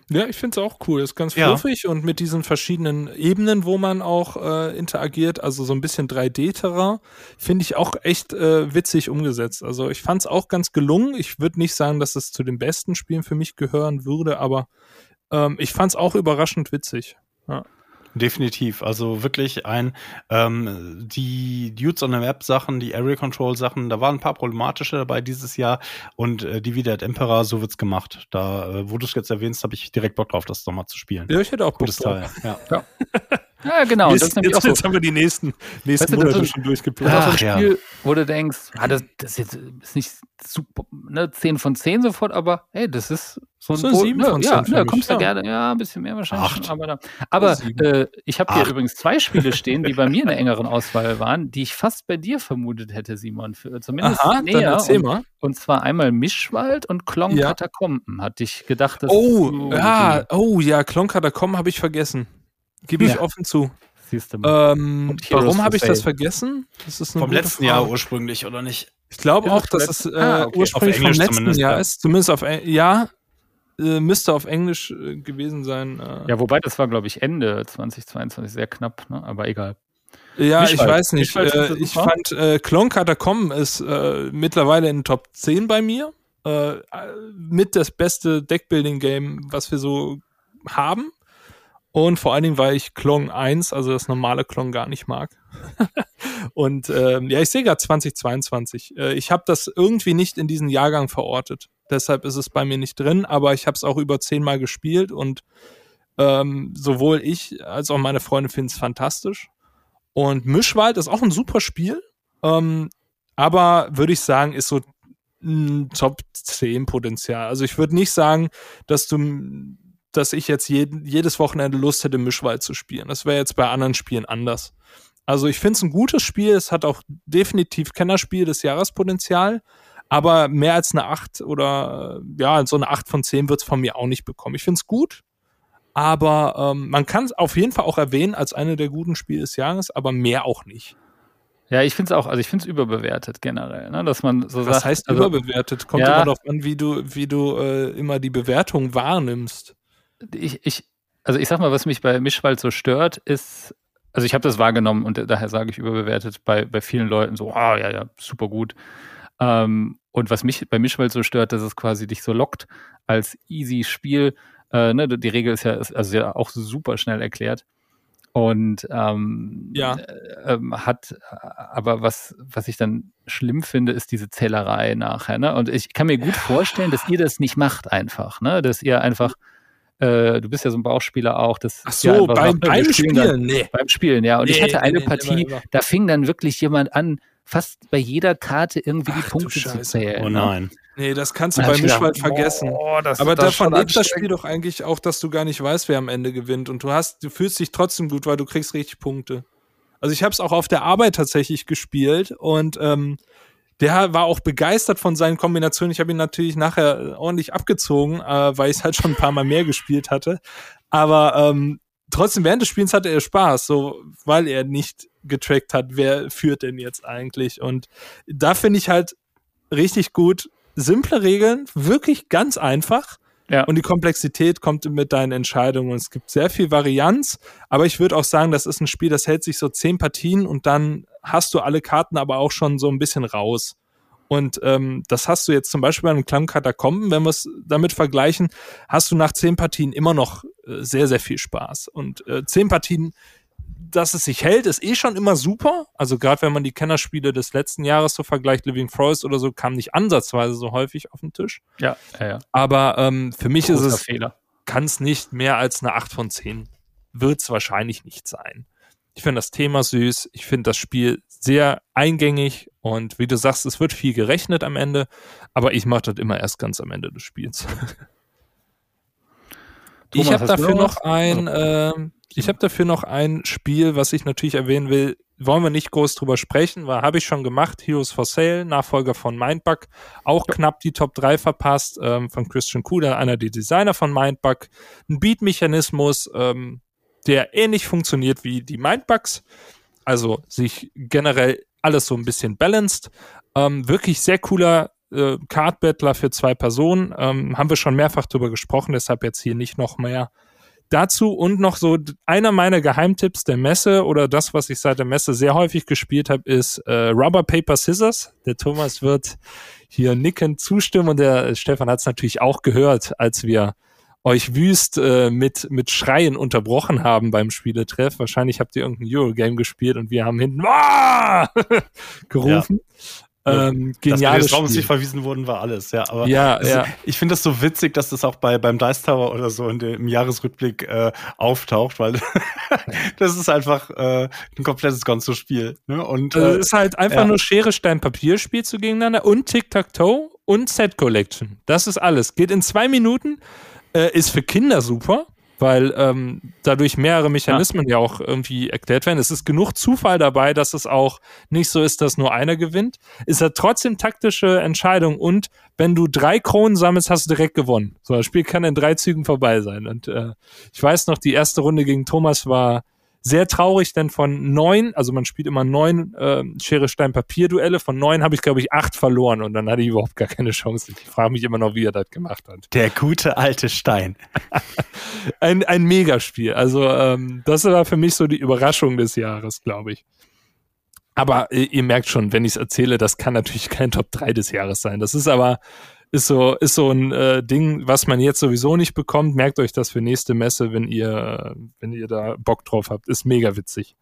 Ja, ich finde es auch cool. Ist ganz fluffig ja. und mit diesen verschiedenen Ebenen, wo man auch äh, interagiert, also so ein bisschen 3D-Terrain, finde ich auch echt äh, witzig umgesetzt. Also ich fand es auch ganz gelungen. Ich würde nicht sagen, dass es zu den besten Spielen für mich gehören würde, aber ähm, ich fand es auch überraschend witzig. Ja. Definitiv. Also wirklich ein, ähm, die Dudes on the Map Sachen, die Area Control Sachen, da waren ein paar problematische dabei dieses Jahr und äh, die wieder Emperor, so wird's gemacht. Da, äh, wo du es jetzt erwähnst, habe ich direkt Bock drauf, das nochmal zu spielen. Ja, ich hätte auch Gutes Teil. Ja. ja. Ja, genau. Jetzt, das jetzt, jetzt haben wir die nächsten, nächsten weißt du, Monate schon durchgeplant. Das ist so ein Spiel, ja. wo du denkst, ah, das, das jetzt, ist nicht super, ne, 10 von 10 sofort, aber hey, das ist So, so ein 7 von 10 Ja, ja kommst du ja. gerne. Ja, ein bisschen mehr wahrscheinlich. Acht. Aber, da, aber äh, ich habe hier übrigens zwei Spiele stehen, die bei mir in der [laughs] engeren Auswahl waren, die ich fast bei dir vermutet hätte, Simon. Für, zumindest Aha, näher. Dann erzähl mal. Und, und zwar einmal Mischwald und Klon ja. Katakomben. Hatte ich gedacht, dass Oh, ja, oh ja, Klon Katakomben habe ich vergessen. Gebe ich ja. offen zu. Siehst du mal. Ähm, warum habe ich das vergessen? Das ist vom letzten Frage. Jahr ursprünglich, oder nicht? Ich glaube auch, dass es äh, ah, okay. ursprünglich vom letzten Jahr ist. Zumindest auf ja, äh, müsste auf Englisch äh, gewesen sein. Äh. Ja, wobei das war, glaube ich, Ende 2022, sehr knapp, ne? aber egal. Ja, Mischwald. ich weiß nicht. Äh, ich fand, äh, Clone Catacomb ist äh, mittlerweile in den Top 10 bei mir. Äh, mit das beste Deckbuilding-Game, was wir so haben. Und vor allen Dingen, weil ich Klong 1, also das normale Klong, gar nicht mag. [laughs] und ähm, ja, ich sehe gerade 2022. Äh, ich habe das irgendwie nicht in diesen Jahrgang verortet. Deshalb ist es bei mir nicht drin, aber ich habe es auch über zehnmal gespielt und ähm, sowohl ich als auch meine Freunde finden es fantastisch. Und Mischwald ist auch ein super Spiel, ähm, aber würde ich sagen, ist so ein Top 10 Potenzial. Also ich würde nicht sagen, dass du dass ich jetzt jeden, jedes Wochenende Lust hätte, Mischwald zu spielen. Das wäre jetzt bei anderen Spielen anders. Also ich finde es ein gutes Spiel. Es hat auch definitiv Kennerspiel des Jahrespotenzial. Aber mehr als eine 8 oder ja, so eine 8 von 10 wird es von mir auch nicht bekommen. Ich finde es gut. Aber ähm, man kann es auf jeden Fall auch erwähnen als eine der guten Spiele des Jahres, aber mehr auch nicht. Ja, ich finde es auch, also ich finde es überbewertet generell, ne? dass man so Was sagt. heißt also, überbewertet? Kommt ja, immer darauf an, wie du, wie du äh, immer die Bewertung wahrnimmst ich, ich, also ich sag mal, was mich bei Mischwald so stört, ist, also ich habe das wahrgenommen und daher sage ich überbewertet bei, bei vielen Leuten so, ah, oh, ja, ja, super gut. Ähm, und was mich bei Mischwald so stört, dass es quasi dich so lockt als easy Spiel. Äh, ne, die Regel ist ja, also ja auch super schnell erklärt. Und ähm, ja. Äh, ähm, hat, aber was, was ich dann schlimm finde, ist diese Zählerei nachher. Ne? Und ich kann mir gut vorstellen, dass ihr das nicht macht einfach, ne? Dass ihr einfach äh, du bist ja so ein Bauchspieler auch. Das Ach so, ja beim, beim Spielen? Dann, nee. Beim Spielen, ja. Und nee, ich hatte eine nee, Partie, immer, immer. da fing dann wirklich jemand an, fast bei jeder Karte irgendwie Ach, die Punkte zu zählen. Oh nein. Nee, das kannst du bei Mischwald vergessen. Oh, das, Aber das davon lebt das Spiel doch eigentlich auch, dass du gar nicht weißt, wer am Ende gewinnt. Und du hast, du fühlst dich trotzdem gut, weil du kriegst richtig Punkte. Also ich habe es auch auf der Arbeit tatsächlich gespielt und ähm, der war auch begeistert von seinen Kombinationen. Ich habe ihn natürlich nachher ordentlich abgezogen, äh, weil ich es halt schon ein paar Mal mehr gespielt hatte. Aber ähm, trotzdem während des Spiels hatte er Spaß, so weil er nicht getrackt hat, wer führt denn jetzt eigentlich. Und da finde ich halt richtig gut simple Regeln, wirklich ganz einfach. Ja. Und die Komplexität kommt mit deinen Entscheidungen. Und es gibt sehr viel Varianz, aber ich würde auch sagen, das ist ein Spiel, das hält sich so zehn Partien und dann hast du alle Karten aber auch schon so ein bisschen raus. Und ähm, das hast du jetzt zum Beispiel bei einem Clan Katakomben, wenn wir es damit vergleichen, hast du nach zehn Partien immer noch äh, sehr, sehr viel Spaß. Und äh, zehn Partien dass es sich hält, ist eh schon immer super. Also gerade wenn man die Kennerspiele des letzten Jahres so vergleicht, Living Forest oder so, kam nicht ansatzweise so häufig auf den Tisch. Ja, ja, ja. Aber ähm, für mich Großer ist es, kann es nicht mehr als eine 8 von 10. Wird es wahrscheinlich nicht sein. Ich finde das Thema süß. Ich finde das Spiel sehr eingängig und wie du sagst, es wird viel gerechnet am Ende, aber ich mache das immer erst ganz am Ende des Spiels. [laughs] ich habe dafür noch ein, äh, ich habe dafür noch ein Spiel, was ich natürlich erwähnen will. Wollen wir nicht groß drüber sprechen, weil habe ich schon gemacht. Heroes for Sale, Nachfolger von Mindbug. Auch ja. knapp die Top 3 verpasst ähm, von Christian Kuder, einer der Designer von Mindbug. Ein Beat-Mechanismus, ähm, der ähnlich funktioniert wie die Mindbugs. Also sich generell alles so ein bisschen balanced. Ähm, wirklich sehr cooler äh, Card Battler für zwei Personen. Ähm, haben wir schon mehrfach drüber gesprochen, deshalb jetzt hier nicht noch mehr dazu und noch so einer meiner Geheimtipps der Messe oder das, was ich seit der Messe sehr häufig gespielt habe, ist äh, Rubber Paper Scissors. Der Thomas wird hier nickend zustimmen und der Stefan hat es natürlich auch gehört, als wir euch wüst äh, mit, mit Schreien unterbrochen haben beim Spieletreff. Wahrscheinlich habt ihr irgendein Eurogame gespielt und wir haben hinten [laughs] gerufen. Ähm, geniales Dass die nicht verwiesen wurden, war alles, ja. Aber ja, ja. Ist, ich finde das so witzig, dass das auch bei beim Dice Tower oder so in dem, im Jahresrückblick äh, auftaucht, weil [laughs] das ist einfach äh, ein komplettes Gonzo-Spiel. Ne? Und also äh, es ist halt einfach ja. nur Schere, Stein, Papier spielst du gegeneinander und Tic-Tac-Toe und Set Collection. Das ist alles. Geht in zwei Minuten, äh, ist für Kinder super weil ähm, dadurch mehrere Mechanismen ja. ja. auch irgendwie erklärt werden. Es ist genug Zufall dabei, dass es auch nicht so ist, dass nur einer gewinnt. Ist ja trotzdem taktische Entscheidung und wenn du drei Kronen sammelst, hast du direkt gewonnen. So, das Spiel kann in drei Zügen vorbei sein. Und äh, ich weiß noch, die erste Runde gegen Thomas war sehr traurig, denn von neun, also man spielt immer neun äh, Schere, Stein, Papier-Duelle, von neun habe ich, glaube ich, acht verloren und dann hatte ich überhaupt gar keine Chance. Ich frage mich immer noch, wie er das gemacht hat. Der gute alte Stein. [laughs] ein, ein Megaspiel. Also ähm, das war für mich so die Überraschung des Jahres, glaube ich. Aber äh, ihr merkt schon, wenn ich es erzähle, das kann natürlich kein Top 3 des Jahres sein. Das ist aber ist so, ist so ein äh, Ding, was man jetzt sowieso nicht bekommt. Merkt euch das für nächste Messe, wenn ihr, wenn ihr da Bock drauf habt. Ist mega witzig.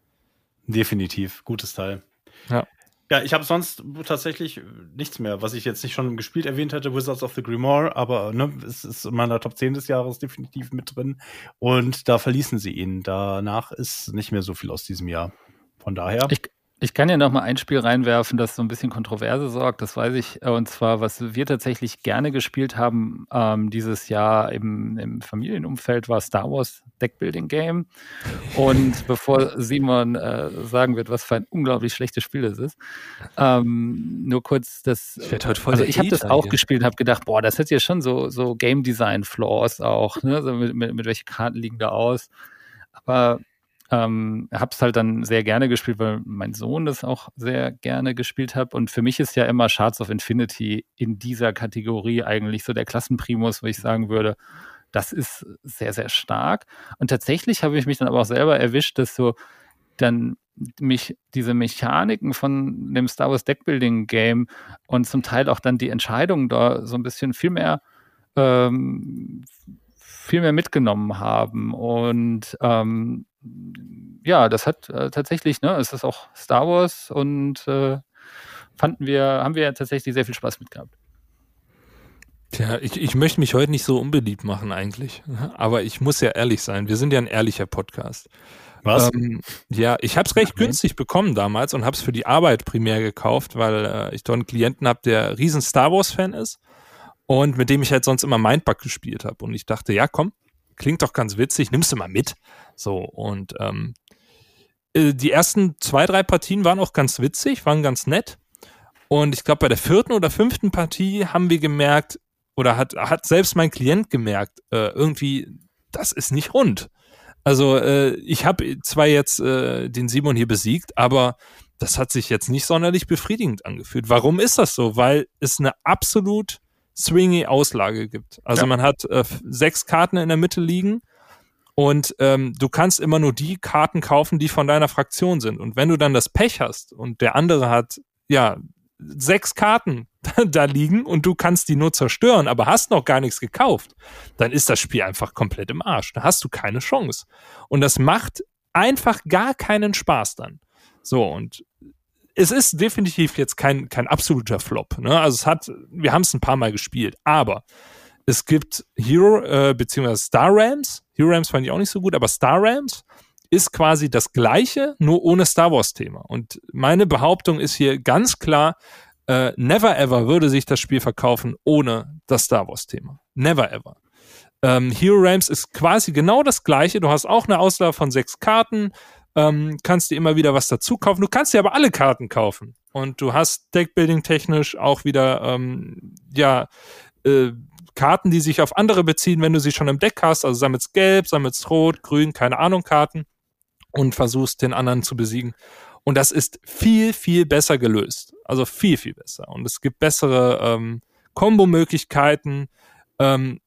Definitiv. Gutes Teil. Ja. Ja, ich habe sonst tatsächlich nichts mehr, was ich jetzt nicht schon gespielt erwähnt hätte, Wizards of the Grimoire, aber ne, es ist in meiner Top 10 des Jahres definitiv mit drin. Und da verließen sie ihn. Danach ist nicht mehr so viel aus diesem Jahr. Von daher. Ich, ich kann ja noch mal ein Spiel reinwerfen, das so ein bisschen Kontroverse sorgt, das weiß ich. Äh, und zwar, was wir tatsächlich gerne gespielt haben ähm, dieses Jahr im, im, Familienumfeld, war Star Wars Deckbuilding Game. Und [laughs] bevor Simon äh, sagen wird, was für ein unglaublich schlechtes Spiel das ist, ähm, nur kurz das. Ich werde heute voll Also ich habe das auch hier. gespielt und habe gedacht, boah, das hat ja schon so, so Game Design Flaws auch. Ne? So mit, mit, mit welche Karten liegen da aus? Aber ähm, habe es halt dann sehr gerne gespielt, weil mein Sohn das auch sehr gerne gespielt hat. Und für mich ist ja immer Shards of Infinity in dieser Kategorie eigentlich so der Klassenprimus, wo ich sagen würde, das ist sehr, sehr stark. Und tatsächlich habe ich mich dann aber auch selber erwischt, dass so dann mich diese Mechaniken von dem Star Wars Deckbuilding Game und zum Teil auch dann die Entscheidungen da so ein bisschen viel mehr ähm, viel mehr mitgenommen haben. Und ähm, ja, das hat äh, tatsächlich, ne, es ist auch Star Wars und äh, fanden wir, haben wir tatsächlich sehr viel Spaß mit gehabt. Tja, ich, ich möchte mich heute nicht so unbeliebt machen eigentlich, aber ich muss ja ehrlich sein. Wir sind ja ein ehrlicher Podcast. Was? Ähm, ja, ich habe es recht okay. günstig bekommen damals und habe es für die Arbeit primär gekauft, weil äh, ich dort einen Klienten habe, der riesen Star Wars Fan ist und mit dem ich halt sonst immer Mindbug gespielt habe. Und ich dachte, ja, komm, klingt doch ganz witzig, nimmst du mal mit. So, und ähm, äh, die ersten zwei, drei Partien waren auch ganz witzig, waren ganz nett. Und ich glaube, bei der vierten oder fünften Partie haben wir gemerkt, oder hat, hat selbst mein Klient gemerkt, äh, irgendwie, das ist nicht rund. Also äh, ich habe zwar jetzt äh, den Simon hier besiegt, aber das hat sich jetzt nicht sonderlich befriedigend angefühlt. Warum ist das so? Weil es eine absolut swingy Auslage gibt. Also ja. man hat äh, sechs Karten in der Mitte liegen und ähm, du kannst immer nur die Karten kaufen, die von deiner Fraktion sind. Und wenn du dann das Pech hast und der andere hat, ja, sechs Karten [laughs] da liegen und du kannst die nur zerstören, aber hast noch gar nichts gekauft, dann ist das Spiel einfach komplett im Arsch. Da hast du keine Chance. Und das macht einfach gar keinen Spaß dann. So, und es ist definitiv jetzt kein, kein absoluter Flop. Ne? Also es hat, wir haben es ein paar Mal gespielt, aber es gibt Hero, äh, beziehungsweise Star Rams. Hero Rams fand ich auch nicht so gut, aber Star Rams ist quasi das gleiche, nur ohne Star Wars-Thema. Und meine Behauptung ist hier ganz klar, äh, never ever würde sich das Spiel verkaufen ohne das Star Wars-Thema. Never ever. Ähm, Hero Rams ist quasi genau das gleiche. Du hast auch eine Auswahl von sechs Karten ähm, kannst dir immer wieder was dazu kaufen. Du kannst dir aber alle Karten kaufen. Und du hast Deckbuilding technisch auch wieder, ähm, ja, äh, Karten, die sich auf andere beziehen, wenn du sie schon im Deck hast. Also sammelst gelb, sammelst rot, grün, keine Ahnung Karten und versuchst den anderen zu besiegen. Und das ist viel, viel besser gelöst. Also viel, viel besser. Und es gibt bessere ähm, Kombo-Möglichkeiten. Ähm,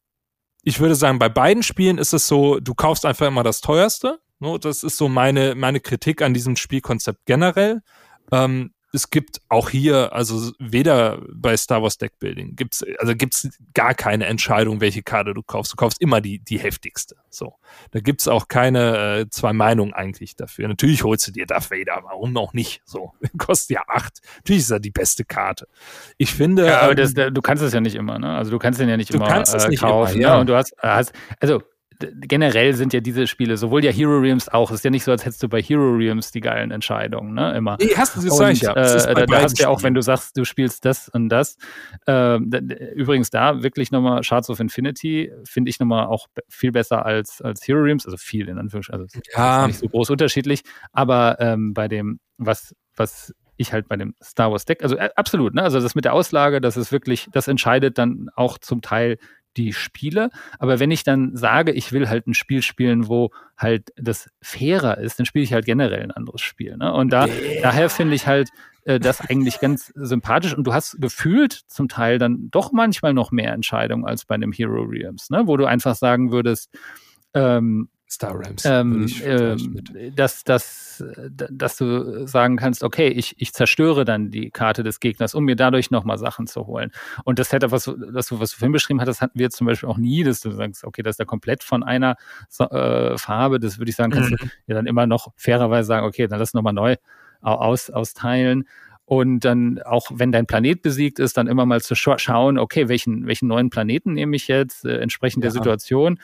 ich würde sagen, bei beiden Spielen ist es so, du kaufst einfach immer das teuerste No, das ist so meine, meine Kritik an diesem Spielkonzept generell. Ähm, es gibt auch hier, also weder bei Star Wars Deckbuilding gibt's, also gibt's gar keine Entscheidung, welche Karte du kaufst. Du kaufst immer die, die heftigste. So. Da gibt's auch keine äh, zwei Meinungen eigentlich dafür. Natürlich holst du dir Darth Vader, warum auch nicht? So. [laughs] Kostet ja acht. Natürlich ist er die beste Karte. Ich finde. Ja, aber das, ähm, du kannst es ja nicht immer, ne? Also du kannst den ja nicht du immer kannst es äh, nicht kaufen. immer, ja. ne? Und du hast, hast also generell sind ja diese Spiele, sowohl ja Hero Realms auch, es ist ja nicht so, als hättest du bei Hero Realms die geilen Entscheidungen, ne, immer. Nee, hast du das Und, ja. Das ist äh, da, hast du ja auch, wenn du sagst, du spielst das und das. Da- übrigens da wirklich nochmal Shards of Infinity finde ich nochmal auch viel besser als, als Hero Realms, also viel in Anführungsstrichen, also Ja. nicht so groß unterschiedlich, aber ähm, bei dem, was, was ich halt bei dem Star Wars Deck, also äh, absolut, ne? Also das mit der Auslage, das ist wirklich, das entscheidet dann auch zum Teil die Spiele. Aber wenn ich dann sage, ich will halt ein Spiel spielen, wo halt das fairer ist, dann spiele ich halt generell ein anderes Spiel. Ne? Und da, daher finde ich halt äh, das eigentlich ganz sympathisch. Und du hast gefühlt zum Teil dann doch manchmal noch mehr Entscheidungen als bei einem Hero Realms, ne? wo du einfach sagen würdest, ähm, Star Rams. ähm, ähm, dass, dass, dass du sagen kannst, okay, ich, ich zerstöre dann die Karte des Gegners, um mir dadurch nochmal Sachen zu holen. Und das Setup, was, du- das was du vorhin beschrieben hattest, hatten wir zum Beispiel auch nie, dass du sagst, okay, das ist da komplett von einer äh, Farbe, das würde ich sagen, kannst Mhm. du ja dann immer noch fairerweise sagen, okay, dann lass nochmal neu au- aus, austeilen. Und dann auch, wenn dein Planet besiegt ist, dann immer mal zu scha schauen, okay, welchen, welchen neuen Planeten nehme ich jetzt, äh, entsprechend der Ja. Situation.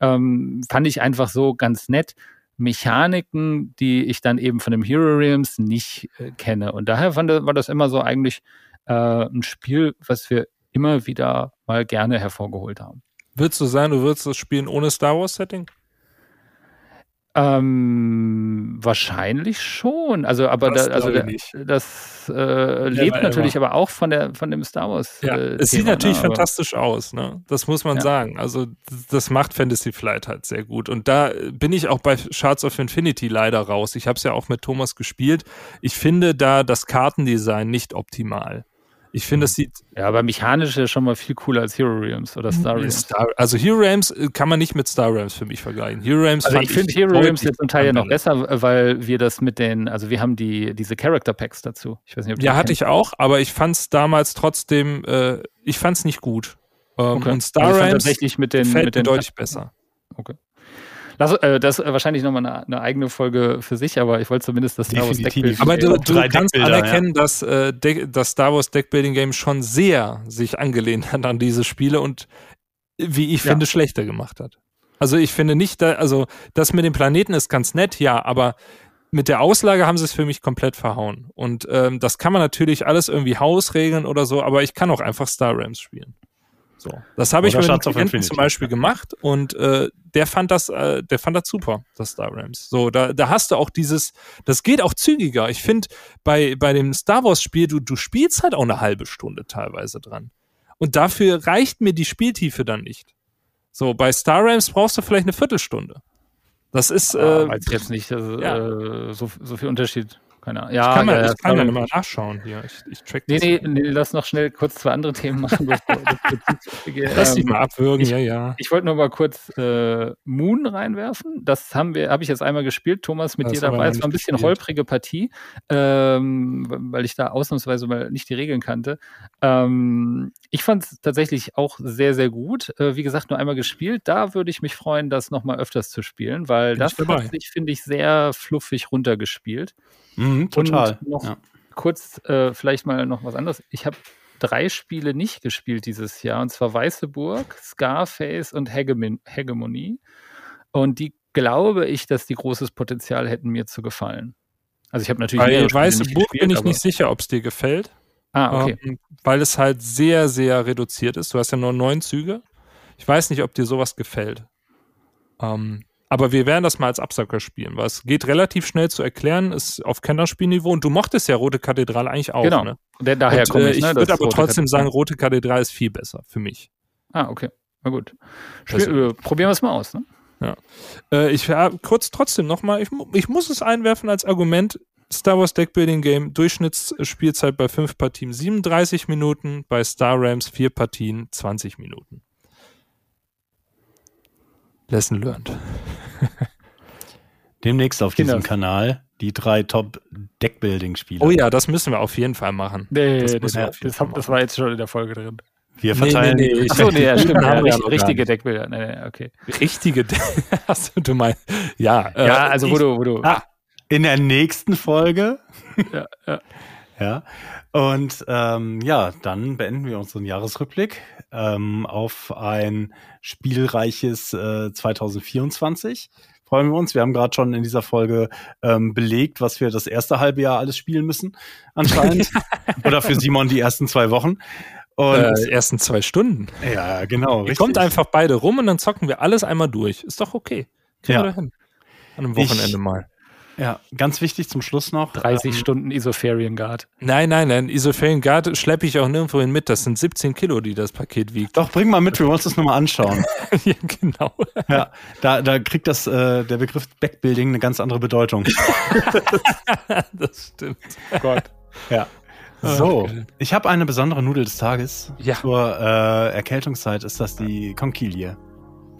Ähm, fand ich einfach so ganz nett. Mechaniken, die ich dann eben von dem Hero Realms nicht äh, kenne. Und daher fand, war das immer so eigentlich äh, ein Spiel, was wir immer wieder mal gerne hervorgeholt haben. Würdest du sagen, du würdest das spielen ohne Star Wars Setting? Ähm, wahrscheinlich schon. Also, aber Das da, also das äh, lebt natürlich aber auch von der von dem Star Wars. Ja, äh, es sieht Thema, natürlich ne? Fantastisch aus, ne? Das muss man Ja. sagen. Also, das macht Fantasy Flight halt sehr gut. Und da äh, bin ich auch bei Shards of Infinity leider raus. Ich habe es ja auch mit Thomas gespielt. Ich finde da das Kartendesign nicht optimal. Ich finde, es sieht Ja, aber mechanisch ist ja schon mal viel cooler als Hero Realms oder Star Realms. Star, also Hero Realms äh, kann man nicht mit Star Realms für mich vergleichen. Hero Realms Also fand ich finde Hero Realms jetzt zum Teil ja noch besser, weil wir das mit den, also wir haben die diese Character Packs dazu. Ich weiß nicht, ob Ja, hatte ich auch, aber ich fand es damals trotzdem, äh, ich fand es nicht gut. Ähm, Okay. Und Star Also ich fand Realms tatsächlich mit den gefällt mit den deutlich besser. Lass, äh, das ist wahrscheinlich nochmal eine, eine eigene Folge für sich, aber ich wollte zumindest das Star Wars. Deckbild- Aber du, Auch du kannst anerkennen, dass äh, das Star Wars Deckbuilding Game schon sehr sich angelehnt hat an diese Spiele und wie ich Ja. finde schlechter gemacht hat. Also ich finde nicht, da, also das mit dem Planeten ist ganz nett, ja, aber mit der Auslage haben sie es für mich komplett verhauen. Und ähm, das kann man natürlich alles irgendwie hausregeln oder so, aber ich kann auch einfach Star Realms spielen. So, das habe ich mit Klienten Infinity. zum Beispiel gemacht und äh, der fand das, äh, der fand das super, das Star Realms. So, da, da hast du auch dieses, das geht auch zügiger. Ich finde, bei, bei dem Star Wars Spiel, du, du spielst halt auch eine halbe Stunde teilweise dran. Und dafür reicht mir die Spieltiefe dann nicht. So, bei Star Realms brauchst du vielleicht eine Viertelstunde. Das ist, äh, äh, weiß ich jetzt nicht, also, ja. äh, so, so viel Unterschied. Keine Ahnung. ich Ja, kann, mal, ja, ich kann ja man- mal nachschauen hier. Ich, ich track Nee, nee, nee, lass noch schnell kurz zwei andere Themen machen. [laughs] Lass dich ähm, mal abwürgen, ich- ja, ja. Ich wollte nur mal kurz äh, Moon reinwerfen. Das haben wir, habe ich jetzt einmal gespielt, Thomas mit Das dir dabei. Es war ein bisschen gespielt. holprige Partie, ähm, weil ich da ausnahmsweise mal nicht die Regeln kannte. Ähm, ich fand es tatsächlich auch sehr, sehr gut. Äh, wie gesagt, nur einmal gespielt. Da würde ich mich freuen, das nochmal öfters zu spielen, weil Bin das hat sich, finde ich, sehr fluffig runtergespielt. Mhm, total. Und noch ja. kurz äh, vielleicht mal noch was anderes. Ich habe drei Spiele nicht gespielt dieses Jahr, und zwar Weiße Burg, Scarface und Hegemon Hegemonie. Und die glaube ich, dass die großes Potenzial hätten, mir zu gefallen. Also ich habe natürlich Bei Weiße Burg gespielt, bin ich nicht sicher, ob es dir gefällt. Ah, okay. ähm, weil es halt sehr, sehr reduziert ist. Du hast ja nur neun Züge. Ich weiß nicht, ob dir sowas gefällt. Ähm, aber wir werden das mal als Absacker spielen, weil es geht relativ schnell zu erklären, ist auf Kennerspielniveau und du mochtest ja Rote Kathedrale eigentlich auch. genau. Ne? Der, daher und, komme äh, ich. ich ne, würde aber trotzdem Kapitel. sagen, Rote Kathedrale ist viel besser für mich. Ah, okay. Na gut. Spiel, Persönlich. äh, probieren wir es mal aus. Ne? Äh, ich ja, kurz trotzdem nochmal, ich, ich muss es einwerfen als Argument. Star Wars Deckbuilding Game, Durchschnittsspielzeit bei fünf Partien 37 Minuten, bei Star Rams vier Partien 20 Minuten. Lesson learned. [laughs] Demnächst auf diesem Kinders. Kanal Die drei Top-Deckbuilding-Spiele. Oh ja, das müssen wir auf jeden Fall machen. Nee, das, das, das, das war jetzt schon in der Folge drin. Wir verteilen. Nee, nee, nee. Achso, nee, ja, [laughs] stimmt. Ja, richtig, richtige Deckbilder. Nee, nee, okay. Richtige Hast [laughs] du meinst. Ja, äh, ja also wo du, wo du. Ah, in der nächsten Folge. ja, ja. ja. Und ähm, ja, dann beenden wir unseren Jahresrückblick ähm, auf ein spielreiches äh, 2024 freuen wir uns. Wir haben gerade schon in dieser Folge ähm, belegt, was wir das erste halbe Jahr alles spielen müssen, anscheinend. [laughs] Oder für Simon die ersten zwei Wochen. Und äh, ersten zwei Stunden. Ja, genau. Richtig. Kommt einfach beide rum und dann zocken wir alles einmal durch. Ist doch okay. Kriegen ja. wir da hin. An einem Wochenende ich, mal. Ja, ganz wichtig zum Schluss noch. 30 ähm, Stunden Isofarian Guard. Nein, nein, nein. Isofarian Guard schleppe ich auch nirgendwo hin mit. Das sind 17 Kilo, die das Paket wiegt. Doch, bring mal mit, wir wollen uns das nochmal anschauen. [laughs] ja, genau. Ja, da, da kriegt das, äh, der Begriff Backbuilding eine ganz andere Bedeutung. [laughs] das stimmt. Oh Gott. Ja. So, ich habe eine besondere Nudel des Tages. Ja. Zur äh, Erkältungszeit ist das die Conchilie.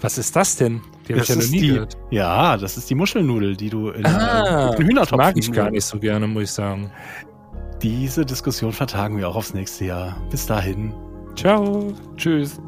Was ist das denn? Die habe ich ja noch nie die, gehört. Ja, das ist die Muschelnudel, die du in ah, einem Hühnertopf mag ich gar nicht so gerne, muss ich sagen. Diese Diskussion vertagen wir auch aufs nächste Jahr. Bis dahin. Ciao. Tschüss.